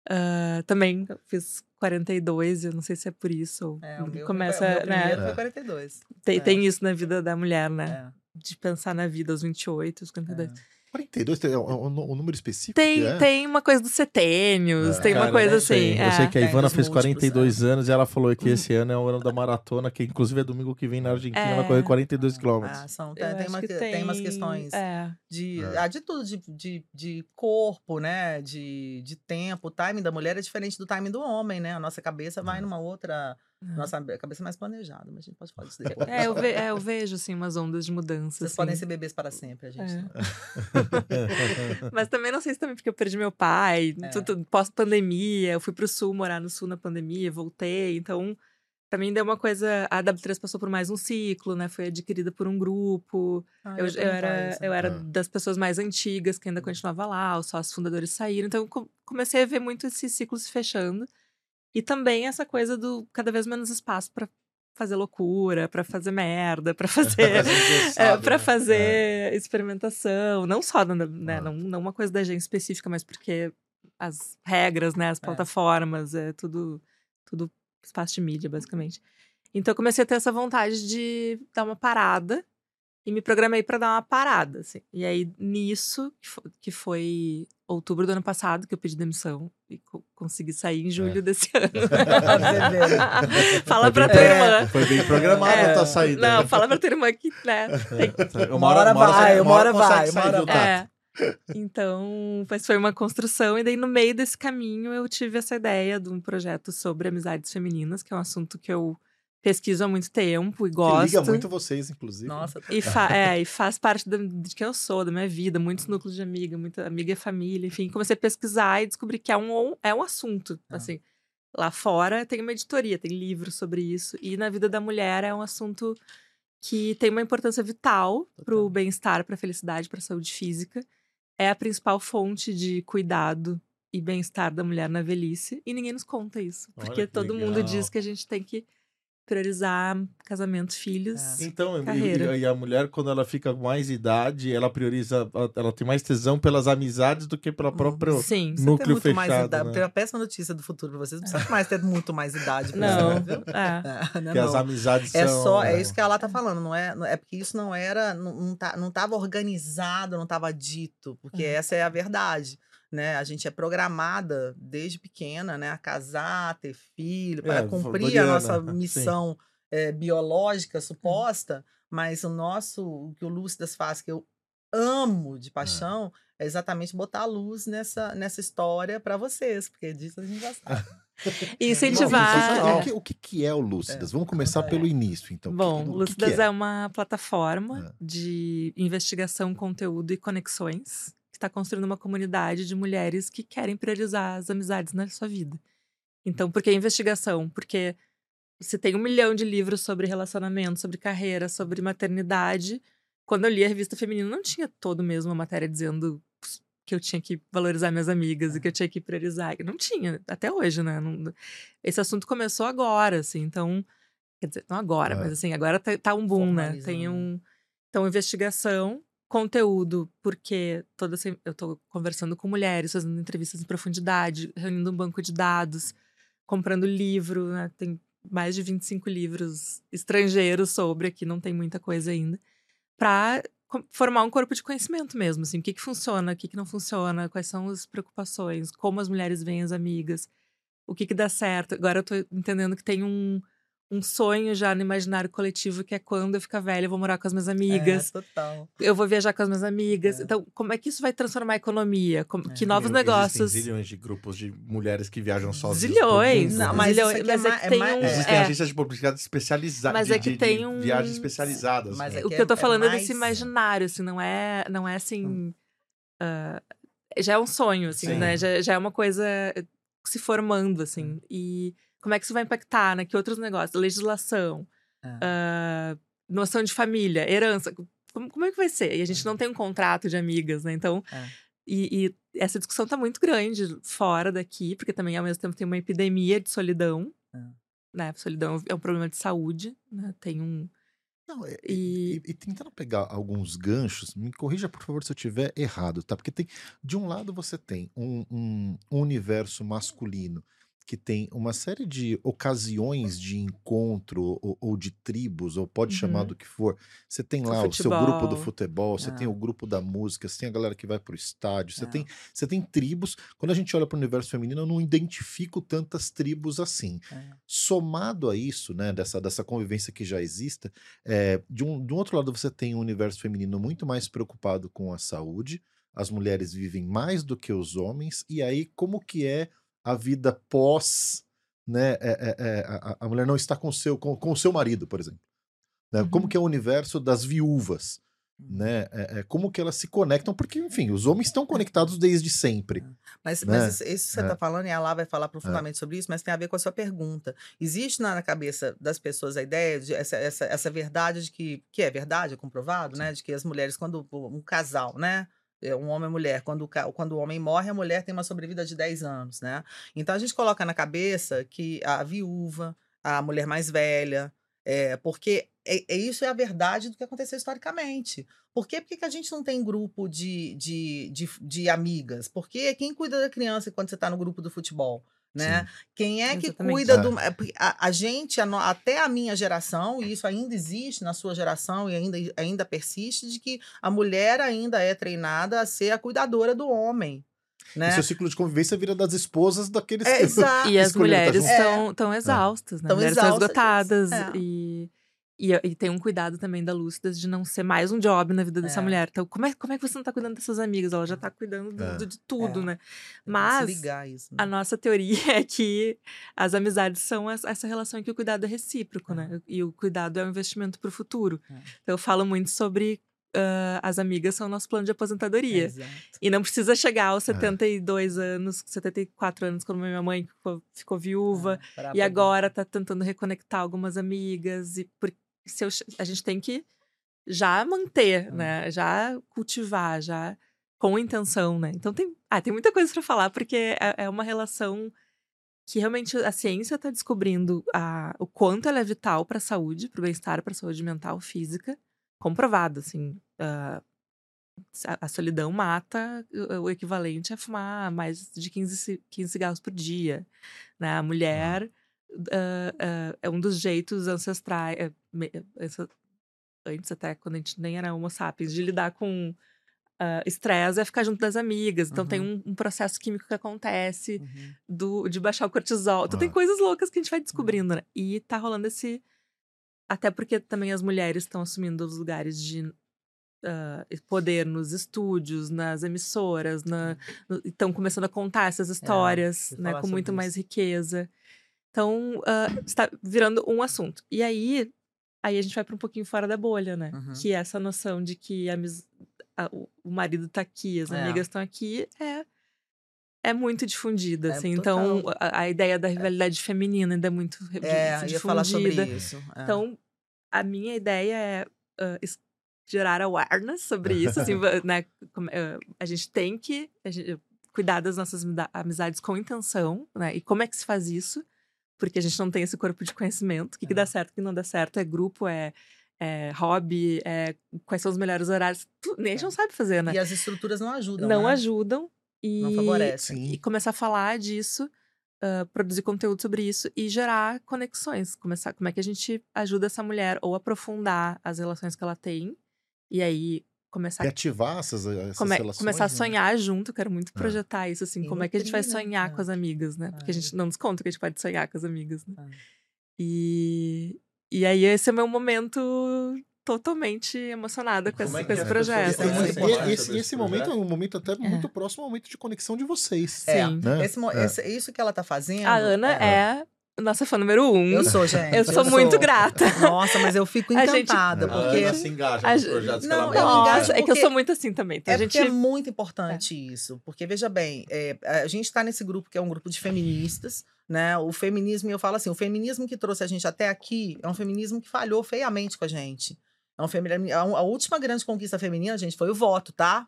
Ah, também fiz 42, eu não sei se é por isso. É, o meu, começa, o meu né? foi 42. Tem, é. tem isso na vida da mulher, né? É. De pensar na vida aos 28, aos 42. É. 42 tem um, um- um número específico? Tem, é? tem uma coisa dos setênios, É. tem uma Cara, coisa não sei. assim. Eu sei é. que a Tem Ivana fez múltiplos, 42 anos e ela falou Hum. que esse ano é o ano da maratona, que inclusive é domingo que vem na Argentina, É. vai correr 42 quilômetros. Ah, são, tem, tem, uma, que que- tem umas questões É. de, É. ah, de tudo, de, de, de corpo, né? De, de tempo. O timing da mulher é diferente do timing do homem, né? A nossa cabeça vai É. numa outra. Nossa cabeça é mais planejada, mas a gente pode falar disso depois. [laughs] É, eu, ve- é, eu vejo, assim, umas ondas de mudança. Vocês assim. podem ser bebês para sempre, a gente. É. não. [laughs] [laughs] Mas também não sei se também porque eu perdi meu pai, É. tudo- pós-pandemia, eu fui pro sul morar no sul na pandemia, voltei, então pra mim deu uma coisa, a W3 passou por mais um ciclo, né, foi adquirida por um grupo, Ah, eu, eu perguntar era, isso. eu era Ah. das pessoas mais antigas que ainda continuava lá, os sócios fundadores saíram, então eu co- comecei a ver muito esse ciclo se fechando, e também essa coisa do cada vez menos espaço pra fazer loucura, pra fazer merda, pra [laughs] [laughs] fazer é, para né? fazer experimentação, não só, na- né, Ah. não, não uma coisa da agência específica, mas porque as regras, né, as É. plataformas, é tudo, tudo espaço de mídia, basicamente. Então eu comecei a ter essa vontade de dar uma parada e me programei para dar uma parada, assim. E aí nisso, que fo- que foi outubro do ano passado, que eu pedi demissão e co- consegui sair em julho desse [laughs] ano. Fala Foi pra bem- tua É. irmã. Foi bem programada É, a tua saída. Não, né? fala pra tua irmã que, né, [laughs] tem, Uma hora vai, uma hora vai, uma sair hora vai. É. Então, mas foi uma construção, e daí no meio desse caminho eu tive essa ideia de um projeto sobre amizades femininas, que é um assunto que eu pesquiso há muito tempo e Que gosto. liga muito vocês, inclusive. Nossa, E, fa é, e faz parte da- de quem eu sou, da minha vida, muitos núcleos de amiga, muita amiga e família, enfim. Comecei a pesquisar e descobri que é um, é um assunto, Ah. assim. Lá fora tem uma editoria, tem livros sobre isso. E na vida da mulher é um assunto que tem uma importância vital para o bem-estar, para a felicidade, para a saúde física. É a principal fonte de cuidado e bem-estar da mulher na velhice. E ninguém nos conta isso. Olha Porque que todo mundo legal. diz que a gente tem que priorizar casamento, filhos. É. Então, e- Carreira. e, e a mulher, quando ela fica com mais idade, ela prioriza, ela tem mais tesão pelas amizades do que pelo próprio Sim. Você tem núcleo muito mais fechado. idade. né? Tem uma péssima notícia do futuro pra vocês. Não precisa mais ter muito mais idade. pra Não. isso, viu? É. [laughs] É, não é Que as não. amizades É são... só, é isso que a Lá tá falando, não é, não- é porque isso não era, não, não, tá, não tava organizado, não tava dito, porque Uhum. essa é a verdade, né? A gente é programada desde pequena, né, a casar, ter filho, para É, cumprir Doriana, a nossa [laughs] missão eh, biológica suposta, mas o nosso, o que o Lúcidas faz, que eu amo de paixão, é exatamente botar a luz nessa, nessa história para vocês, porque disso a gente já sabe. [laughs] E incentivar. é. O, que, o que é o Lúcidas? Vamos começar É. pelo início, então. O que- Bom, o que Lúcidas é? é uma plataforma É. de investigação, conteúdo e conexões está construindo uma comunidade de mulheres que querem priorizar as amizades na sua vida. Então, por que investigação? Porque você tem um milhão de livros sobre relacionamento, sobre carreira, sobre maternidade. Quando eu li a revista feminina, não tinha todo mesmo uma matéria dizendo que eu tinha que valorizar minhas amigas e que eu tinha que priorizar. Não tinha, até hoje, né? Não- esse assunto começou agora, assim, então. Quer dizer, não agora, É. mas assim, agora tá, tá um boom, né? Tem um. Então, investigação, conteúdo, porque toda essa- eu tô conversando com mulheres, fazendo entrevistas em profundidade, reunindo um banco de dados, comprando livro, né? Tem mais de 25 livros estrangeiros sobre, aqui não tem muita coisa ainda, para formar um corpo de conhecimento mesmo, assim, o que que funciona, o que que não funciona, quais são as preocupações, como as mulheres veem as amigas, o que que dá certo. Agora eu tô entendendo que tem um, um sonho já no imaginário coletivo, que é quando eu ficar velha, eu vou morar com as minhas amigas, É, total. eu vou viajar com as minhas amigas. É. Então, como é que isso vai transformar a economia? Como- que É. novos Existem negócios? zilhões de grupos de mulheres que viajam sozinhas. Zilhões. Não, mas Zilhões, é mas é ma- que é tem um- é- Existem é. agências de publicidade especializadas. Mas é que tem um- Viagens especializadas. Mas né? é O que que eu tô é falando é mais- desse imaginário, assim, não é, não é assim. ah, já é um sonho, assim, Sim. né? Já, já é uma coisa se formando, assim. E como é que isso vai impactar, né? Que outros negócios? Legislação, ah, noção de família, herança. Como, como é que vai ser? E a gente não tem um contrato de amigas, né? Então. É. E, e essa discussão tá muito grande fora daqui, porque também ao mesmo tempo tem uma epidemia de solidão. É. Né? Solidão é um problema de saúde, né? Tem um. Não, é- E- e, e tentando pegar alguns ganchos, me corrija por favor se eu estiver errado, tá? Porque tem, de um lado você tem um, um- um universo masculino que tem uma série de ocasiões de encontro ou, ou de tribos, ou pode chamar Uhum. do que for. Você tem lá o seu grupo do futebol. você tem Ah. o grupo da música, você tem a galera que vai pro estádio, você Ah. tem você tem tribos. Quando a gente olha para o universo feminino, eu não identifico tantas tribos assim É. somado a isso, né, dessa, dessa convivência que já exista, é, de, um, de um outro lado você tem um universo feminino muito mais preocupado com a saúde, as mulheres vivem mais do que os homens, e aí como que é a vida pós, né, é- é- é, a, a mulher não está com o seu, com, com seu marido, por exemplo. né? Como Uhum. que é o universo das viúvas, né, é- é, como que elas se conectam, porque, enfim, os homens estão conectados desde sempre. Mas, né? mas isso, que você É. está falando, e a Lá vai falar profundamente sobre isso, mas tem a ver com a sua pergunta. Existe na, na cabeça das pessoas a ideia de essa, essa, essa verdade de que, que é verdade, é comprovado, né? De que as mulheres, quando um casal, né? É, Um homem e mulher, quando, quando o homem morre, a mulher tem uma sobrevida de 10 anos, né? Então a gente coloca na cabeça que a viúva, a mulher mais velha, é, porque é, é isso é a verdade do que aconteceu historicamente. Por quê? Porque que a gente não tem grupo de, de, de, de amigas? Porque quem cuida da criança quando você está no grupo do futebol? Né? Quem é que Exatamente. cuida É. do. é A, a gente, a até a minha geração, e isso ainda existe na sua geração e ainda, ainda persiste, de que a mulher ainda é treinada a ser a cuidadora do homem. Né? E seu ciclo de convivência vira das esposas daqueles É, que... exato. E as [laughs] escolheram mulheres estão tão exaustas, né? Tão mulheres estão exaustas, esgotadas. é. E, e, e tem um cuidado também da Lúcida de não ser mais um job na vida dessa É. mulher. Então, como é, como é que você não tá cuidando dessas amigas? Ela já tá cuidando do- É. do- de tudo, É. né? Tem que Mas isso, né? a nossa teoria [laughs] é que as amizades são essa relação em que o cuidado é recíproco, né? E o cuidado é um investimento para o futuro. É. Então, eu falo muito sobre ah, as amigas são o nosso plano de aposentadoria. Exato. E não precisa chegar É. aos 72 anos, 74 anos, quando minha mãe ficou, ficou viúva. É, E agora tá tentando reconectar algumas amigas. E por, se eu che- a gente tem que já manter, Hum. né? Já cultivar, já com intenção, né? Então tem, ah, tem muita coisa para falar, porque é, é uma relação que realmente a ciência está descobrindo a, o quanto ela é vital para a saúde, para o bem-estar, para a saúde mental, física, comprovado, assim. ah, a, solidão mata o, equivalente a fumar mais de 15, ci- 15 cigarros por dia. Né? A mulher ah, ah, é um dos jeitos ancestrais, é, me- essa- antes até quando a gente nem era homo sapiens, de lidar com ah, estresse é ficar junto das amigas. Então tem um, um processo químico que acontece Uhum. do, de baixar o cortisol. Então tem Ah. coisas loucas que a gente vai descobrindo, né? E tá rolando esse. Até porque também as mulheres estão assumindo os lugares de ah, poder nos estúdios, nas emissoras, na, estão começando a contar essas histórias, ia né? Com muito mais riqueza. Então, ah, está virando um assunto. E aí, aí a gente vai para um pouquinho fora da bolha, né? Uhum. Que é essa noção de que a a- o marido tá aqui, as É. amigas estão aqui, é é muito difundida, É, assim. Então, a, a ideia da rivalidade feminina ainda é muito É, difundida. ia falar sobre isso. é. Então, a minha ideia é es- gerar awareness sobre [laughs] isso, assim, né? A gente tem que gente- cuidar das nossas amizades com intenção, né? E como é que se faz isso? Porque a gente não tem esse corpo de conhecimento. O que, que É. dá certo, o que não dá certo, é grupo, é, é hobby, é quais são os melhores horários. Tu- nem a gente É. não sabe fazer, né? E as estruturas não ajudam. não né? ajudam. E, Não favorecem. e começar a falar disso, ah, produzir conteúdo sobre isso e gerar conexões. Começar, como é que a gente ajuda essa mulher ou aprofundar as relações que ela tem e aí começar E ativar essas, essas come- relações. começar a né? sonhar junto, eu quero muito É. projetar isso, assim, como é que a gente vai né? sonhar É. com as amigas, né? Porque a É. gente não nos conta que a gente pode sonhar com as amigas, né? É. E, e aí esse é meu momento totalmente emocionada com, esse, é com esse as projeto. É E- mais esse, sobre esse momento é um momento até muito próximo ao momento de conexão de vocês. É. Sim. Né? Esse, É. esse- isso que ela tá fazendo. A Ana é nossa fã número um. Eu sou, gente. Eu sou muito grata. Nossa, mas eu fico gente- encantada, A A porque. Ana se engaja a nos gente- projetos Não, que eu ela Nossa, é que eu sou muito assim também. Então É a gente porque é muito importante isso. Porque, veja bem, é, a gente está nesse grupo que é um grupo de feministas, né? O feminismo, e eu falo assim, o feminismo que trouxe a gente até aqui é um feminismo que falhou feiamente com a gente. É um femi- a, a última grande conquista feminina, gente, foi o voto, tá?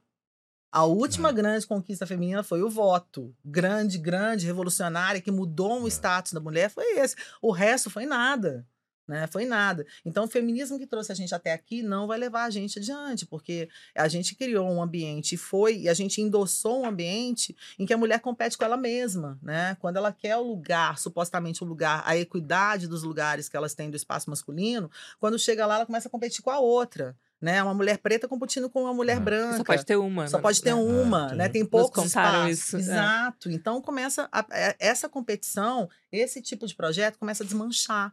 A última grande conquista feminina foi o voto. Grande, grande, revolucionária, que mudou o status da mulher, foi esse. O resto foi nada. Né? Foi nada. Então, o feminismo que trouxe a gente até aqui não vai levar a gente adiante, porque a gente criou um ambiente e foi, e a gente endossou um ambiente em que a mulher compete com ela mesma, né? Quando ela quer o lugar, supostamente o lugar, a equidade dos lugares que elas têm do espaço masculino, quando chega lá, ela começa a competir com a outra. Né? Uma mulher preta competindo com uma mulher É. branca. Só pode ter uma. Só né? pode ter É. uma, É, né? tem- poucos contaram espaços. isso, é. Exato. Então começa a- é- essa competição, esse tipo de projeto começa a desmanchar.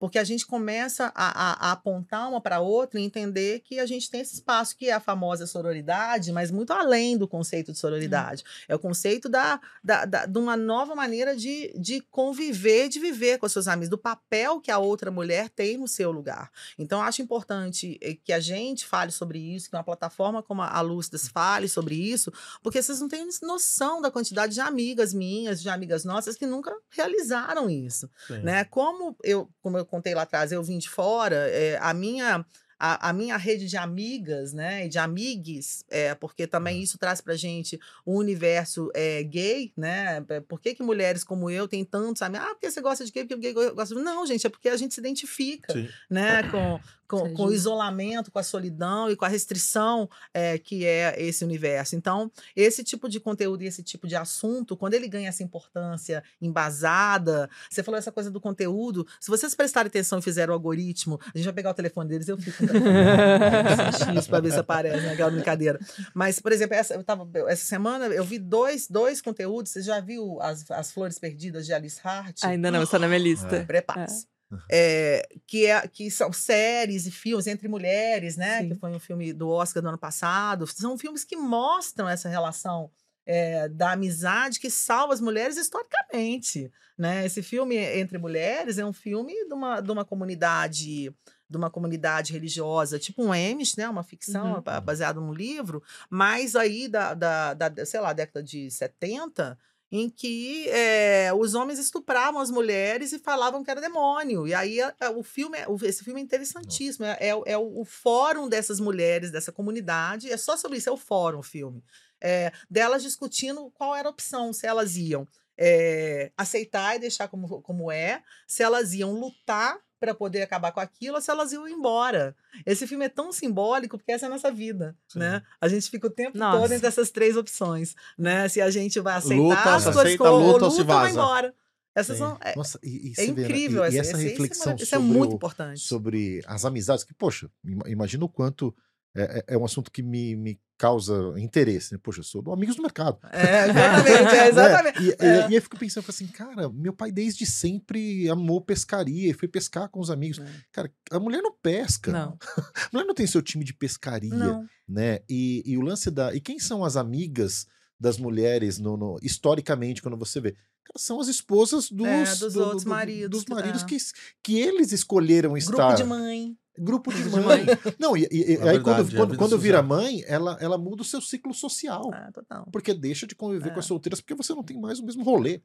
Porque a gente começa a, a- a apontar uma para outra e entender que a gente tem esse espaço que é a famosa sororidade, mas muito além do conceito de sororidade. É o conceito da, da, da- de uma nova maneira de, de conviver, de viver com as suas amigas, do papel que a outra mulher tem no seu lugar. Então, eu acho importante eh, que a gente fale sobre isso, que uma plataforma como a Lúcidas fale sobre isso, porque vocês não têm noção da quantidade de amigas minhas, de amigas nossas que nunca realizaram isso Sim. né? Como eu, como eu contei lá atrás, eu vim de fora, é, a minha a, a minha rede de amigas, né, e de amigues, é, porque também isso traz pra gente o universo é, gay, né? é, Por que, que mulheres como eu têm tantos amigos? Ah, porque você gosta de gay, porque gay gosta de... Não, gente, é porque a gente se identifica, Sim. né, com, com, com o isolamento, com a solidão e com a restrição é, que é esse universo. Então, esse tipo de conteúdo e esse tipo de assunto, quando ele ganha essa importância embasada, você falou essa coisa do conteúdo, se vocês prestarem atenção e fizerem o algoritmo, a gente vai pegar o telefone deles, eu fico X para ver se aparece naquela brincadeira. Mas, por exemplo, essa, eu tava, essa semana eu vi dois, dois conteúdos, você já viu as, as Flores Perdidas de Alice Hart? Ainda não, está na minha lista. Prepare-se. É, que, é, que são séries e filmes entre mulheres, né? Sim. Que foi um filme do Oscar do ano passado. São filmes que mostram essa relação é, da amizade que salva as mulheres historicamente. Né? Esse filme Entre Mulheres é um filme de uma, de uma comunidade de uma comunidade religiosa, tipo um Amish, né? Uma ficção Uhum. ba- baseada num livro, mas aí da, da, da, sei lá, década de 70, em que eh, os homens estupravam as mulheres e falavam que era demônio. E aí a- a- o filme, é- o- esse filme é interessantíssimo. É, é o- é o, o fórum dessas mulheres, dessa comunidade. É só sobre isso, é o fórum o filme. É, delas discutindo qual era a opção, se elas iam eh, aceitar e deixar como, como é, se elas iam lutar para poder acabar com aquilo, ou se elas iam embora. Esse filme é tão simbólico porque essa é a nossa vida, Sim. né? A gente fica o tempo Nossa. todo entre essas três opções, né? Se a gente vai aceitar Luta, as se coisas aceita, como ou luta ou se ou vai vaza. embora. Essas Sim. são é, Nossa, e, e é né, incrível e, essa, e essa isso é reflexão isso é sobre, muito o- importante. sobre as amizades, que, poxa, ima- imagina o quanto é, é- é um assunto que me, me causa interesse, né? Poxa, eu sou do Amigos do Mercado. [laughs] É, exatamente, é, [laughs] exatamente. Né? E, É. e aí eu fico pensando, assim, cara, meu pai desde sempre amou pescaria e foi pescar com os amigos. Cara, a mulher não pesca. Não. [laughs] A mulher não tem seu time de pescaria, Não. né? E, e o lance da. E quem são as amigas das mulheres no, no- historicamente, quando você vê? São as esposas dos, É, dos outros maridos Dos maridos é. que, que eles escolheram Grupo estar. de mãe. Grupo de mãe. Não, e, e- É aí verdade, quando, é a quando, vida quando vira social. mãe, ela, ela muda o seu ciclo social. Ah, total. Porque deixa de conviver É. com as solteiras, porque você não tem mais o mesmo rolê.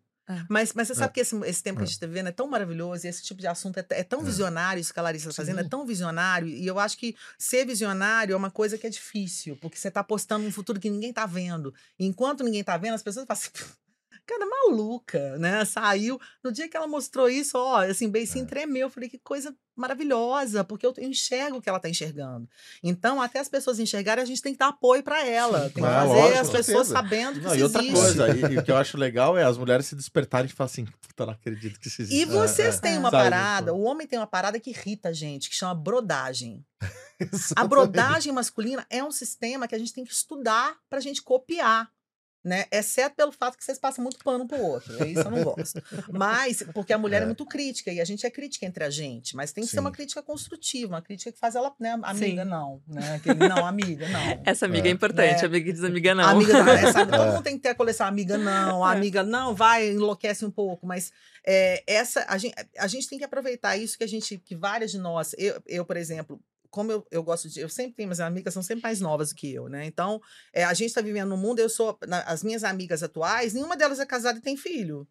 Mas, mas você É. sabe que esse, esse tempo que É. a gente está vivendo é tão maravilhoso e esse tipo de assunto é, é tão É. visionário, isso que a Larissa está fazendo, é tão visionário. E eu acho que ser visionário é uma coisa que é difícil, porque você está apostando num futuro que ninguém está vendo. E enquanto ninguém está vendo, as pessoas falam assim. Cara, maluca, né? Saiu. No dia que ela mostrou isso, ó, assim, beicinho É. tremeu. Eu falei, que coisa maravilhosa, porque eu enxergo o que ela tá enxergando. Então, até as pessoas enxergarem, a gente tem que dar apoio para ela. Tem que claro, fazer lógico, as pessoas certeza. sabendo que Não, isso e outra existe. coisa, e, e o que eu acho legal é as mulheres se despertarem e falar assim, puta, não acredito que isso existe. E vocês É, é. têm uma Sabe, parada, tipo, o homem tem uma parada que irrita a gente, que chama brodagem. [laughs] A brodagem masculina é um sistema que a gente tem que estudar pra gente copiar. Né? Exceto pelo fato que vocês passam muito pano pro outro. É isso eu não gosto. [laughs] Mas, porque a mulher é. É. muito crítica e a gente é crítica entre a gente, mas tem que ser uma Sim. crítica construtiva, uma crítica que faz ela, né? Amiga, Sim. não, né? Aquele, não, amiga, não. [laughs] Essa amiga é, É. importante, É. amiga que diz amiga não. Amiga, não, é, sabe? Todo [laughs] É. mundo tem que ter a coleção amiga não, É. amiga não, vai, enlouquece um pouco, mas é, essa a gente, a gente tem que aproveitar isso que a gente, que várias de nós, eu, eu por exemplo, como eu, eu gosto de, eu sempre tenho, mas as amigas são sempre mais novas do que eu, né? Então, é, a gente está vivendo num mundo, eu sou, na- as minhas amigas atuais, nenhuma delas é casada e tem filho.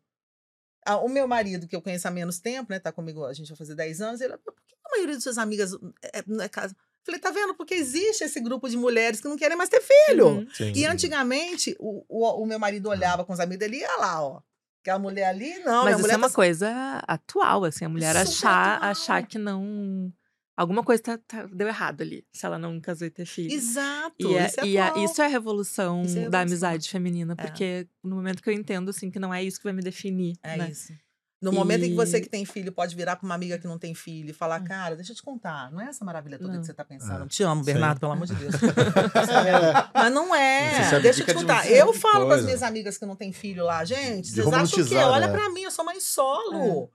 Ah, o meu marido, que eu conheço há menos tempo, né? Tá comigo, a gente vai fazer 10 anos, ele, por que a maioria de suas amigas é, não é casa? Falei, tá vendo? Porque existe esse grupo de mulheres que não querem mais ter filho. Uhum. Sim. E antigamente, o, o, o meu marido olhava com os amigos dele e ia lá, ó. Que a mulher ali, não, Mas isso mulher é uma tá- coisa atual, assim, a mulher Super achar, atual. achar que não. Alguma coisa tá- tá- deu errado ali, se ela não casou e ter filho. Exato. E, é- isso é e a- atual. isso é a revolução Isso é a da revolução. amizade feminina, É. porque no momento que eu entendo, assim, que não é isso que vai me definir. É né? isso. No momento em que você E- que tem filho pode virar pra uma amiga que não tem filho e falar, Hum. cara, deixa eu te contar, não é essa maravilha toda Não. que você tá pensando. É. Te amo, Sim. Bernardo, pelo amor de Deus. É, [laughs] [laughs] Mas não é. Deixa eu te contar. um Eu falo com as minhas amigas que não tem filho lá, gente, De vocês acham o quê? romantizar, Olha né? pra mim, eu sou mãe solo.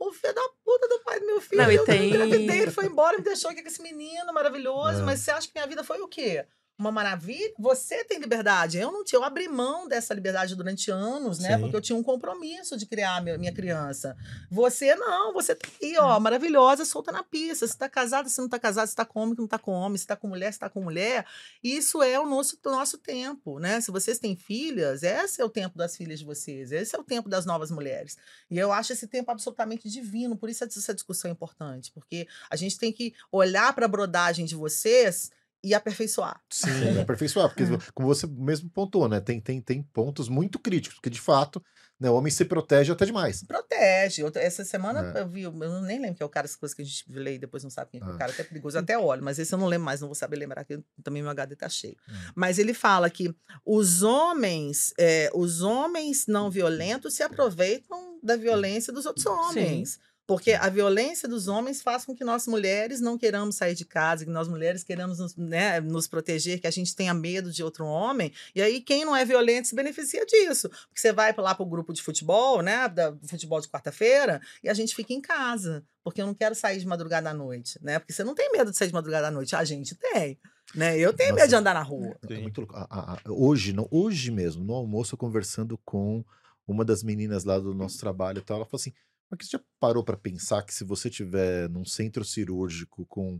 O filho da puta do pai do meu filho. Não, e eu tem- engravidei, ele foi embora, me deixou aqui com esse menino maravilhoso. É. Mas você acha que minha vida foi o quê? Uma maravilha? Você tem liberdade. Eu não tinha. Eu abri mão dessa liberdade durante anos, né? Sim. Porque eu tinha um compromisso de criar a minha, minha criança. Você não, você tá aí, ó, maravilhosa, solta na pista. Se tá casada, se não tá casada, se tá com homem, se não tá com homem, se tá com mulher, se tá com mulher. Isso é o nosso, o nosso tempo, né? Se vocês têm filhas, esse é o tempo das filhas de vocês, esse é o tempo das novas mulheres. E eu acho esse tempo absolutamente divino, por isso essa discussão é importante, porque a gente tem que olhar para a brodagem de vocês e aperfeiçoar. Sim, [laughs] aperfeiçoar, porque como você mesmo pontuou, né? Tem, tem, tem pontos muito críticos, porque de fato, né, o homem se protege até demais. Protege. Eu- essa semana É. eu vi, eu nem lembro que é o cara, as coisas que a gente lê e depois não sabe quem é, é o cara, até perigoso, eu até olho, mas esse eu não lembro mais, não vou saber lembrar, que eu- também meu HD tá cheio. Hum. Mas ele fala que os homens, é, os homens não violentos se aproveitam da violência dos outros homens. Porque a violência dos homens faz com que nós mulheres não queiramos sair de casa, que nós mulheres queremos nos, né, nos proteger, que a gente tenha medo de outro homem. E aí, quem não é violento se beneficia disso. Porque você vai lá para o grupo de futebol, né? Da, do futebol de quarta-feira, e a gente fica em casa. Porque eu não quero sair de madrugada à noite, né? Porque você não tem medo de sair de madrugada à noite. A gente tem. Né? Eu tenho medo de Nossa. andar na rua. É Sim. muito louco. A- a- a- hoje, não, hoje mesmo, no almoço, eu conversando com uma das meninas lá do nosso trabalho e tal, ela falou assim: mas você já parou pra pensar que se você tiver num centro cirúrgico com,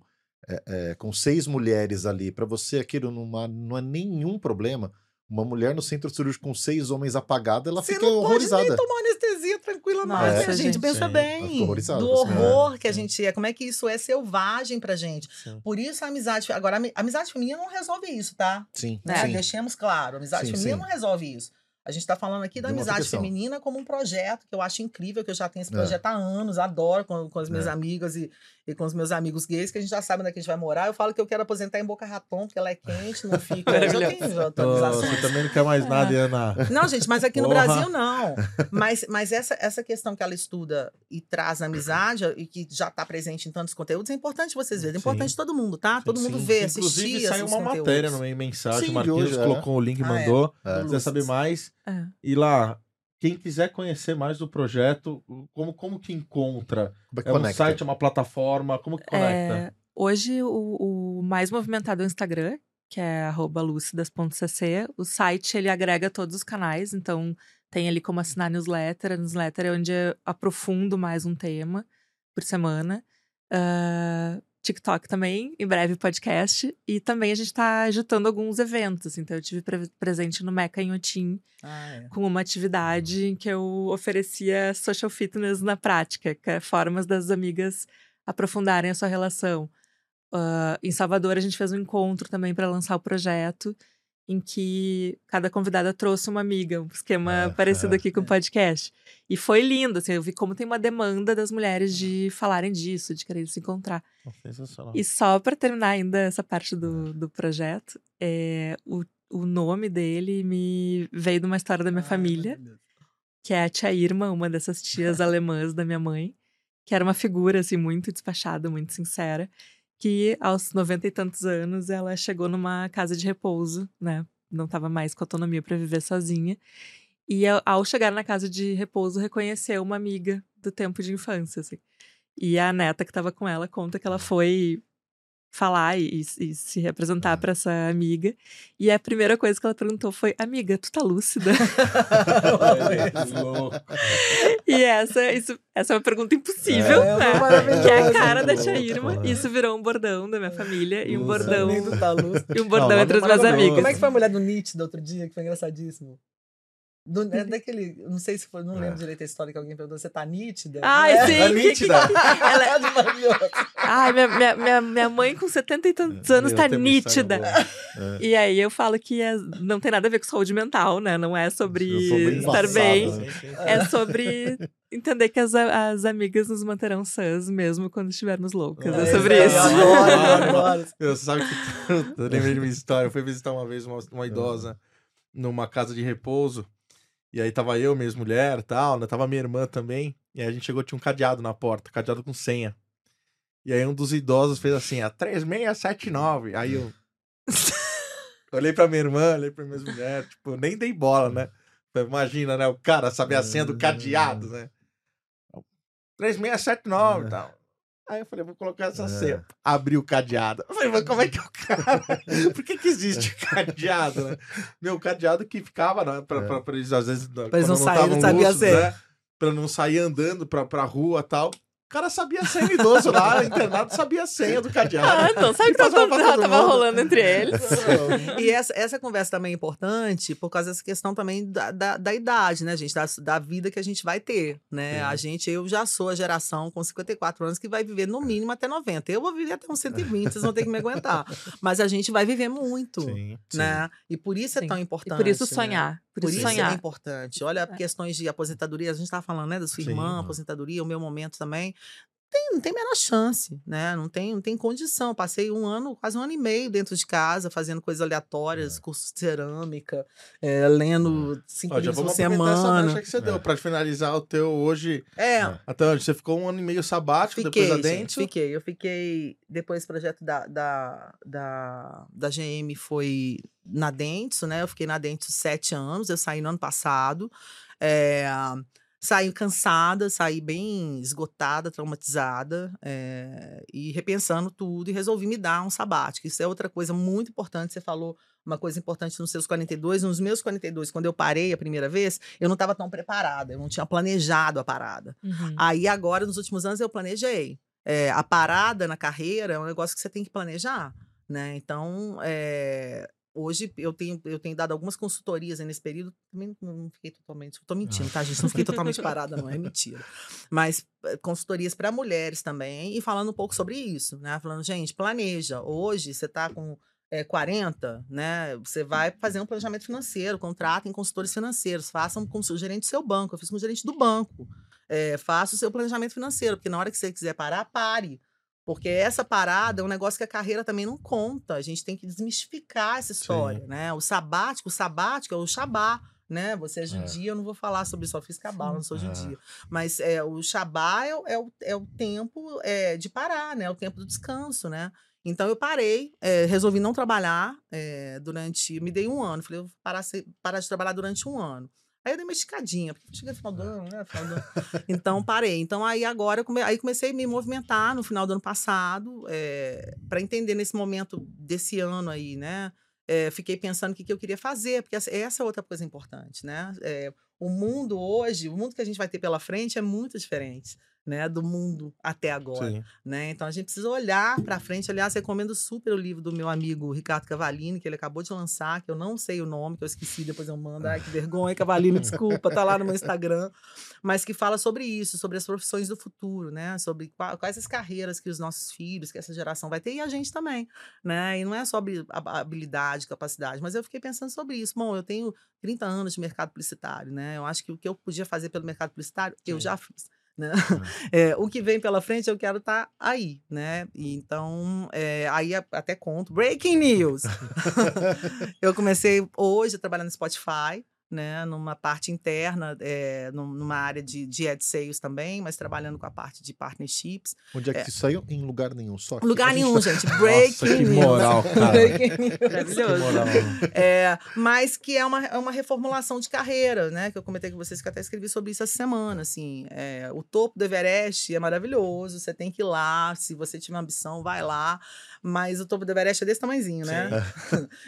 é, é, com seis mulheres ali, pra você aquilo numa, não é nenhum problema. Uma mulher no centro cirúrgico com seis homens apagada, ela Você fica não pode horrorizada. nem tomar anestesia tranquila mais, Nossa, né, gente? gente. Pensa Sim, bem. horrorizada Do isso, né? horror que a gente é. Como é que isso é selvagem pra gente. Sim. Por isso a amizade. Agora, a ami- a amizade feminina não resolve isso, tá? Sim, Né? sim. Deixemos claro. A amizade Sim, feminina sim. não resolve isso. A gente está falando aqui da De amizade feminina como um projeto que eu acho incrível, que eu já tenho esse É. projeto há anos, adoro com, com as minhas É. amigas e, e com os meus amigos gays, que a gente já sabe onde é que a gente vai morar. Eu falo que eu quero aposentar em Boca Raton, porque ela é quente, não [laughs] fica. Eu já tenho atualizações. você também não quer mais nada, Ana. Não, gente, mas aqui no Porra. Brasil não. [laughs] Mas, mas essa, essa questão que ela estuda e traz na amizade e que já está presente em tantos conteúdos é importante vocês verem. É importante Sim. todo mundo, tá? Todo mundo Sim. vê, Inclusive, assistir saiu esses uma conteúdos. matéria no meio mensagem. Sim, o Marquinhos hoje, é. colocou o link e Ah, é. mandou. É. Quiser saber mais? É. E lá, quem quiser conhecer mais do projeto, como, como que encontra? Como é que É um site, é uma plataforma? Como que conecta? É, hoje, o, o mais movimentado é o Instagram, que é arroba lucidas.cc. O site, ele agrega todos os canais, então tem ali como assinar newsletter. A newsletter é onde eu aprofundo mais um tema por semana. Ah, TikTok também, em breve podcast. E também a gente tá agitando alguns eventos. Então, eu tive pre- presente no Meca em Otim, Ah, é. com uma atividade em que eu oferecia social fitness na prática, que é formas das amigas aprofundarem a sua relação. Ah, em Salvador, a gente fez um encontro também para lançar o projeto, em que cada convidada trouxe uma amiga, um esquema Ah, parecido ah, aqui com o podcast. E foi lindo, assim, eu vi como tem uma demanda das mulheres de falarem disso, de querer se encontrar. Sensacional. E só para terminar ainda essa parte do, do projeto, é, o, o nome dele me veio de uma história da minha Ai, família, que é a tia Irma, uma dessas tias [laughs] alemãs da minha mãe, que era uma figura assim muito despachada, muito sincera, que aos noventa e tantos anos ela chegou numa casa de repouso, né, não estava mais com autonomia para viver sozinha. E ao- ao chegar na casa de repouso, reconheceu uma amiga do tempo de infância, assim. E a neta que estava com ela conta que ela foi falar e, e se representar para essa amiga. E a primeira coisa que ela perguntou foi: Amiga, tu tá lúcida? [laughs] Louco. e essa, isso, essa é uma pergunta impossível, É, né? maravilhoso. Que é a cara da Muito tia louco, Irma. né? Isso virou um bordão da minha família e um bordão. Tá. E um bordão Não, entre as minhas amigas. Como é que foi a mulher do Nietzsche da outro dia, que foi engraçadíssimo? Do, é daquele, não sei se foi, não lembro direito a história que alguém perguntou, você tá nítida? Ai, É. sim. [laughs] Tá nítida. [laughs] ela- é Maravilhoso. Ai, minha, minha, minha, minha mãe com 70 e tantos anos Eu tá nítida. É. E aí eu falo que é- não tem nada a ver com saúde mental, né? Não é sobre bem estar embaçado, bem. né? É sobre entender que as, as amigas nos manterão sãs mesmo quando estivermos loucas. É, É, sobre isso. adoro, eu adoro. Eu sabe que [laughs] eu lembrei de uma história. Eu fui visitar uma vez uma, uma idosa numa casa de repouso. E aí tava eu, minha ex-mulher e tal, né? Tava minha irmã também. E aí a gente chegou, tinha um cadeado na porta, cadeado com senha. E aí um dos idosos fez assim, a 3679. Aí eu [laughs] olhei pra minha irmã, olhei pra minha ex-mulher, tipo, nem dei bola, né? Imagina, né? O cara saber a senha do cadeado, né? 3679 e tal. Aí eu falei, vou colocar essa É. senha. Abri o cadeado. Eu falei, mas como é que é o cara? [laughs] Por que que existe cadeado, né? Meu, o cadeado que ficava, né? Pra, É. pra, pra eles, às vezes, pra eles não saírem, não sabia a senha. né? Pra não sair andando pra, pra rua e tal. O cara sabia a senha, idoso lá, [laughs] internado, sabia a senha do cadeado. Ah, não, sabe o E que tava, passava pra todo tava mundo. rolando entre eles? [laughs] E essa, essa conversa também é importante por causa dessa questão também da, da, da idade, né, gente? Da, da vida que a gente vai ter, né? Sim. A gente, eu já sou a geração com 54 anos que vai viver no mínimo até 90. Eu vou viver até uns 120, vocês vão ter que me aguentar. [laughs] Mas a gente vai viver muito, Sim, né? E por isso é Sim. tão E importante. por isso né? sonhar. Por, Por isso isso é sonhar. importante. Olha, É. questões de aposentadoria, a gente estava falando, né, da sua Sim. irmã, aposentadoria, o meu momento também. Tem, não tem a menor chance, né? Não tem, não tem condição. Passei um ano, quase um ano e meio dentro de casa, fazendo coisas aleatórias, cursos de cerâmica, eh, lendo cinco Ó, já por essa semana. brecha que você É. deu pra finalizar o teu hoje. É, É. Até onde? Você ficou um ano e meio sabático Fiquei, depois da dentro? fiquei. Eu fiquei. Depois o projeto da, da, da, da GM foi na Dentsu, né? Eu fiquei na Dentsu sete anos. Eu saí no ano passado. É, saí cansada, saí bem esgotada, traumatizada é, e repensando tudo e resolvi me dar um sabático. Isso é outra coisa muito importante. Você falou uma coisa importante nos seus 42. Nos meus 42, quando eu parei a primeira vez, eu não estava tão preparada, eu não tinha planejado a parada. Uhum. Aí agora, nos últimos anos, eu planejei. É, a parada na carreira é um negócio que você tem que planejar, né? Então, é, hoje eu tenho, eu tenho dado algumas consultorias nesse período. Também não fiquei totalmente. Tô mentindo, tá, gente? Não fiquei totalmente parada, não, é mentira. Mas eh, consultorias para mulheres também, e falando um pouco sobre isso, né? Falando, gente, planeja. Hoje você tá com é, 40, né? Você vai fazer um planejamento financeiro, contratem consultores financeiros, façam com o gerente do seu banco. Eu fiz com o gerente do banco. É, faça o seu planejamento financeiro, porque na hora que você quiser parar, pare. Porque essa parada é um negócio que a carreira também não conta. A gente tem que desmistificar essa história, né? O sabático, o sabático é o shabá, né? Você é judia, eu não vou falar sobre isso, só fiz cabala, não sou É. judia. Mas é, o shabá é, o- é, o, é o tempo é, de parar, né? É o tempo do descanso, né? Então eu parei, é, resolvi não trabalhar é, durante. Me dei um ano. Falei, eu vou parar, parar de trabalhar durante um ano. Aí eu dei uma esticadinha, porque chega no final do ano, né? Final do ano. Então parei. Então aí agora eu come- aí comecei a me movimentar no final do ano passado, para entender nesse momento desse ano aí, né? É, fiquei pensando o que, que eu queria fazer, porque essa, essa é outra coisa importante, né? É, o mundo hoje, o mundo que a gente vai ter pela frente é muito diferente, né? Do mundo até agora Sim. né? Então a gente precisa olhar para frente. Aliás, recomendo super o livro do meu amigo Ricardo Cavalini, que ele acabou de lançar, que eu não sei o nome, que eu esqueci, depois eu mando. Ai, que vergonha, Cavalini, [laughs] desculpa, tá lá no meu Instagram. Mas que fala sobre isso, sobre as profissões do futuro, né? Sobre qua- quais as carreiras que os nossos filhos, que essa geração vai ter, e a gente também, né? E não é só habilidade, capacidade, mas eu fiquei pensando sobre isso. Bom, eu tenho 30 anos de mercado publicitário, né? Eu acho que o que eu podia fazer pelo mercado publicitário, eu Sim. já fiz. Né? [laughs] É, o que vem pela frente eu quero estar aí, né? E então, é, aí até conto. Breaking news! [laughs] [laughs] eu comecei hoje a trabalhar no Spotify. Né, numa parte interna, é, numa área de, de ad sales também, mas trabalhando com a parte de partnerships. Onde é que É. isso saiu? Em lugar nenhum. Só. Lugar nenhum, tá- gente. [laughs] Breaking Nossa, que news. moral, [laughs] cara. Breaking [laughs] news. Que Maravilhoso. moral. É, mas que é uma, é uma reformulação de carreira, né? Que eu comentei com vocês que eu até escrevi sobre isso essa semana. Assim, é, o topo do Everest é maravilhoso, você tem que ir lá. Se você tiver ambição, vai lá. Mas o topo do Everest é desse tamanhozinho, né?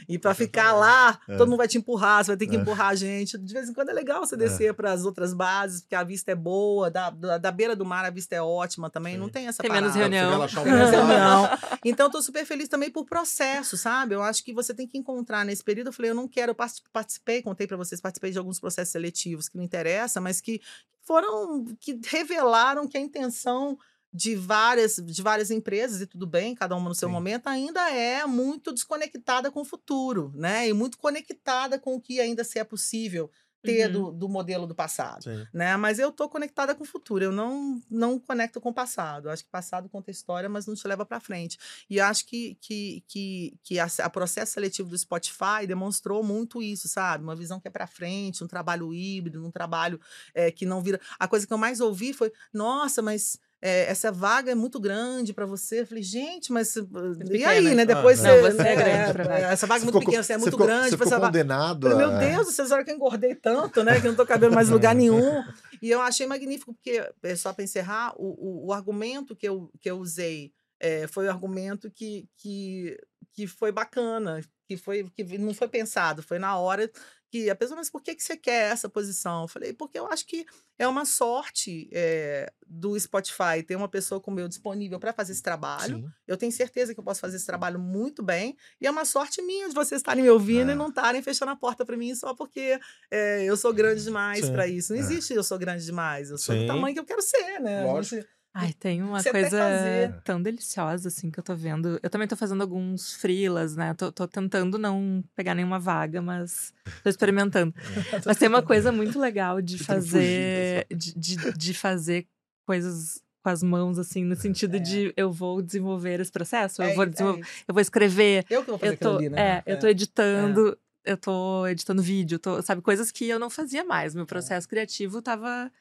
e para ficar lá, É. todo mundo vai te empurrar, você vai ter que É. empurrar a gente. De vez em quando é legal você descer para as outras bases, porque a vista é boa, da, da, da beira do mar a vista é ótima também. Não Sim. tem essa Tem menos parada. reunião. Relaxar um Menos reunião. Então, eu tô super feliz também por processo, sabe? Eu acho que você tem que encontrar nesse período. Eu falei, eu não quero, eu partic- participei, contei para vocês, participei de alguns processos seletivos que não interessa, mas que foram, que revelaram que a intenção de várias, de várias empresas, e tudo bem, cada uma no seu Sim. momento, ainda é muito desconectada com o futuro, né? E muito conectada com o que ainda se é possível ter Uhum. do, do modelo do passado Sim. né? Mas eu tô conectada com o futuro, eu não não conecto com o passado. Eu acho que o passado conta história, mas não te leva para frente. E eu acho que que que, que a, a processo seletivo do Spotify demonstrou muito isso, sabe? Uma visão que é para frente, um trabalho híbrido, um trabalho é, que não vira. A coisa que eu mais ouvi foi: "Nossa, mas é, essa vaga é muito grande para você. Eu falei, gente, mas. E pequena. aí, né? Depois Ah, você. não, você é né, grande pra vaga. Essa vaga é Você muito ficou- pequena, você é muito ficou- grande. Você pra ficou essa vaga. condenado falei, a... meu Deus, vocês olham que eu engordei tanto, né? Que eu não tô cabendo mais em lugar nenhum. [laughs] E eu achei magnífico, porque, é, só para encerrar, o, o, o argumento que eu, que eu usei é, foi o argumento que, que, que foi bacana, que, foi, que não foi pensado, foi na hora que a pessoa, mas por que, que você quer essa posição? Eu falei, porque eu acho que é uma sorte é, do Spotify ter uma pessoa como eu disponível para fazer esse trabalho. Sim. Eu tenho certeza que eu posso fazer esse trabalho muito bem. E é uma sorte minha de vocês estarem me ouvindo É. e não estarem fechando a porta para mim só porque é, eu sou grande demais para isso. Não É. existe eu sou grande demais. Eu sou Sim. do tamanho que eu quero ser, né? Lógico. gente- Ai, tem uma Você coisa tão deliciosa, assim, que eu tô vendo. Eu também tô fazendo alguns freelas, né? Tô, tô tentando não pegar nenhuma vaga, mas tô experimentando. [laughs] Mas tem uma coisa muito legal de fazer. De, de, de fazer coisas com as mãos, assim, no sentido É. de eu vou desenvolver esse processo, eu, É vou, isso, é eu vou escrever, Eu que vou fazer eu tô, ali, né? é, eu tô editando, eu tô editando vídeo, tô, sabe, coisas que eu não fazia mais. É. Meu processo criativo tava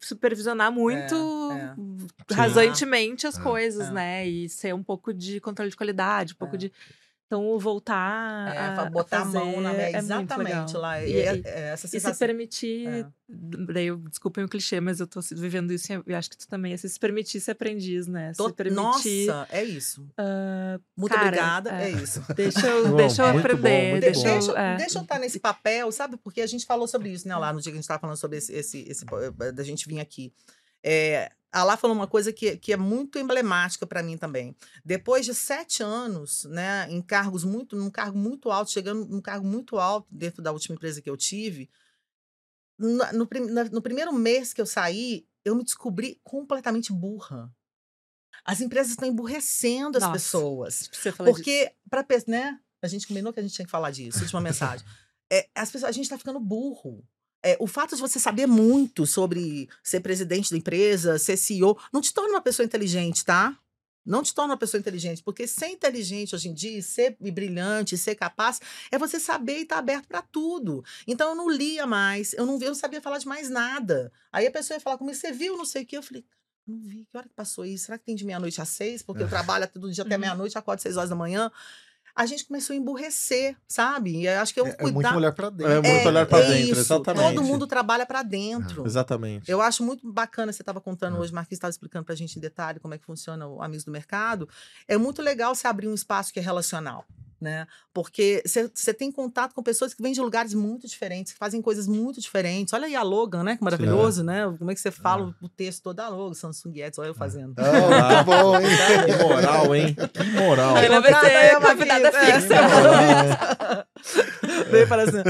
supervisionar muito é. rasantemente as É. coisas, É. né? E ser um pouco de controle de qualidade, um pouco É. de. Então, voltar. É, a, botar a mão na fazer é, exatamente lá. E, E, é- é essa e se sensação. permitir. É. Daí, eu- desculpem o clichê, mas eu tô se- vivendo isso e eu acho que tu também. É se permitir ser aprendiz, né? Tô- Se permitir. Nossa, é isso. ah, Muito cara, obrigada, é. é, isso. deixa eu, Bom, deixa eu bom, aprender. De- deixa, deixa, eu, é. deixa eu estar nesse papel, sabe? Porque a gente falou sobre isso, né? Lá no dia que a gente estava falando sobre esse, esse, esse eh, da gente vir aqui. É, a Lá falou uma coisa que, que é muito emblemática para mim também. Depois de sete anos, né, em cargos muito, num cargo muito alto, chegando num cargo muito alto dentro da última empresa que eu tive, no, na- no primeiro mês que eu saí, eu me descobri completamente burra. As empresas estão emburrecendo as Nossa. pessoas. Porque, pe- né? A gente combinou que a gente tinha que falar disso, última mensagem. É, as pessoas, a gente tá ficando burro. É, o fato de você saber muito sobre ser presidente da empresa, ser CEO, não te torna uma pessoa inteligente, tá? Não te torna uma pessoa inteligente, porque ser inteligente hoje em dia, ser brilhante, ser capaz, é você saber e estar aberto para tudo. Então eu não lia mais, eu não, eu não sabia falar de mais nada. Aí a pessoa ia falar comigo, você viu, não sei o quê? Eu falei, não vi, que hora que passou isso? Será que tem de meia-noite às seis? Porque eu trabalho todo dia até Uhum. meia-noite, acordo às seis horas da manhã. A gente começou a emburrecer, sabe? E eu acho que eu É, é cuidar... muito olhar pra dentro. É muito olhar pra dentro, isso, exatamente. Todo mundo trabalha para dentro. Exatamente. Eu acho muito bacana, você estava contando Hum. hoje, Marquinhos estava explicando para a gente em detalhe como é que funciona o Amigos do Mercado. É muito legal você abrir um espaço que é relacional, né? Porque você tem contato com pessoas que vêm de lugares muito diferentes, que fazem coisas muito diferentes. Olha aí a Logan, né? Que maravilhoso, né? Como é que você fala o texto todo da Logan, Samsung Eds, olha eu fazendo. Ah, [laughs] tá bom, hein? [laughs] Que moral, hein? Que moral. Aí a convidada Marquinhos, fixa. [laughs] Veio parecendo.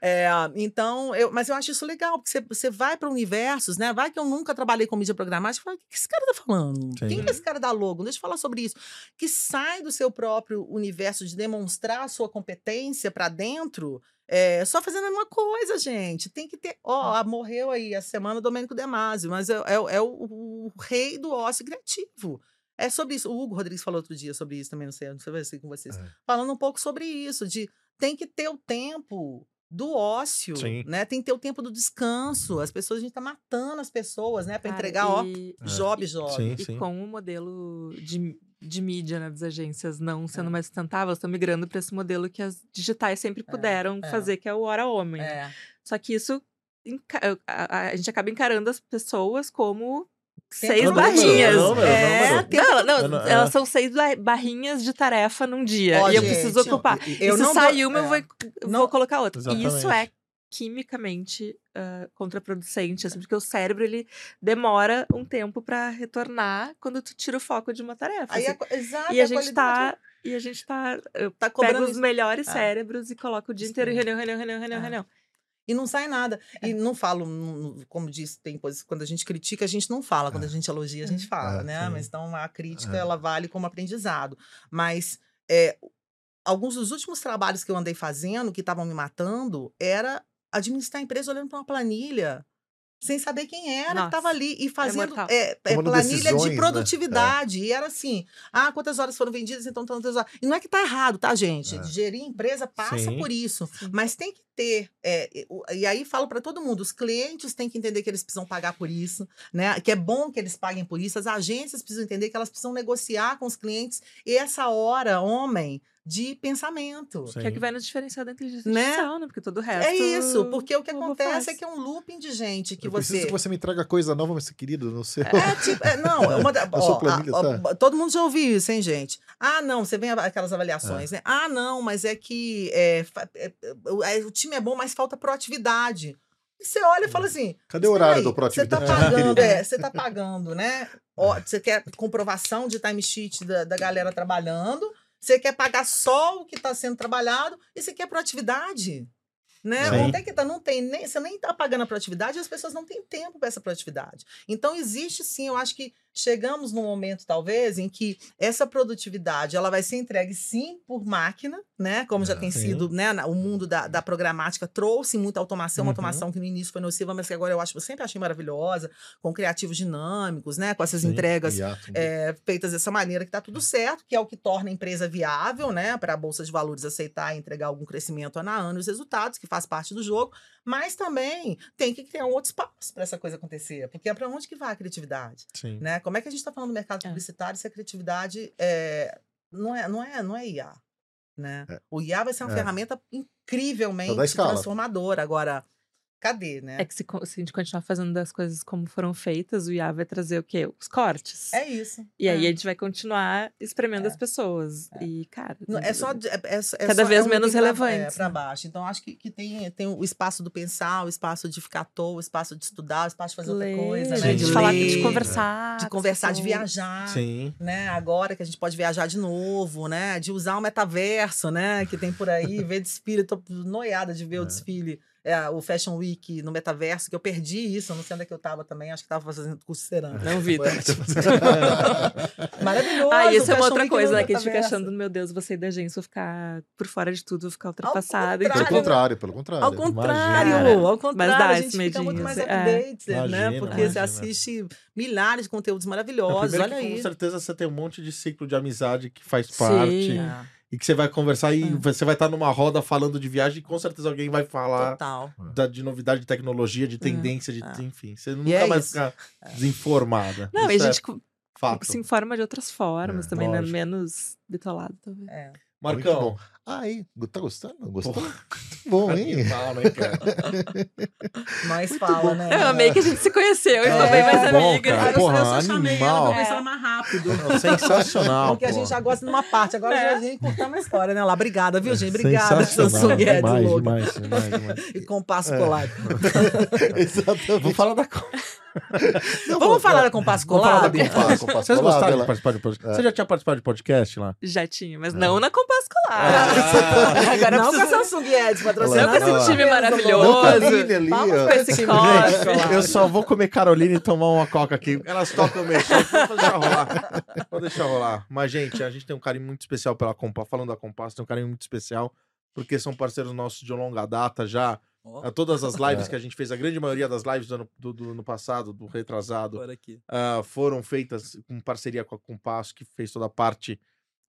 É, então, eu, mas eu acho isso legal, porque você, você vai para universos, né? Vai que eu nunca trabalhei com mídia programática, fala, o que esse cara tá falando? Sim. Quem que é esse cara da logo? Deixa eu falar sobre isso. Que sai do seu próprio universo de demonstrar a sua competência para dentro. É, só fazendo a mesma coisa, gente. Tem que ter. Ó, ah, morreu aí a semana o Domênico Demasio, mas é, é, é o, o rei do ócio criativo. É sobre isso. O Hugo Rodrigues falou outro dia sobre isso também, não sei, não sei se com vocês. É. Falando um pouco sobre isso, de tem que ter o tempo do ócio, Sim. né? Tem que ter o tempo do descanso. As pessoas, a gente tá matando as pessoas, né? Para Cara, entregar, ó, e- job, job. Sim, E sim. com o modelo de, de mídia né, das agências não sendo mais sustentável, estão migrando para esse modelo que as digitais sempre puderam é. fazer, que é o hora homem. É. Só que isso a, gente acaba encarando as pessoas como Tempo seis barrinhas. é, não, não, Eu não- é. elas são seis ba- barrinhas de tarefa num dia. Ó, e eu gente, preciso ocupar. eu e se não sai dou- uma, eu é. vou, vou colocar outra. E isso é Exatamente. Quimicamente ah, contraproducente, assim, porque o cérebro ele demora um tempo para retornar quando tu tira o foco de uma tarefa. Aí assim. a, exato, e a a gente tá e a gente tá tá cobrando os melhores Ah. cérebros e coloco o dia inteiro em reunião, reunião, reunião, reunião, Ah. reunião. E não sai nada. E não falo, como disse, tem coisas, quando a gente critica, a gente não fala. Quando a gente elogia, a gente fala, É, né? sim. Mas então a crítica, É. ela vale como aprendizado. Mas é, alguns dos últimos trabalhos que eu andei fazendo, que estavam me matando, era administrar a empresa olhando para uma planilha. Sem saber quem era estava ali e fazendo mortal. é, é, Tomando planilha decisões, de né? produtividade. E era assim: ah, quantas horas foram vendidas, então tantas horas. E não é que tá errado, tá, gente? É. Gerir empresa passa Sim. por isso. Sim. Mas tem que ter, é, e- e aí falo para todo mundo, os clientes têm que entender que eles precisam pagar por isso, né? Que é bom que eles paguem por isso. As agências precisam entender que elas precisam negociar com os clientes essa hora, homem, de pensamento. Sim. Que é o que vai nos diferenciar da inteligência Né? artificial, né? Porque todo o resto É isso, porque o que acontece faz. é que é um looping de gente que eu preciso você que você me traga coisa nova, meu querido, no seu. É, tipo, é, não, é uma da, [laughs] ó, planilha, a- ó, tá? todo mundo já ouviu isso, hein, gente? Ah, não, você vem aquelas avaliações, né? Ah, não, mas é que é, é, é, o time é bom, mas falta proatividade. E você olha e fala assim. Cadê o "Espera horário aí, do proatividade? Você tá pagando, [laughs] é, você tá pagando, né? Ó, você quer comprovação de timesheet da, da galera trabalhando, você quer pagar só o que está sendo trabalhado e você quer proatividade. Né? Sim. Onde é que tá? Não tem nem, você nem está pagando a proatividade e as pessoas não têm tempo para essa proatividade. Então, existe sim, eu acho que chegamos num momento, talvez, em que essa produtividade ela vai ser entregue sim por máquina, né? Como já É, tem sim. sido, né? O mundo da, da programática trouxe muita automação, uma Uhum. automação que no início foi nociva, mas que agora eu acho, eu sempre achei maravilhosa, com criativos dinâmicos, né? Com essas Sim, entregas é, feitas dessa maneira que tá tudo certo, que é o que torna a empresa viável, né, para a bolsa de valores aceitar e entregar algum crescimento ano a ano e os resultados, que faz parte do jogo, mas também tem que criar um outro espaço para essa coisa acontecer, porque é para onde que vai a criatividade, Sim. né? Como é que a gente está falando do mercado É. publicitário se a criatividade é, não é não é não é IA, né? É. O IA vai ser uma É. ferramenta incrivelmente transformadora. Agora, cadê, né? É que se, se a gente continuar fazendo das coisas como foram feitas, o IA vai trazer o quê? Os cortes. É isso. E aí é. a gente vai continuar espremendo É. as pessoas. E, cara. Não, é só, é, é, é Cada só- vez é um menos pra- relevante, É, para né? baixo. Então, acho que, que tem, tem o espaço do pensar, o espaço de ficar à toa, o espaço de estudar, o espaço de fazer ler, outra coisa, né? de, De, falar, ler, de conversar. de as conversar, de pessoas. viajar. Sim. Né? Agora que a gente pode viajar de novo, né? De usar o metaverso, né? Que tem por aí, ver desfile. Tô noiada de ver o É. desfile, é, o Fashion Week no metaverso, que eu perdi isso, eu não sei onde é que eu tava também, acho que tava fazendo curso de cerâmica. Não vi. tá? [laughs] Maravilhoso! Ah, isso é uma outra Week coisa, né? Que a gente fica achando, meu Deus, vou sair da agência, vou ficar por fora de tudo, vou ficar ultrapassada. Pelo contrário, pelo contrário. Ao contrário, Imagina. ao contrário, dá a esse gente fica muito medinho, mais assim, é. updated, né? Imagina, Porque você imagina. assiste milhares de conteúdos maravilhosos, olha que, aí. Com certeza você tem um monte de ciclo de amizade que faz parte. Sim. É, E que você vai conversar e você vai estar numa roda falando de viagem e com certeza alguém vai falar total. da- de novidade de tecnologia, de tendência, de, é. enfim. Você nunca é vai isso. ficar desinformada. Não, e a Isso é gente fato. se informa de outras formas É, também, né? Menos bitolado, talvez. É. Marcão. Bom. Aí, tá gostando? Gostou? Porra. [laughs] [laughs] Muito bom, hein? Animal, né, cara? Nós fala, né? Eu amei que a gente se conheceu e É, bem mais bom, amiga. cara. eu, Porra, eu só chamei ela animal. pra ver se ela mais rápido. Não, sensacional. Porque a gente já gosta de uma parte. Agora É. já vem cortando a história, né? Lá, obrigada, viu, gente? Obrigada, Sensacional. Samsung Eds demais, Logo. demais, demais, demais. [laughs] E compasso É. colado. Exatamente. Vamos falar da co- [laughs] Não, Vamos falar da compasso Vamos falar da colado? Compasso. Compasso [laughs] Vocês Colado, gostaram de participar de podcast? É. Você já tinha participado de podcast lá? Já tinha, mas não na Compass Colar. Ah. [laughs] Agora não com a. Samsung Eds patrocinando. Não com esse time Não, maravilhoso. Caroline ali, Vamos com esse copo. Eu só vou comer Carolina e tomar uma coca aqui. Elas tocam mexer. Vou deixar rolar. Vou deixar rolar. Mas, gente, a gente tem um carinho muito especial pela Compass. Falando da Compass, tem um carinho muito especial. Porque são parceiros nossos de longa data já. Ó. A Todas as lives É. que a gente fez, a grande maioria das lives do ano, do, do ano passado, do retrasado, ah, foram feitas com parceria com a Compasso, que fez toda a parte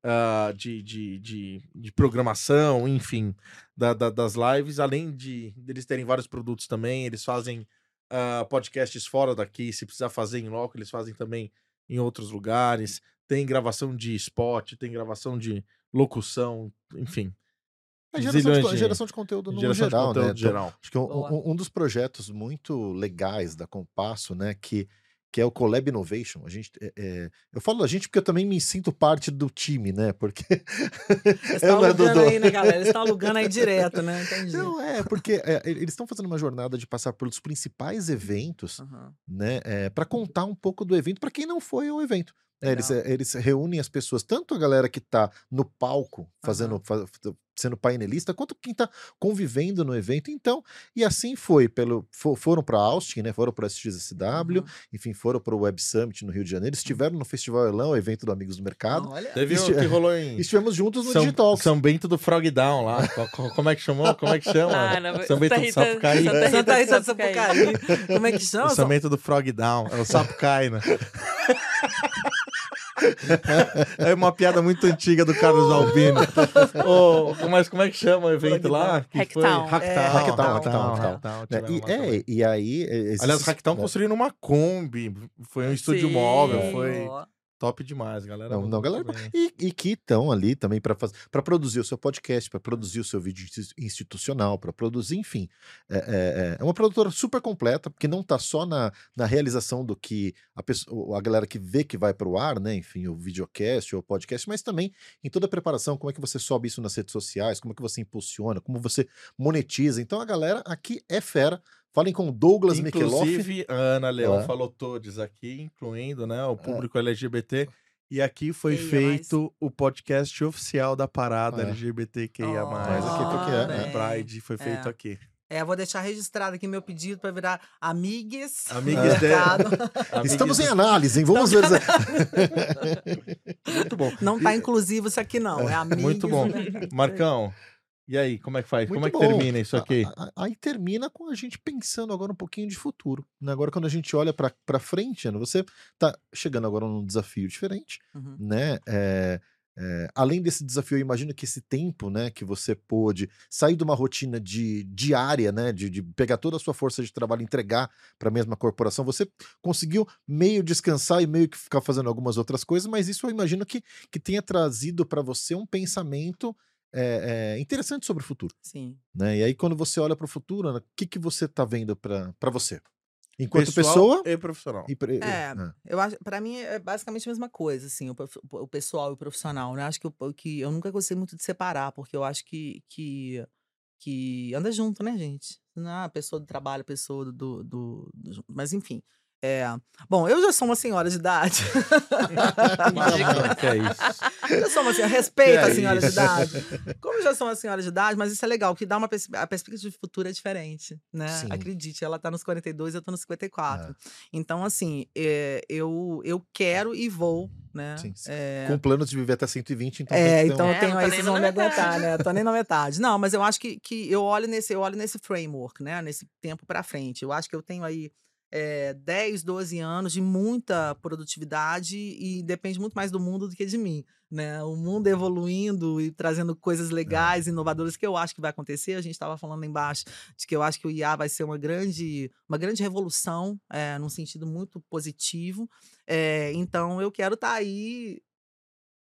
ah, de, de, de, de programação, enfim, da, da- das lives. Além de eles terem vários produtos também, eles fazem ah, podcasts fora daqui. Se precisar fazer em loco, eles fazem também em outros lugares. Tem gravação de spot, tem gravação de locução, enfim. É geração, de, de- geração de conteúdo no geração geral, de conteúdo né? geral. Acho que um, um- um dos projetos muito legais da Compasso, né, que, que é o Collab Innovation. A gente, é- é- eu falo a gente porque eu também me sinto parte do time, né? Porque Eles [laughs] estão eu não é do- alugando do- aí, né, galera? Eles estão alugando aí [laughs] direto, né? Entendi. Não, é, porque é, eles estão fazendo uma jornada de passar pelos principais eventos, Aham. né, para contar um pouco do evento para quem não foi ao evento. É, eles, é, eles reúnem as pessoas, tanto a galera que tá no palco fazendo, fa- sendo painelista, quanto quem tá convivendo no evento. Então, e assim foi, pelo, fo- foram para Austin, né, foram para SXSW, Uhum. enfim, foram para o Web Summit no Rio de Janeiro, estiveram no Festival Elão, evento do Amigos do Mercado, Olha. Teve o que rolou em estivemos juntos no São, Digitalks. São Bento do Frog Down lá. Co- co- Como é que chamou? Como é que chama? Ah, não, São Bento do Rita- Sapucaí. Santa Santa Rita do Sapucaí. Como é que O chama? São Bento do Frog Down. É o Sapucaí, né? [laughs] É uma piada muito antiga do Carlos Albino. Ô, mas como é que chama o evento lá? Que foi? Hacktown. Hacktown. É, Hacktown, e, aí. esses- Aliás, o Hacktown né, construindo uma Kombi. Foi um estúdio Sim. móvel. Foi. Top demais, galera. Não, não, galera. E, e que estão ali também para fazer, para produzir o seu podcast, para produzir o seu vídeo insti- institucional, para produzir, enfim. É, é- é uma produtora super completa, porque não tá só na, na realização do que a, pessoa, a galera que vê que vai para o ar, né? Enfim, o videocast ou o podcast, mas também em toda a preparação, como é que você sobe isso nas redes sociais, como é que você impulsiona, como você monetiza. Então a galera aqui é fera. Falem com o Douglas Mikeloff. Inclusive, a Ana Leão É. falou todos aqui, incluindo né, o público LGBT. E aqui foi Queia feito o podcast oficial da parada É. LGBTQIA+. Mas aqui foi que é, né? Pride foi feito É. aqui. É, vou deixar registrado aqui meu pedido para virar amigues. [laughs] Amigues do de-. Estamos em análise, hein? Vamos ver. [laughs] Muito bom. Não tá inclusivo isso aqui, não. É amigues. Muito bom. Marcão, e aí, como é que faz? como é Muito que bom. termina isso aqui? Aí termina com a gente pensando agora um pouquinho de futuro. né? Agora, quando a gente olha pra pra frente, Ana, você tá chegando agora num desafio diferente, Uhum. né? É, é, além desse desafio, eu imagino que esse tempo, né, que você pôde sair de uma rotina de diária, né, de, de pegar toda a sua força de trabalho e entregar para a mesma corporação, você conseguiu meio descansar e meio que ficar fazendo algumas outras coisas, mas isso eu imagino que, que tenha trazido para você um pensamento é, é, interessante sobre o futuro Sim. né? E aí, quando você olha para o futuro, o que, que você tá vendo para você? Enquanto Pessoal pessoa. e profissional. E, pre- É, né? eu acho, para mim é basicamente a mesma coisa, assim, o, o pessoal e o profissional, né? Acho que, o que eu nunca gostei muito de separar, porque eu acho que que, que anda junto, né, gente? Não é a pessoa do trabalho, a pessoa do, do- do- mas enfim. É, bom, eu já sou uma senhora de idade. [laughs] Que é isso. eu sou uma senhora, respeito a é senhora de idade. Como eu já sou uma senhora de idade, mas isso é legal, que dá uma pers a perspectiva de futuro é diferente, né? Sim. Acredite, ela tá nos 42, eu tô nos 54. É. Então, assim, é, eu, eu quero e vou, né? Sim, sim. É, Com planos de viver até 120, então. é, ter um- então eu É, tenho não aí, vocês vão me aguentar, né? Tô nem na metade. Não, mas eu acho que, que eu olho nesse, eu olho nesse framework, né? Nesse tempo pra frente. Eu acho que eu tenho aí é, 10, 12 anos de muita produtividade e depende muito mais do mundo do que de mim. Né? O mundo evoluindo e trazendo coisas legais, inovadoras que eu acho que vai acontecer. A gente estava falando embaixo de que eu acho que o IA vai ser uma grande, uma grande revolução, é, num sentido muito positivo. É, então eu quero estar aí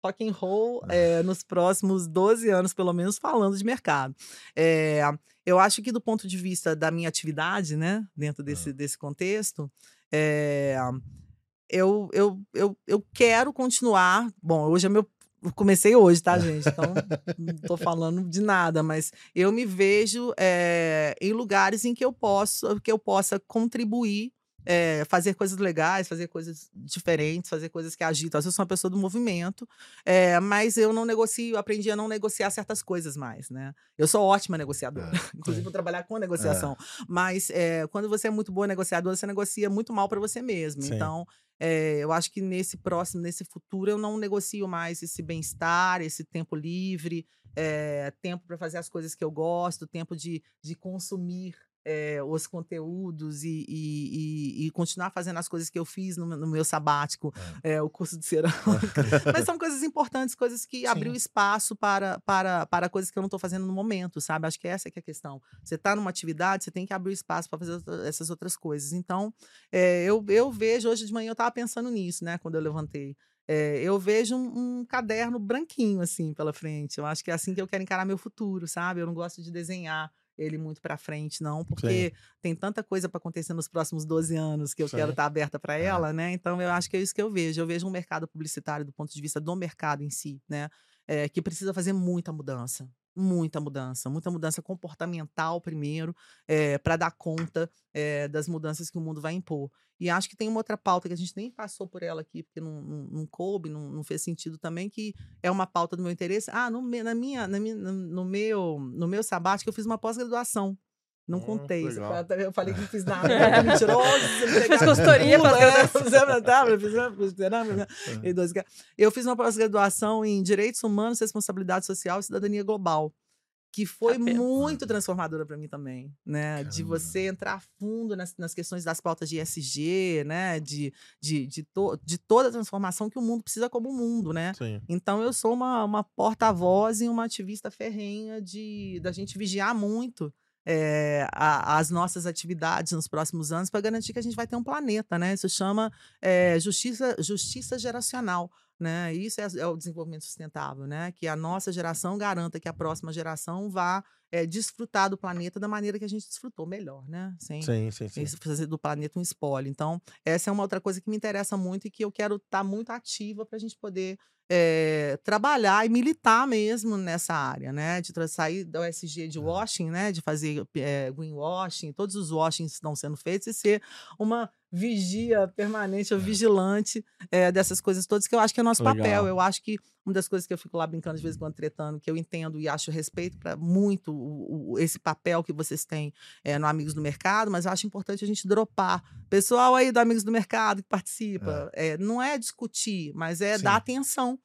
rock and roll é, nos próximos 12 anos, pelo menos, falando de mercado. É, eu acho que do ponto de vista da minha atividade, né, dentro desse, desse contexto, é, eu, eu, eu, eu quero continuar. Bom, hoje é meu. eu Comecei hoje, tá, [laughs] gente? Então, não tô falando de nada, mas eu me vejo em lugares em que eu posso, que eu possa contribuir é, fazer coisas legais, fazer coisas diferentes, fazer coisas que agitam. Às vezes eu sou uma pessoa do movimento, é, mas eu não negocio, aprendi a não negociar certas coisas mais, né? Eu sou ótima negociadora, [laughs] inclusive vou trabalhar com a negociação. Mas é, quando você é muito boa negociadora, você negocia muito mal para você mesmo. Então, é, eu acho que nesse próximo, nesse futuro, eu não negocio mais esse bem-estar, esse tempo livre, é, tempo para fazer as coisas que eu gosto, tempo de, de consumir é, os conteúdos e, e, e, continuar fazendo as coisas que eu fiz no, no meu sabático, é. É, o curso de [laughs] cerâmica. Mas são coisas importantes, coisas que Sim. abriu espaço para, para, para coisas que eu não estou fazendo no momento, sabe? Acho que essa é, que é a questão. Você está numa atividade, você tem que abrir espaço para fazer essas outras coisas. Então, é, eu, eu vejo, hoje de manhã eu estava pensando nisso, né? Quando eu levantei. É, eu vejo um, um, caderno branquinho, assim, pela frente. Eu acho que é assim que eu quero encarar meu futuro, sabe? Eu não gosto de desenhar ele muito para frente, não, porque Sim. tem tanta coisa para acontecer nos próximos 12 anos que eu Sim. quero estar tá aberta para é. ela, né? Então eu acho que é isso que eu vejo. Eu vejo um mercado publicitário do ponto de vista do mercado em si, né? É, que precisa fazer muita mudança. Muita mudança, muita mudança comportamental primeiro, é, eh, para dar conta é, das mudanças que o mundo vai impor. E acho que tem uma outra pauta que a gente nem passou por ela aqui, porque não, não, não coube, não, não, fez sentido também, que é uma pauta do meu interesse. Ah, no, na minha, na minha, no, meu, no meu sabático eu fiz uma pós-graduação. Não hum, contei. Eu falei que não fiz nada. [laughs] Né? Mentiroso. Fiz consultoria para Eu fiz uma pós-graduação em Direitos Humanos, Responsabilidade Social e Cidadania Global que foi muito transformadora para mim também, né? Caramba. De você entrar fundo nas, nas, questões das pautas de ESG, né? De, de, de, to, de, toda a transformação que o mundo precisa como mundo, né? Sim. Então eu sou uma, uma porta-voz e uma ativista ferrenha de da gente vigiar muito é, a, as nossas atividades nos próximos anos para garantir que a gente vai ter um planeta, né? Isso chama é, justiça, justiça geracional. Né? Isso é, é, o desenvolvimento sustentável, né? Que a nossa geração garanta que a próxima geração vá é, desfrutar do planeta da maneira que a gente desfrutou melhor, né? Sem, sim, sim, sim. fazer do planeta um espólio. Então, essa é uma outra coisa que me interessa muito e que eu quero estar tá muito ativa para a gente poder é, trabalhar e militar mesmo nessa área, né? De sair da OSG de washing, né? De fazer é, greenwashing, todos os washings estão sendo feitos e ser uma vigia permanente ou é. vigilante é, dessas coisas todas, que eu acho que é nosso Legal. papel. Eu acho que uma das coisas que eu fico lá brincando de vez em quando, tretando, que eu entendo e acho respeito para muito o, o, esse papel que vocês têm é, no Amigos do Mercado, mas eu acho importante a gente dropar. Pessoal aí do Amigos do Mercado que participa. É, não é discutir, mas é Sim. dar atenção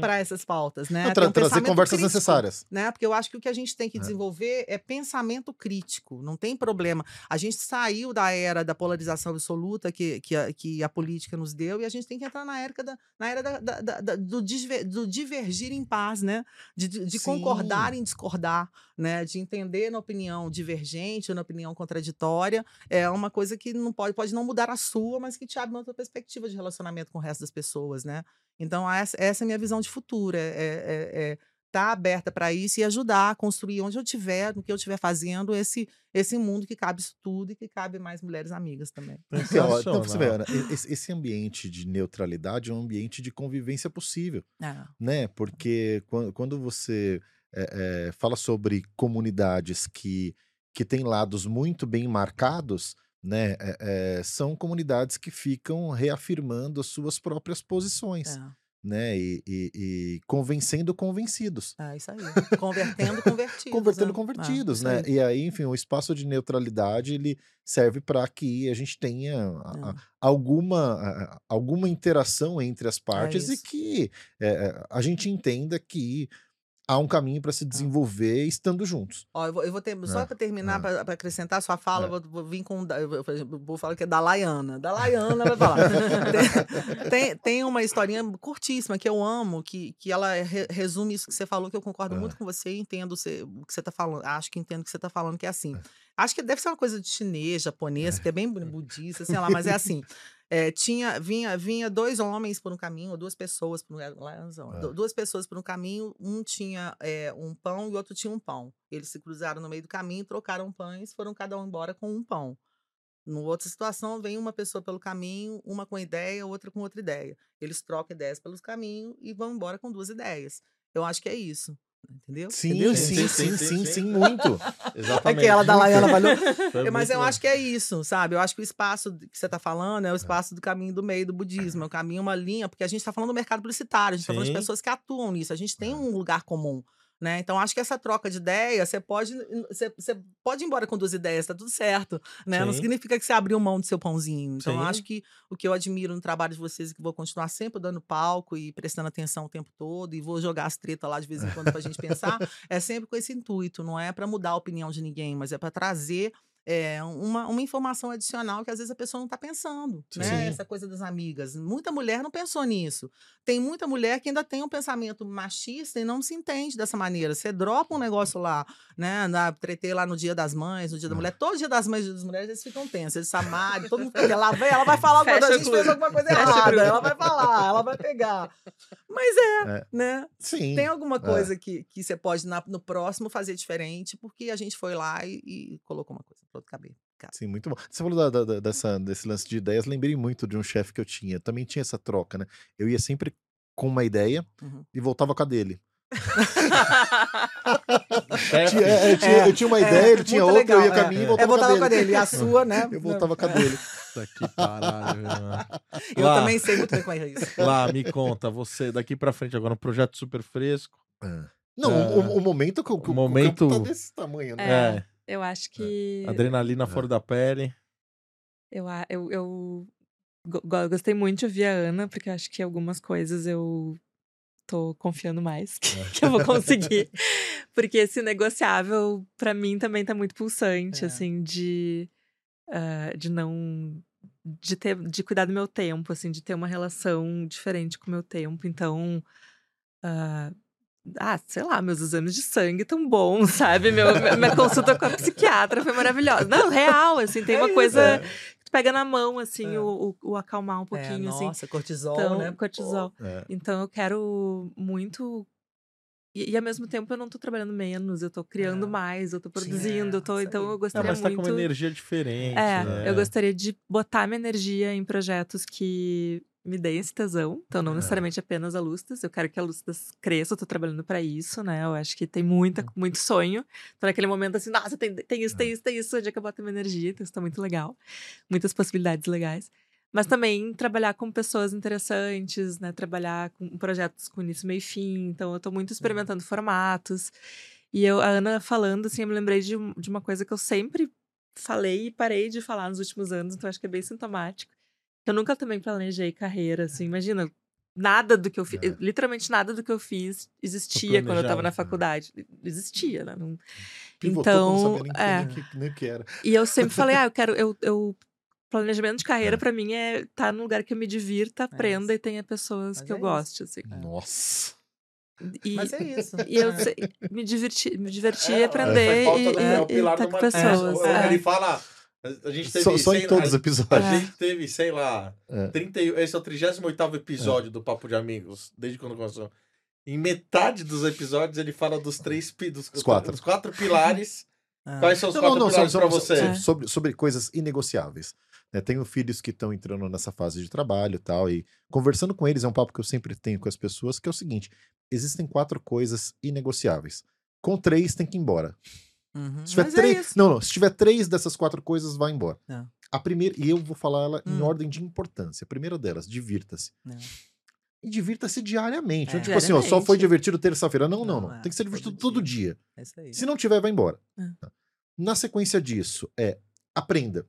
para essas pautas, né? Não, tra um trazer conversas crítico, necessárias. Né? Porque eu acho que o que a gente tem que desenvolver é pensamento crítico, não tem problema. A gente saiu da era da polarização absoluta luta que, que, a, que a política nos deu e a gente tem que entrar na era, da, na era da, da, da, do, disver, do, divergir em paz, né? De, de, de concordar em discordar, né? De entender na opinião divergente ou na opinião contraditória. É uma coisa que não pode, pode não mudar a sua, mas que te abre uma outra perspectiva de relacionamento com o resto das pessoas, né? Então, essa, essa é a minha visão de futuro. é, é, é, é estar tá aberta para isso e ajudar a construir onde eu estiver, no que eu estiver fazendo, esse, esse mundo que cabe isso tudo e que cabe mais mulheres amigas também. [laughs] Então, você vê, Ana, esse ambiente de neutralidade é um ambiente de convivência possível, é. né? Porque quando você é, é, fala sobre comunidades que, que têm lados muito bem marcados, né? são comunidades que ficam reafirmando as suas próprias posições. É né? E, e, e, convencendo convencidos. É isso aí. Convertendo [laughs] convertidos. Convertendo né? convertidos, né? E aí, enfim, o espaço de neutralidade ele serve para que a gente tenha a, a, é. alguma, a, alguma interação entre as é partes é e que é, a gente entenda que há um caminho para se desenvolver estando juntos. Ó, eu vou, eu vou ter, só é, para terminar, é. para acrescentar a sua fala, é. vou, vou, vir com. Vou, vou falar que é da Laiana. Da Laiana vai falar. [laughs] tem, tem, tem, uma historinha curtíssima que eu amo, que, que ela re, resume isso que você falou, que eu concordo muito com você e entendo você, o que você está falando. Acho que entendo o que você está falando, que é assim. Acho que deve ser uma coisa de chinês, japonês, que é bem budista, sei lá, mas é assim. [laughs] É, tinha, vinha, vinha dois homens por um caminho, ou duas pessoas por um, é. duas pessoas por um caminho, um tinha é, um pão e o outro tinha um pão. Eles se cruzaram no meio do caminho, trocaram pães, foram cada um embora com um pão. Numa outra situação, vem uma pessoa pelo caminho, uma com ideia, outra com outra ideia. Eles trocam ideias pelos caminhos e vão embora com duas ideias. Eu acho que é isso. Entendeu? Sim, Entendeu? Sim, sim, sim, sim, sim, muito. Exatamente. Aquela da Laiana valeu. Mas eu bom. acho que é isso, sabe? Eu acho que o espaço que você está falando é o espaço do caminho do meio do budismo. É o caminho, uma linha, porque a gente está falando do mercado publicitário, a gente está falando de pessoas que atuam nisso. A gente tem um lugar comum. Né? Então, acho que essa troca de ideia, você pode, você, você pode ir embora com duas ideias, tá tudo certo. Né? Não significa que você abriu mão do seu pãozinho. Então, acho que o que eu admiro no trabalho de vocês é que vou continuar sempre dando palco e prestando atenção o tempo todo, e vou jogar as tretas lá de vez em quando pra gente pensar, [laughs] é sempre com esse intuito, não é para mudar a opinião de ninguém, mas é para trazer é, uma, uma informação adicional que às vezes a pessoa não está pensando, Sim. né? Essa coisa das amigas. Muita mulher não pensou nisso. Tem muita mulher que ainda tem um pensamento machista e não se entende dessa maneira. Você dropa um negócio lá, né? Na, tretei lá no dia das mães, no dia da Ah. mulher. Todo dia das mães e dia das mulheres, eles ficam tensos. Eles se amarem, todo mundo fica, ela vem, ela vai falar coisa, a gente fez alguma coisa errada. Ela vai falar, ela vai pegar. Mas é, É. né? Sim. Tem alguma coisa que, que você pode, na- no próximo, fazer diferente, porque a gente foi lá e, e colocou uma coisa outro cabeça. Sim, muito bom. Você falou da- da- dessa, desse lance de ideias, lembrei muito de um chefe que eu tinha. Também tinha essa troca, né? Eu ia sempre com uma ideia Uhum. e voltava com a dele. Tinha- é, eu, tinha, eu tinha uma ideia, ele tinha outra, eu ia legal, com a minha e É, voltava, voltava com a dele. E a sua, [laughs] né? Eu voltava com a dele. Puta que paralho, mano. [laughs] Eu Lá. também sei muito bem como é isso. Lá, me conta, você daqui pra frente agora um projeto super fresco. Não, É. o, o- o momento que o, O o momento- campo tá desse tamanho, né? É. É, Eu acho que. adrenalina É. fora da pele. Eu, eu, eu go- go- gostei muito de ouvir a Ana, porque eu acho que algumas coisas eu tô confiando mais [laughs] que, que eu vou conseguir. [laughs] Porque esse negociável, pra mim, também tá muito pulsante, É. assim, de, ah, de não. De, ter, de cuidar do meu tempo, assim, de ter uma relação diferente com o meu tempo. Então. ah, ah, sei lá, meus exames de sangue tão bons, [laughs] sabe? Meu, minha- consulta com a psiquiatra foi maravilhosa. Não, real, assim, tem É uma isso, coisa é. que tu pega na mão, assim, É. o, o, o acalmar um É, pouquinho, assim. nossa, cortisol, Então, né? cortisol. É. Então eu quero muito. E, e ao mesmo tempo eu não tô trabalhando menos, eu tô criando É. mais, eu tô Sim, produzindo, é, eu tô. Então eu Não, gostaria mas tá muito. com uma energia diferente. É, né? eu gostaria de botar minha energia em projetos que me deem esse tesão. Então, não É. necessariamente apenas a Lustas. Eu quero que a Lustas cresça, eu tô trabalhando pra isso, né? Eu acho que tem muita, muito sonho. Então, naquele momento, assim, nossa, tem, tem isso, tem isso, tem isso, onde é que eu boto minha energia? Então, isso tá muito legal. Muitas possibilidades legais. Mas também trabalhar com pessoas interessantes, né? Trabalhar com projetos com início, meio e fim. Então, eu tô muito experimentando formatos. E eu, a Ana falando, assim, eu me lembrei de, de uma coisa que eu sempre falei e parei de falar nos últimos anos, então acho que é bem sintomático. Eu nunca também planejei carreira, assim, imagina, nada do que eu fiz, É. literalmente nada do que eu fiz existia quando eu tava planejado, na né? faculdade. Existia, né? Não- Pivotou Então, quando sabia nem, é. nem, que, nem que era. E eu sempre falei, ah, [laughs] eu quero, eu, eu planejamento de carreira É. pra mim é estar num lugar que eu me divirta, aprenda isso. e tenha pessoas Mas que é eu isso. goste, assim. Nossa. E, Mas é isso. e eu É. me divertir, me divertir, É, aprender e, né, e, e pilar tá com pessoas. É, é. Ele fala. A gente teve. Só, só em sei- todos os episódios. A gente teve, sei lá, É. 30, e- esse é o 38 episódio do Papo de Amigos, desde quando começou. Em metade dos episódios ele fala dos três dos, Os quatro. dos quatro pilares. Ah. [laughs] Quais são os Não, quatro não, não, pilares só- você? É. sobre, sobre coisas inegociáveis. né? Tenho filhos que estão entrando nessa fase de trabalho e tal, e conversando com eles é um papo que eu sempre tenho com as pessoas, que é o seguinte: existem quatro coisas inegociáveis. Com três tem que ir embora. Uhum. Se tiver Mas é três, isso. não, não, se tiver três dessas quatro coisas, vai embora. É. A primeira, e eu vou falar ela em Hum. ordem de importância. A primeira delas, divirta-se. É. E divirta-se diariamente. É. Não, tipo assim, ó, só foi Diariamente. divertido terça-feira. Não, não, Não, não. é, Tem que ser divertido todo dia. É isso aí. Se não tiver, vai embora. É. Tá. Na sequência disso, é aprenda.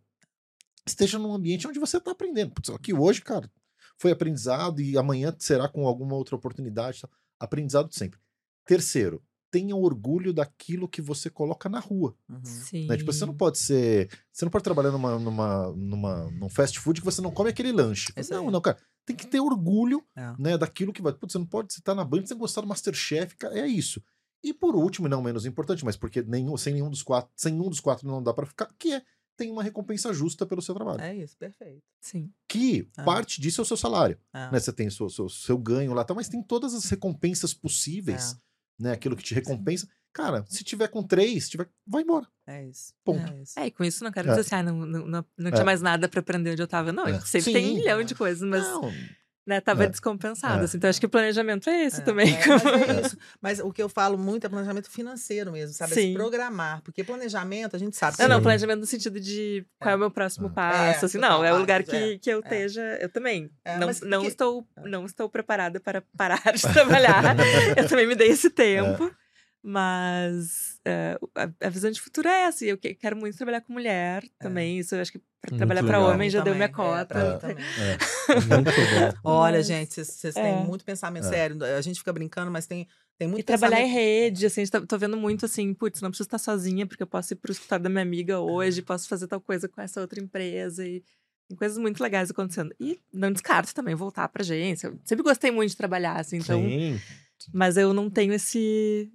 Esteja num ambiente onde você está aprendendo. Putz, aqui hoje, cara, foi aprendizado e amanhã será com alguma outra oportunidade. Aprendizado sempre. Terceiro, tenha orgulho daquilo que você coloca na rua. Uhum. Sim. né? Tipo, você não pode ser. Você não pode trabalhar numa, numa, numa, num fast food que você não come aquele lanche. Isso não, aí. não, cara. Tem que ter orgulho É. né, daquilo que vai. Putz, você não pode você tá na Band sem gostar do Masterchef, cara, é isso. E por último, e não menos importante, mas porque nenhum, sem nenhum dos quatro, sem um dos quatro não dá pra ficar, que é tem uma recompensa justa pelo seu trabalho. É isso, perfeito. Sim. Que Ah. parte disso é o seu salário. É. Né? Você tem o seu, seu, seu ganho lá, tá, mas tem todas as recompensas possíveis, né? Aquilo que te recompensa. Cara, se tiver com três, tiver, vai embora. É isso. Ponto. É isso. É, e com isso não quero É. dizer assim, ah, não, não, não, não É. tinha mais nada pra aprender onde eu tava. Não, É. sempre tem um Sim. milhão de coisas, mas Não, né, tava É. descompensado. É. assim. então acho que o planejamento é esse É, também. é, mas é [laughs] isso. Mas o que eu falo muito é planejamento financeiro mesmo, sabe? É Sim. Se programar. Porque planejamento, a gente sabe. Não, não, planejamento no sentido de qual é o meu próximo É. passo, É, assim, não, é o lugar passo, que, é, que eu é. esteja, eu também, É, não, mas não, que- estou, não estou preparada para parar de [laughs] trabalhar, [laughs] eu também me dei esse tempo, mas é, a, a visão de futuro é essa. e Eu que- quero muito trabalhar com mulher também. Isso eu acho que Muito trabalhar para homem já deu minha Também, é, cota. pra É. também. É. [laughs] Olha, Mas- gente, vocês- vocês é. têm muito pensamento É. sério. A gente fica brincando, mas tem, tem muito E trabalhar em rede, assim, a gente tá- tô vendo muito assim, putz, não preciso estar sozinha, porque eu posso ir pro escritório da minha amiga hoje, posso fazer tal coisa com essa outra empresa e tem coisas muito legais acontecendo. E não descarto também voltar pra agência. Eu sempre gostei muito de trabalhar, assim, então. Sim. Mas eu não tenho esse.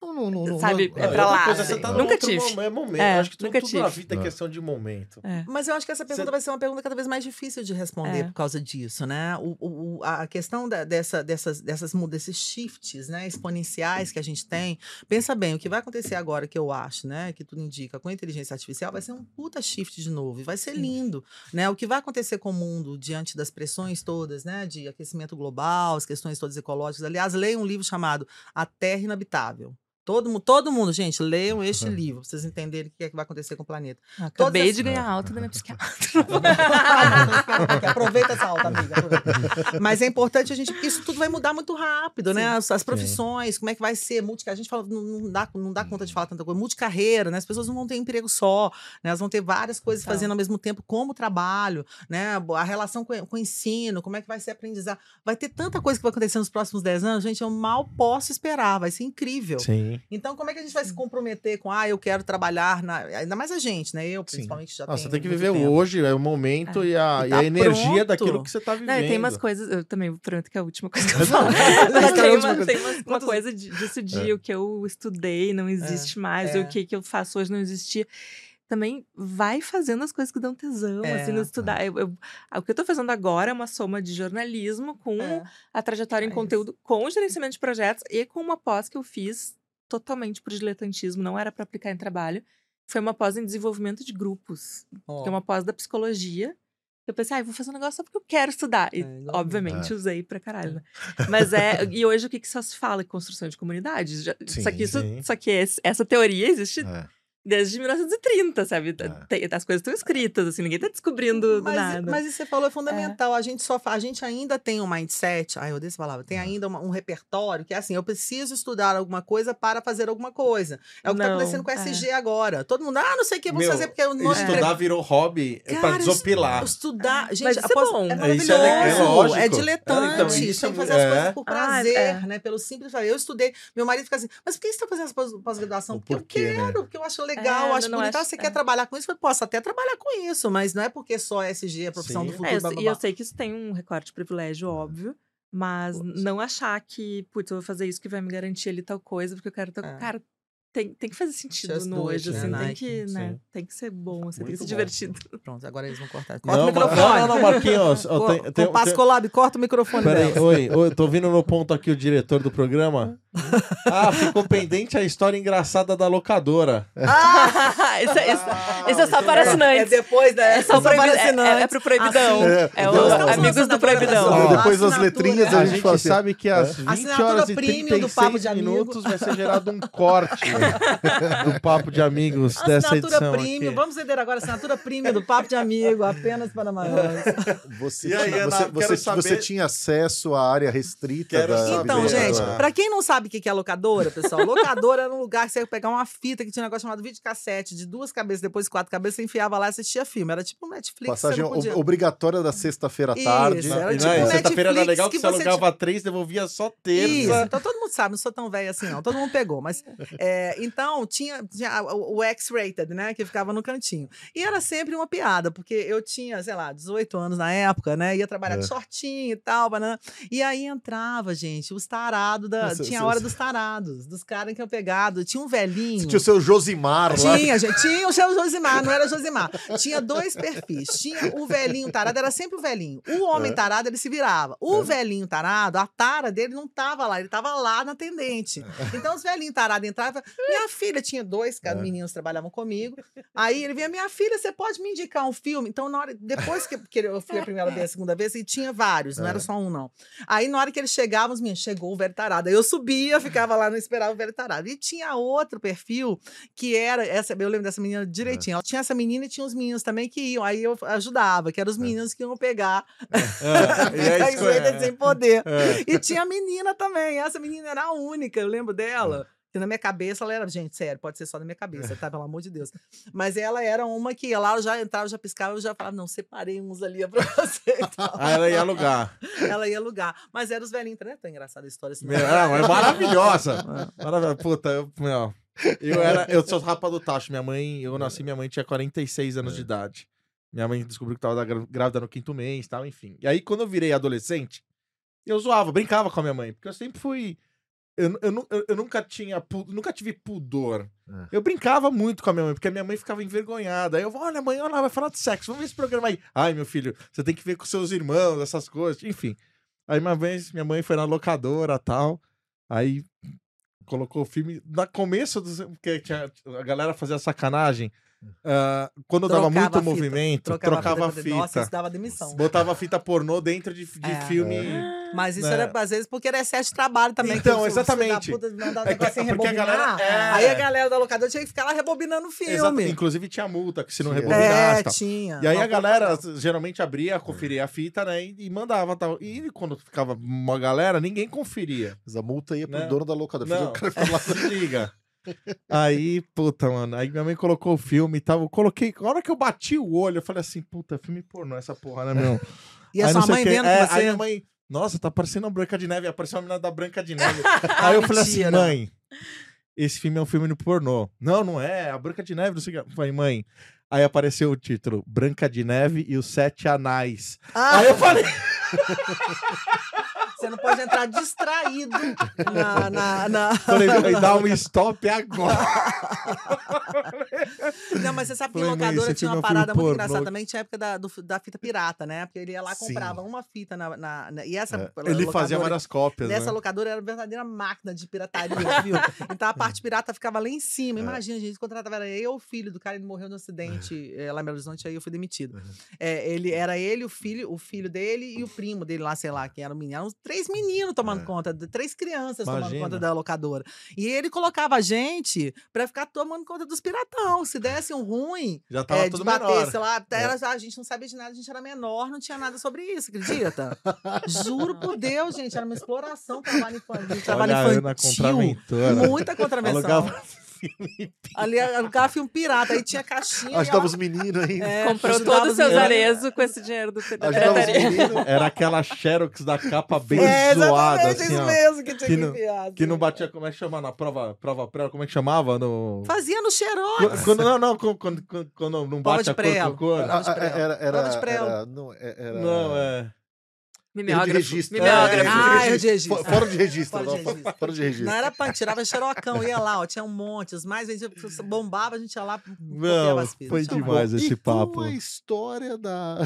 Não, não, não, não, Sabe, não- é pra outra lá, coisa, assim. tá Nunca tive. É momento. É, acho que tudo, nunca tudo na tive. vida é É. questão de momento. É. Mas eu acho que essa pergunta Cê- vai ser uma pergunta cada vez mais difícil de responder É. por causa disso, né? O, o- a questão da- dessa, dessas, dessas, desses shifts né, exponenciais que a gente tem. Pensa bem, o que vai acontecer agora, que eu acho, né? Que tudo indica com a inteligência artificial, vai ser um puta shift de novo. E vai ser Sim. lindo. Né? O que vai acontecer com o mundo diante das pressões todas, né? De aquecimento global, as questões todas ecológicas. Aliás, leia um livro chamado A Terra Inabitável. Todo, mu- todo mundo, gente, leiam [laughs] este livro, pra vocês entenderem o que é que vai acontecer com o planeta. Acabei essas- de ganhar alta da minha psiquiatra. [laughs] aproveita essa alta, amiga. aproveita. Mas é importante a gente, porque isso tudo vai mudar muito rápido, né? As, as profissões, como é que vai ser, multi, a gente fala, não, não dá, não dá conta de falar tanta coisa, multicarreira, né? As pessoas não vão ter emprego só, né? Elas vão ter várias coisas Total. fazendo ao mesmo tempo, como trabalho, né? A relação com, com o ensino, como é que vai ser aprendizado. Vai ter tanta coisa que vai acontecer nos próximos 10 anos, gente, eu mal posso esperar, vai ser incrível. Sim. Então, como é que a gente vai se comprometer com, ah, eu quero trabalhar, na... ainda mais a gente, né? Eu, Sim. principalmente, já Não, você tenho tem que viver tempo. hoje, é o momento e, a, E e tá a energia pronto. daquilo que você tá vivendo. Não, tem umas coisas, eu também prometo que é a última coisa que eu [laughs] falo. Mas não, tem, não, uma, não, tem uma, uma Quantos- coisa de- disso de o que eu estudei não existe mais, é. o que, que eu faço hoje não existia. Também vai fazendo as coisas que dão tesão, É, assim, no estudar. Eu, eu- o que eu tô fazendo agora é uma soma de jornalismo com É. a trajetória É em isso. conteúdo, com o gerenciamento de projetos e com uma pós que eu fiz totalmente por diletantismo, não era para aplicar em trabalho. Foi uma pós em desenvolvimento de grupos, Ó. que é uma pós da psicologia. Eu pensei, ah, eu vou fazer um negócio só porque eu quero estudar. E, É, obviamente, usei pra caralho. né? Mas é. E hoje o que, que só se fala? Construção de comunidades. Já, Sim, só que, isso, sim. só que esse- essa teoria existe É. desde 1930, sabe? É. As coisas estão escritas, assim, ninguém tá descobrindo do Mas, nada. mas isso que você falou é fundamental. A gente só a gente ainda tem um mindset, ai, eu odeio essa palavra, É. tem ainda uma- um repertório que é assim, eu preciso estudar alguma coisa para fazer alguma coisa. É o que está Não, acontecendo com o é. SG agora. Todo mundo, ah, não sei o que, vou Meu, fazer porque eu não Estudar virou hobby é pra Cara, desopilar. Estudar, gente, Mas isso é após- bom. é É, maravilhoso. isso é é lógico. É diletante. É, então, isso tem é que fazer as é. coisas por Ah, prazer, é. né? Pelo simples prazer. Eu estudei. Meu marido fica assim, mas por que você está fazendo essa pós- pós-graduação? Porque eu né? quero, porque eu acho legal, É, acho eu não bonito. Acho- você é. quer trabalhar com isso? Eu posso até trabalhar com isso, mas não é porque só SG é a profissão Sim. do É, futuro. eu blá, sei- blá, e eu blá. sei que isso tem um recorte de privilégio, óbvio. Mas não achar que, putz, eu vou fazer isso que vai me garantir ali tal coisa, porque eu quero. Tal... É. Cara, tem, tem que fazer sentido Just no hoje, it, né, assim. Tem Nike? que, né? Tem que ser bom, assim, tem que ser bom. divertido. [laughs] Pronto, agora eles vão cortar. Corta Não, o microfone. não, não, Marquinhos. ó, tem- tem- tem- Colab, corta o microfone Peraí, dela. oi, oi, tô vindo no ponto aqui o diretor do programa. [laughs] Ah, ficou pendente a história engraçada da locadora. Ah, [laughs] isso, é, isso, isso é só para é assinantes. depois da É só para proibi- é, assinantes. é, é pro proibidão. Assim. É, É, o estamos Amigos do Proibidão. depois das letrinhas A a gente fala assim, sabe que às 20 Assinatura horas e premium do Papo 36 de Amigo. minutos vai ser gerado um corte [laughs] do Papo de Amigos dessa Assinatura edição premium. aqui. Vamos vender agora a assinatura premium do Papo de Amigo, apenas para maiores. Você, E aí, tinha, Ana, você, você, saber- você tinha acesso à área restrita Quero da saber. Então, gente, pra quem não sabe o que que é locadora, pessoal, locadora era um lugar que você ia pegar uma fita que tinha um negócio chamado videocassete de duas cabeças, depois quatro cabeças, você enfiava lá e assistia filme. Era tipo um Netflix. Passagem você não podia... ob- obrigatória da sexta-feira à Isso, tarde. era E tipo não, um e sexta-feira era legal que, que você alugava três, devolvia só Isso, terça. então todo mundo sabe, não sou tão velha assim, não. Todo mundo pegou. Mas é, então tinha, tinha o, o X-rated, né? Que ficava no cantinho. E era sempre uma piada, porque eu tinha, sei lá, 18 anos na época, né? Ia trabalhar É. de shortinho e tal, banana. E aí entrava, gente, os tarados da. Nossa, tinha a hora dos tarados, dos caras que eu pegado. Tinha um velhinho. Você tinha o seu Josimar lá. Tinha, gente. Tinha o seu Josimar, não era Josimar. Tinha dois perfis. Tinha o velhinho tarado, era sempre o velhinho. O homem É. tarado, ele se virava. O velhinho tarado, a tara dele não tava lá, ele tava lá na atendente. Então os velhinhos tarados entravam. Minha filha tinha dois É. meninos trabalhavam comigo. Aí ele vinha, minha filha, você pode me indicar um filme? Então, na hora, depois que, que eu fui a primeira vez, a segunda vez, e tinha vários, não É. era só um, não. Aí, na hora que eles chegavam, os meninos, chegou o velho tarado. Aí eu subia, ficava lá, não esperava o velho tarado. E tinha outro perfil que era, essa, eu lembro dessa menina direitinho. Ela tinha essa menina e tinha os meninos também que iam. Aí eu ajudava, que eram os meninos que iam pegar É, [laughs] e aí X-rated escolhe- sem poder. É. E tinha a menina também. Essa menina era a única, eu lembro dela. Porque na minha cabeça ela era, gente, sério, pode ser só na minha cabeça, tá? Pelo amor de Deus. [laughs] Mas ela era uma que lá, eu já entrava, já piscava, eu já falava, não, separei uns ali é pra você. e tal. Aí [laughs] ela ia alugar. ela ia alugar. Mas era os velhinhos, não é tão engraçada a história assim. Meu, não, é maravilhosa. [laughs] Maravilhosa. Puta, eu, meu, eu era. Eu sou rapa do tacho. Minha mãe, eu nasci, minha mãe tinha 46 anos de idade. Minha mãe descobriu que tava grávida no quinto mês e tal, enfim. E aí, quando eu virei adolescente, eu zoava, brincava com a minha mãe, porque eu sempre fui. Eu, eu, eu, eu nunca tinha. Nunca tive pudor. É. Eu brincava muito com a minha mãe, porque a minha mãe ficava envergonhada. Aí eu, olha, mãe, olha lá, vai falar de sexo, vamos ver esse programa aí. Ai, meu filho, você tem que ver com seus irmãos, essas coisas, enfim. Aí uma vez minha mãe foi na locadora tal. Aí colocou o filme. No começo, do, porque tinha, a galera fazia sacanagem. ah, quando dava Trocava muito a fita, movimento, trocava, a pra- fita. Nossa, isso dava demissão. Botava fita pornô dentro de, de É. filme. Mas isso né? era, às vezes, porque era excesso de trabalho também. que Então, da exatamente. puta mandava É que- sem a galera- rebobinar. é. Aí a galera da locadora tinha que ficar lá rebobinando o filme. Exato, Inclusive tinha multa, que se não rebobinasse. É, tal. tinha. E aí Não, a galera geralmente abria, conferia a fita, né? E, e mandava tal. E quando ficava uma galera, ninguém conferia. Mas a multa ia pro Não. dono da locadora. Não, o cara lá. [laughs] liga. Aí, puta, mano. Aí minha mãe colocou o filme e tal. Eu coloquei. A hora que eu bati o olho, eu falei assim, puta, filme pornô essa porra, né, meu? [laughs] E a Aí sua não mãe vendo é, com Aí você? a mãe, nossa, tá parecendo a Branca de Neve. Apareceu a menina da Branca de Neve. [laughs] aí eu falei assim, mãe, esse filme é um filme no pornô. Não, não é. A Branca de Neve, não sei o que. Falei, mãe. Aí apareceu o título, Branca de Neve e os Sete Anais. Ah, Aí eu falei, [laughs] você não pode entrar distraído na. na, na... falei, dá um stop agora. Não, mas você sabe que Falei, locadora tinha é uma um parada muito engraçada também. Tinha a época da, do- da fita pirata, né? Porque ele ia lá Sim. comprava uma fita na. na- na- e essa. É, Ele fazia locadora- várias cópias, Nessa né? locadora era verdadeira máquina de pirataria, viu? Então a [laughs] parte pirata ficava lá em É. cima. Imagina, gente, contratava era eu, o filho do cara, ele morreu no acidente [laughs] eh, lá em Belo Horizonte, aí eu fui demitido. Uhum. É, ele era ele, o filho, o filho dele e o primo dele lá, sei lá, quem era o menino. Eram três meninos tomando É. conta, de- três crianças tomando Imagina. conta da locadora. E ele colocava a gente pra ficar tomando conta dos piratão. Se desse um ruim, Já tava é, de tudo bater, menor. sei lá, era- a gente não sabia de nada, a gente era menor, não tinha nada sobre isso, acredita? Juro por Deus, gente, era uma exploração trabalho infantil. Trabalho Olha a Ana infantil. contraventora. Muita contravenção. Alugava Ali alugava filme pirata, aí tinha caixinha. Ajudava os meninos aí. é, Comprou todos os seus arezos com esse dinheiro do meninos. Era aquela Xerox da capa bem É, zoada, exatamente, assim, isso ó. mesmo que tinha Que não- enfiar. Que não assim. batia, como é que chama na prova, prova pré, como é que chamava? No... Fazia no xerox. Quando, não, não, quando, quando, quando- não Prova bate a cor com cor. Ah, de prelo. Era, era, Prova não, é- era, Não, é. Erro de registro. Mimeógrafo. É, Ah, erro de registro. Fo- Fora de registro. Fora de não, registro. Fora de registro. Não era punk, tirava xerocão, ia lá, ó, tinha um monte. Os mais vendidos, bombava, a gente ia lá, Não, copiava as fitas. foi um demais E esse com papo. a história da...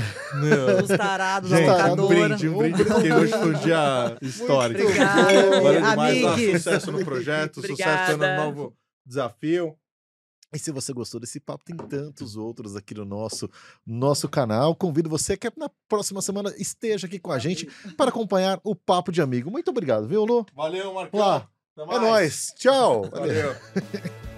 Os tarados Gente, da um locadora. brinde, um brinde, porque hoje foi um dia histórico. Obrigada, Valeu demais, sucesso no projeto, sucesso no Obrigada. novo desafio. E se você gostou desse papo, tem tantos outros aqui no nosso, nosso canal. Convido você que na próxima semana esteja aqui com a gente para acompanhar o Papo de Amigo. Muito obrigado, viu, Lu? Valeu, Marcão. Lá. É nóis. Tchau. Valeu. [laughs]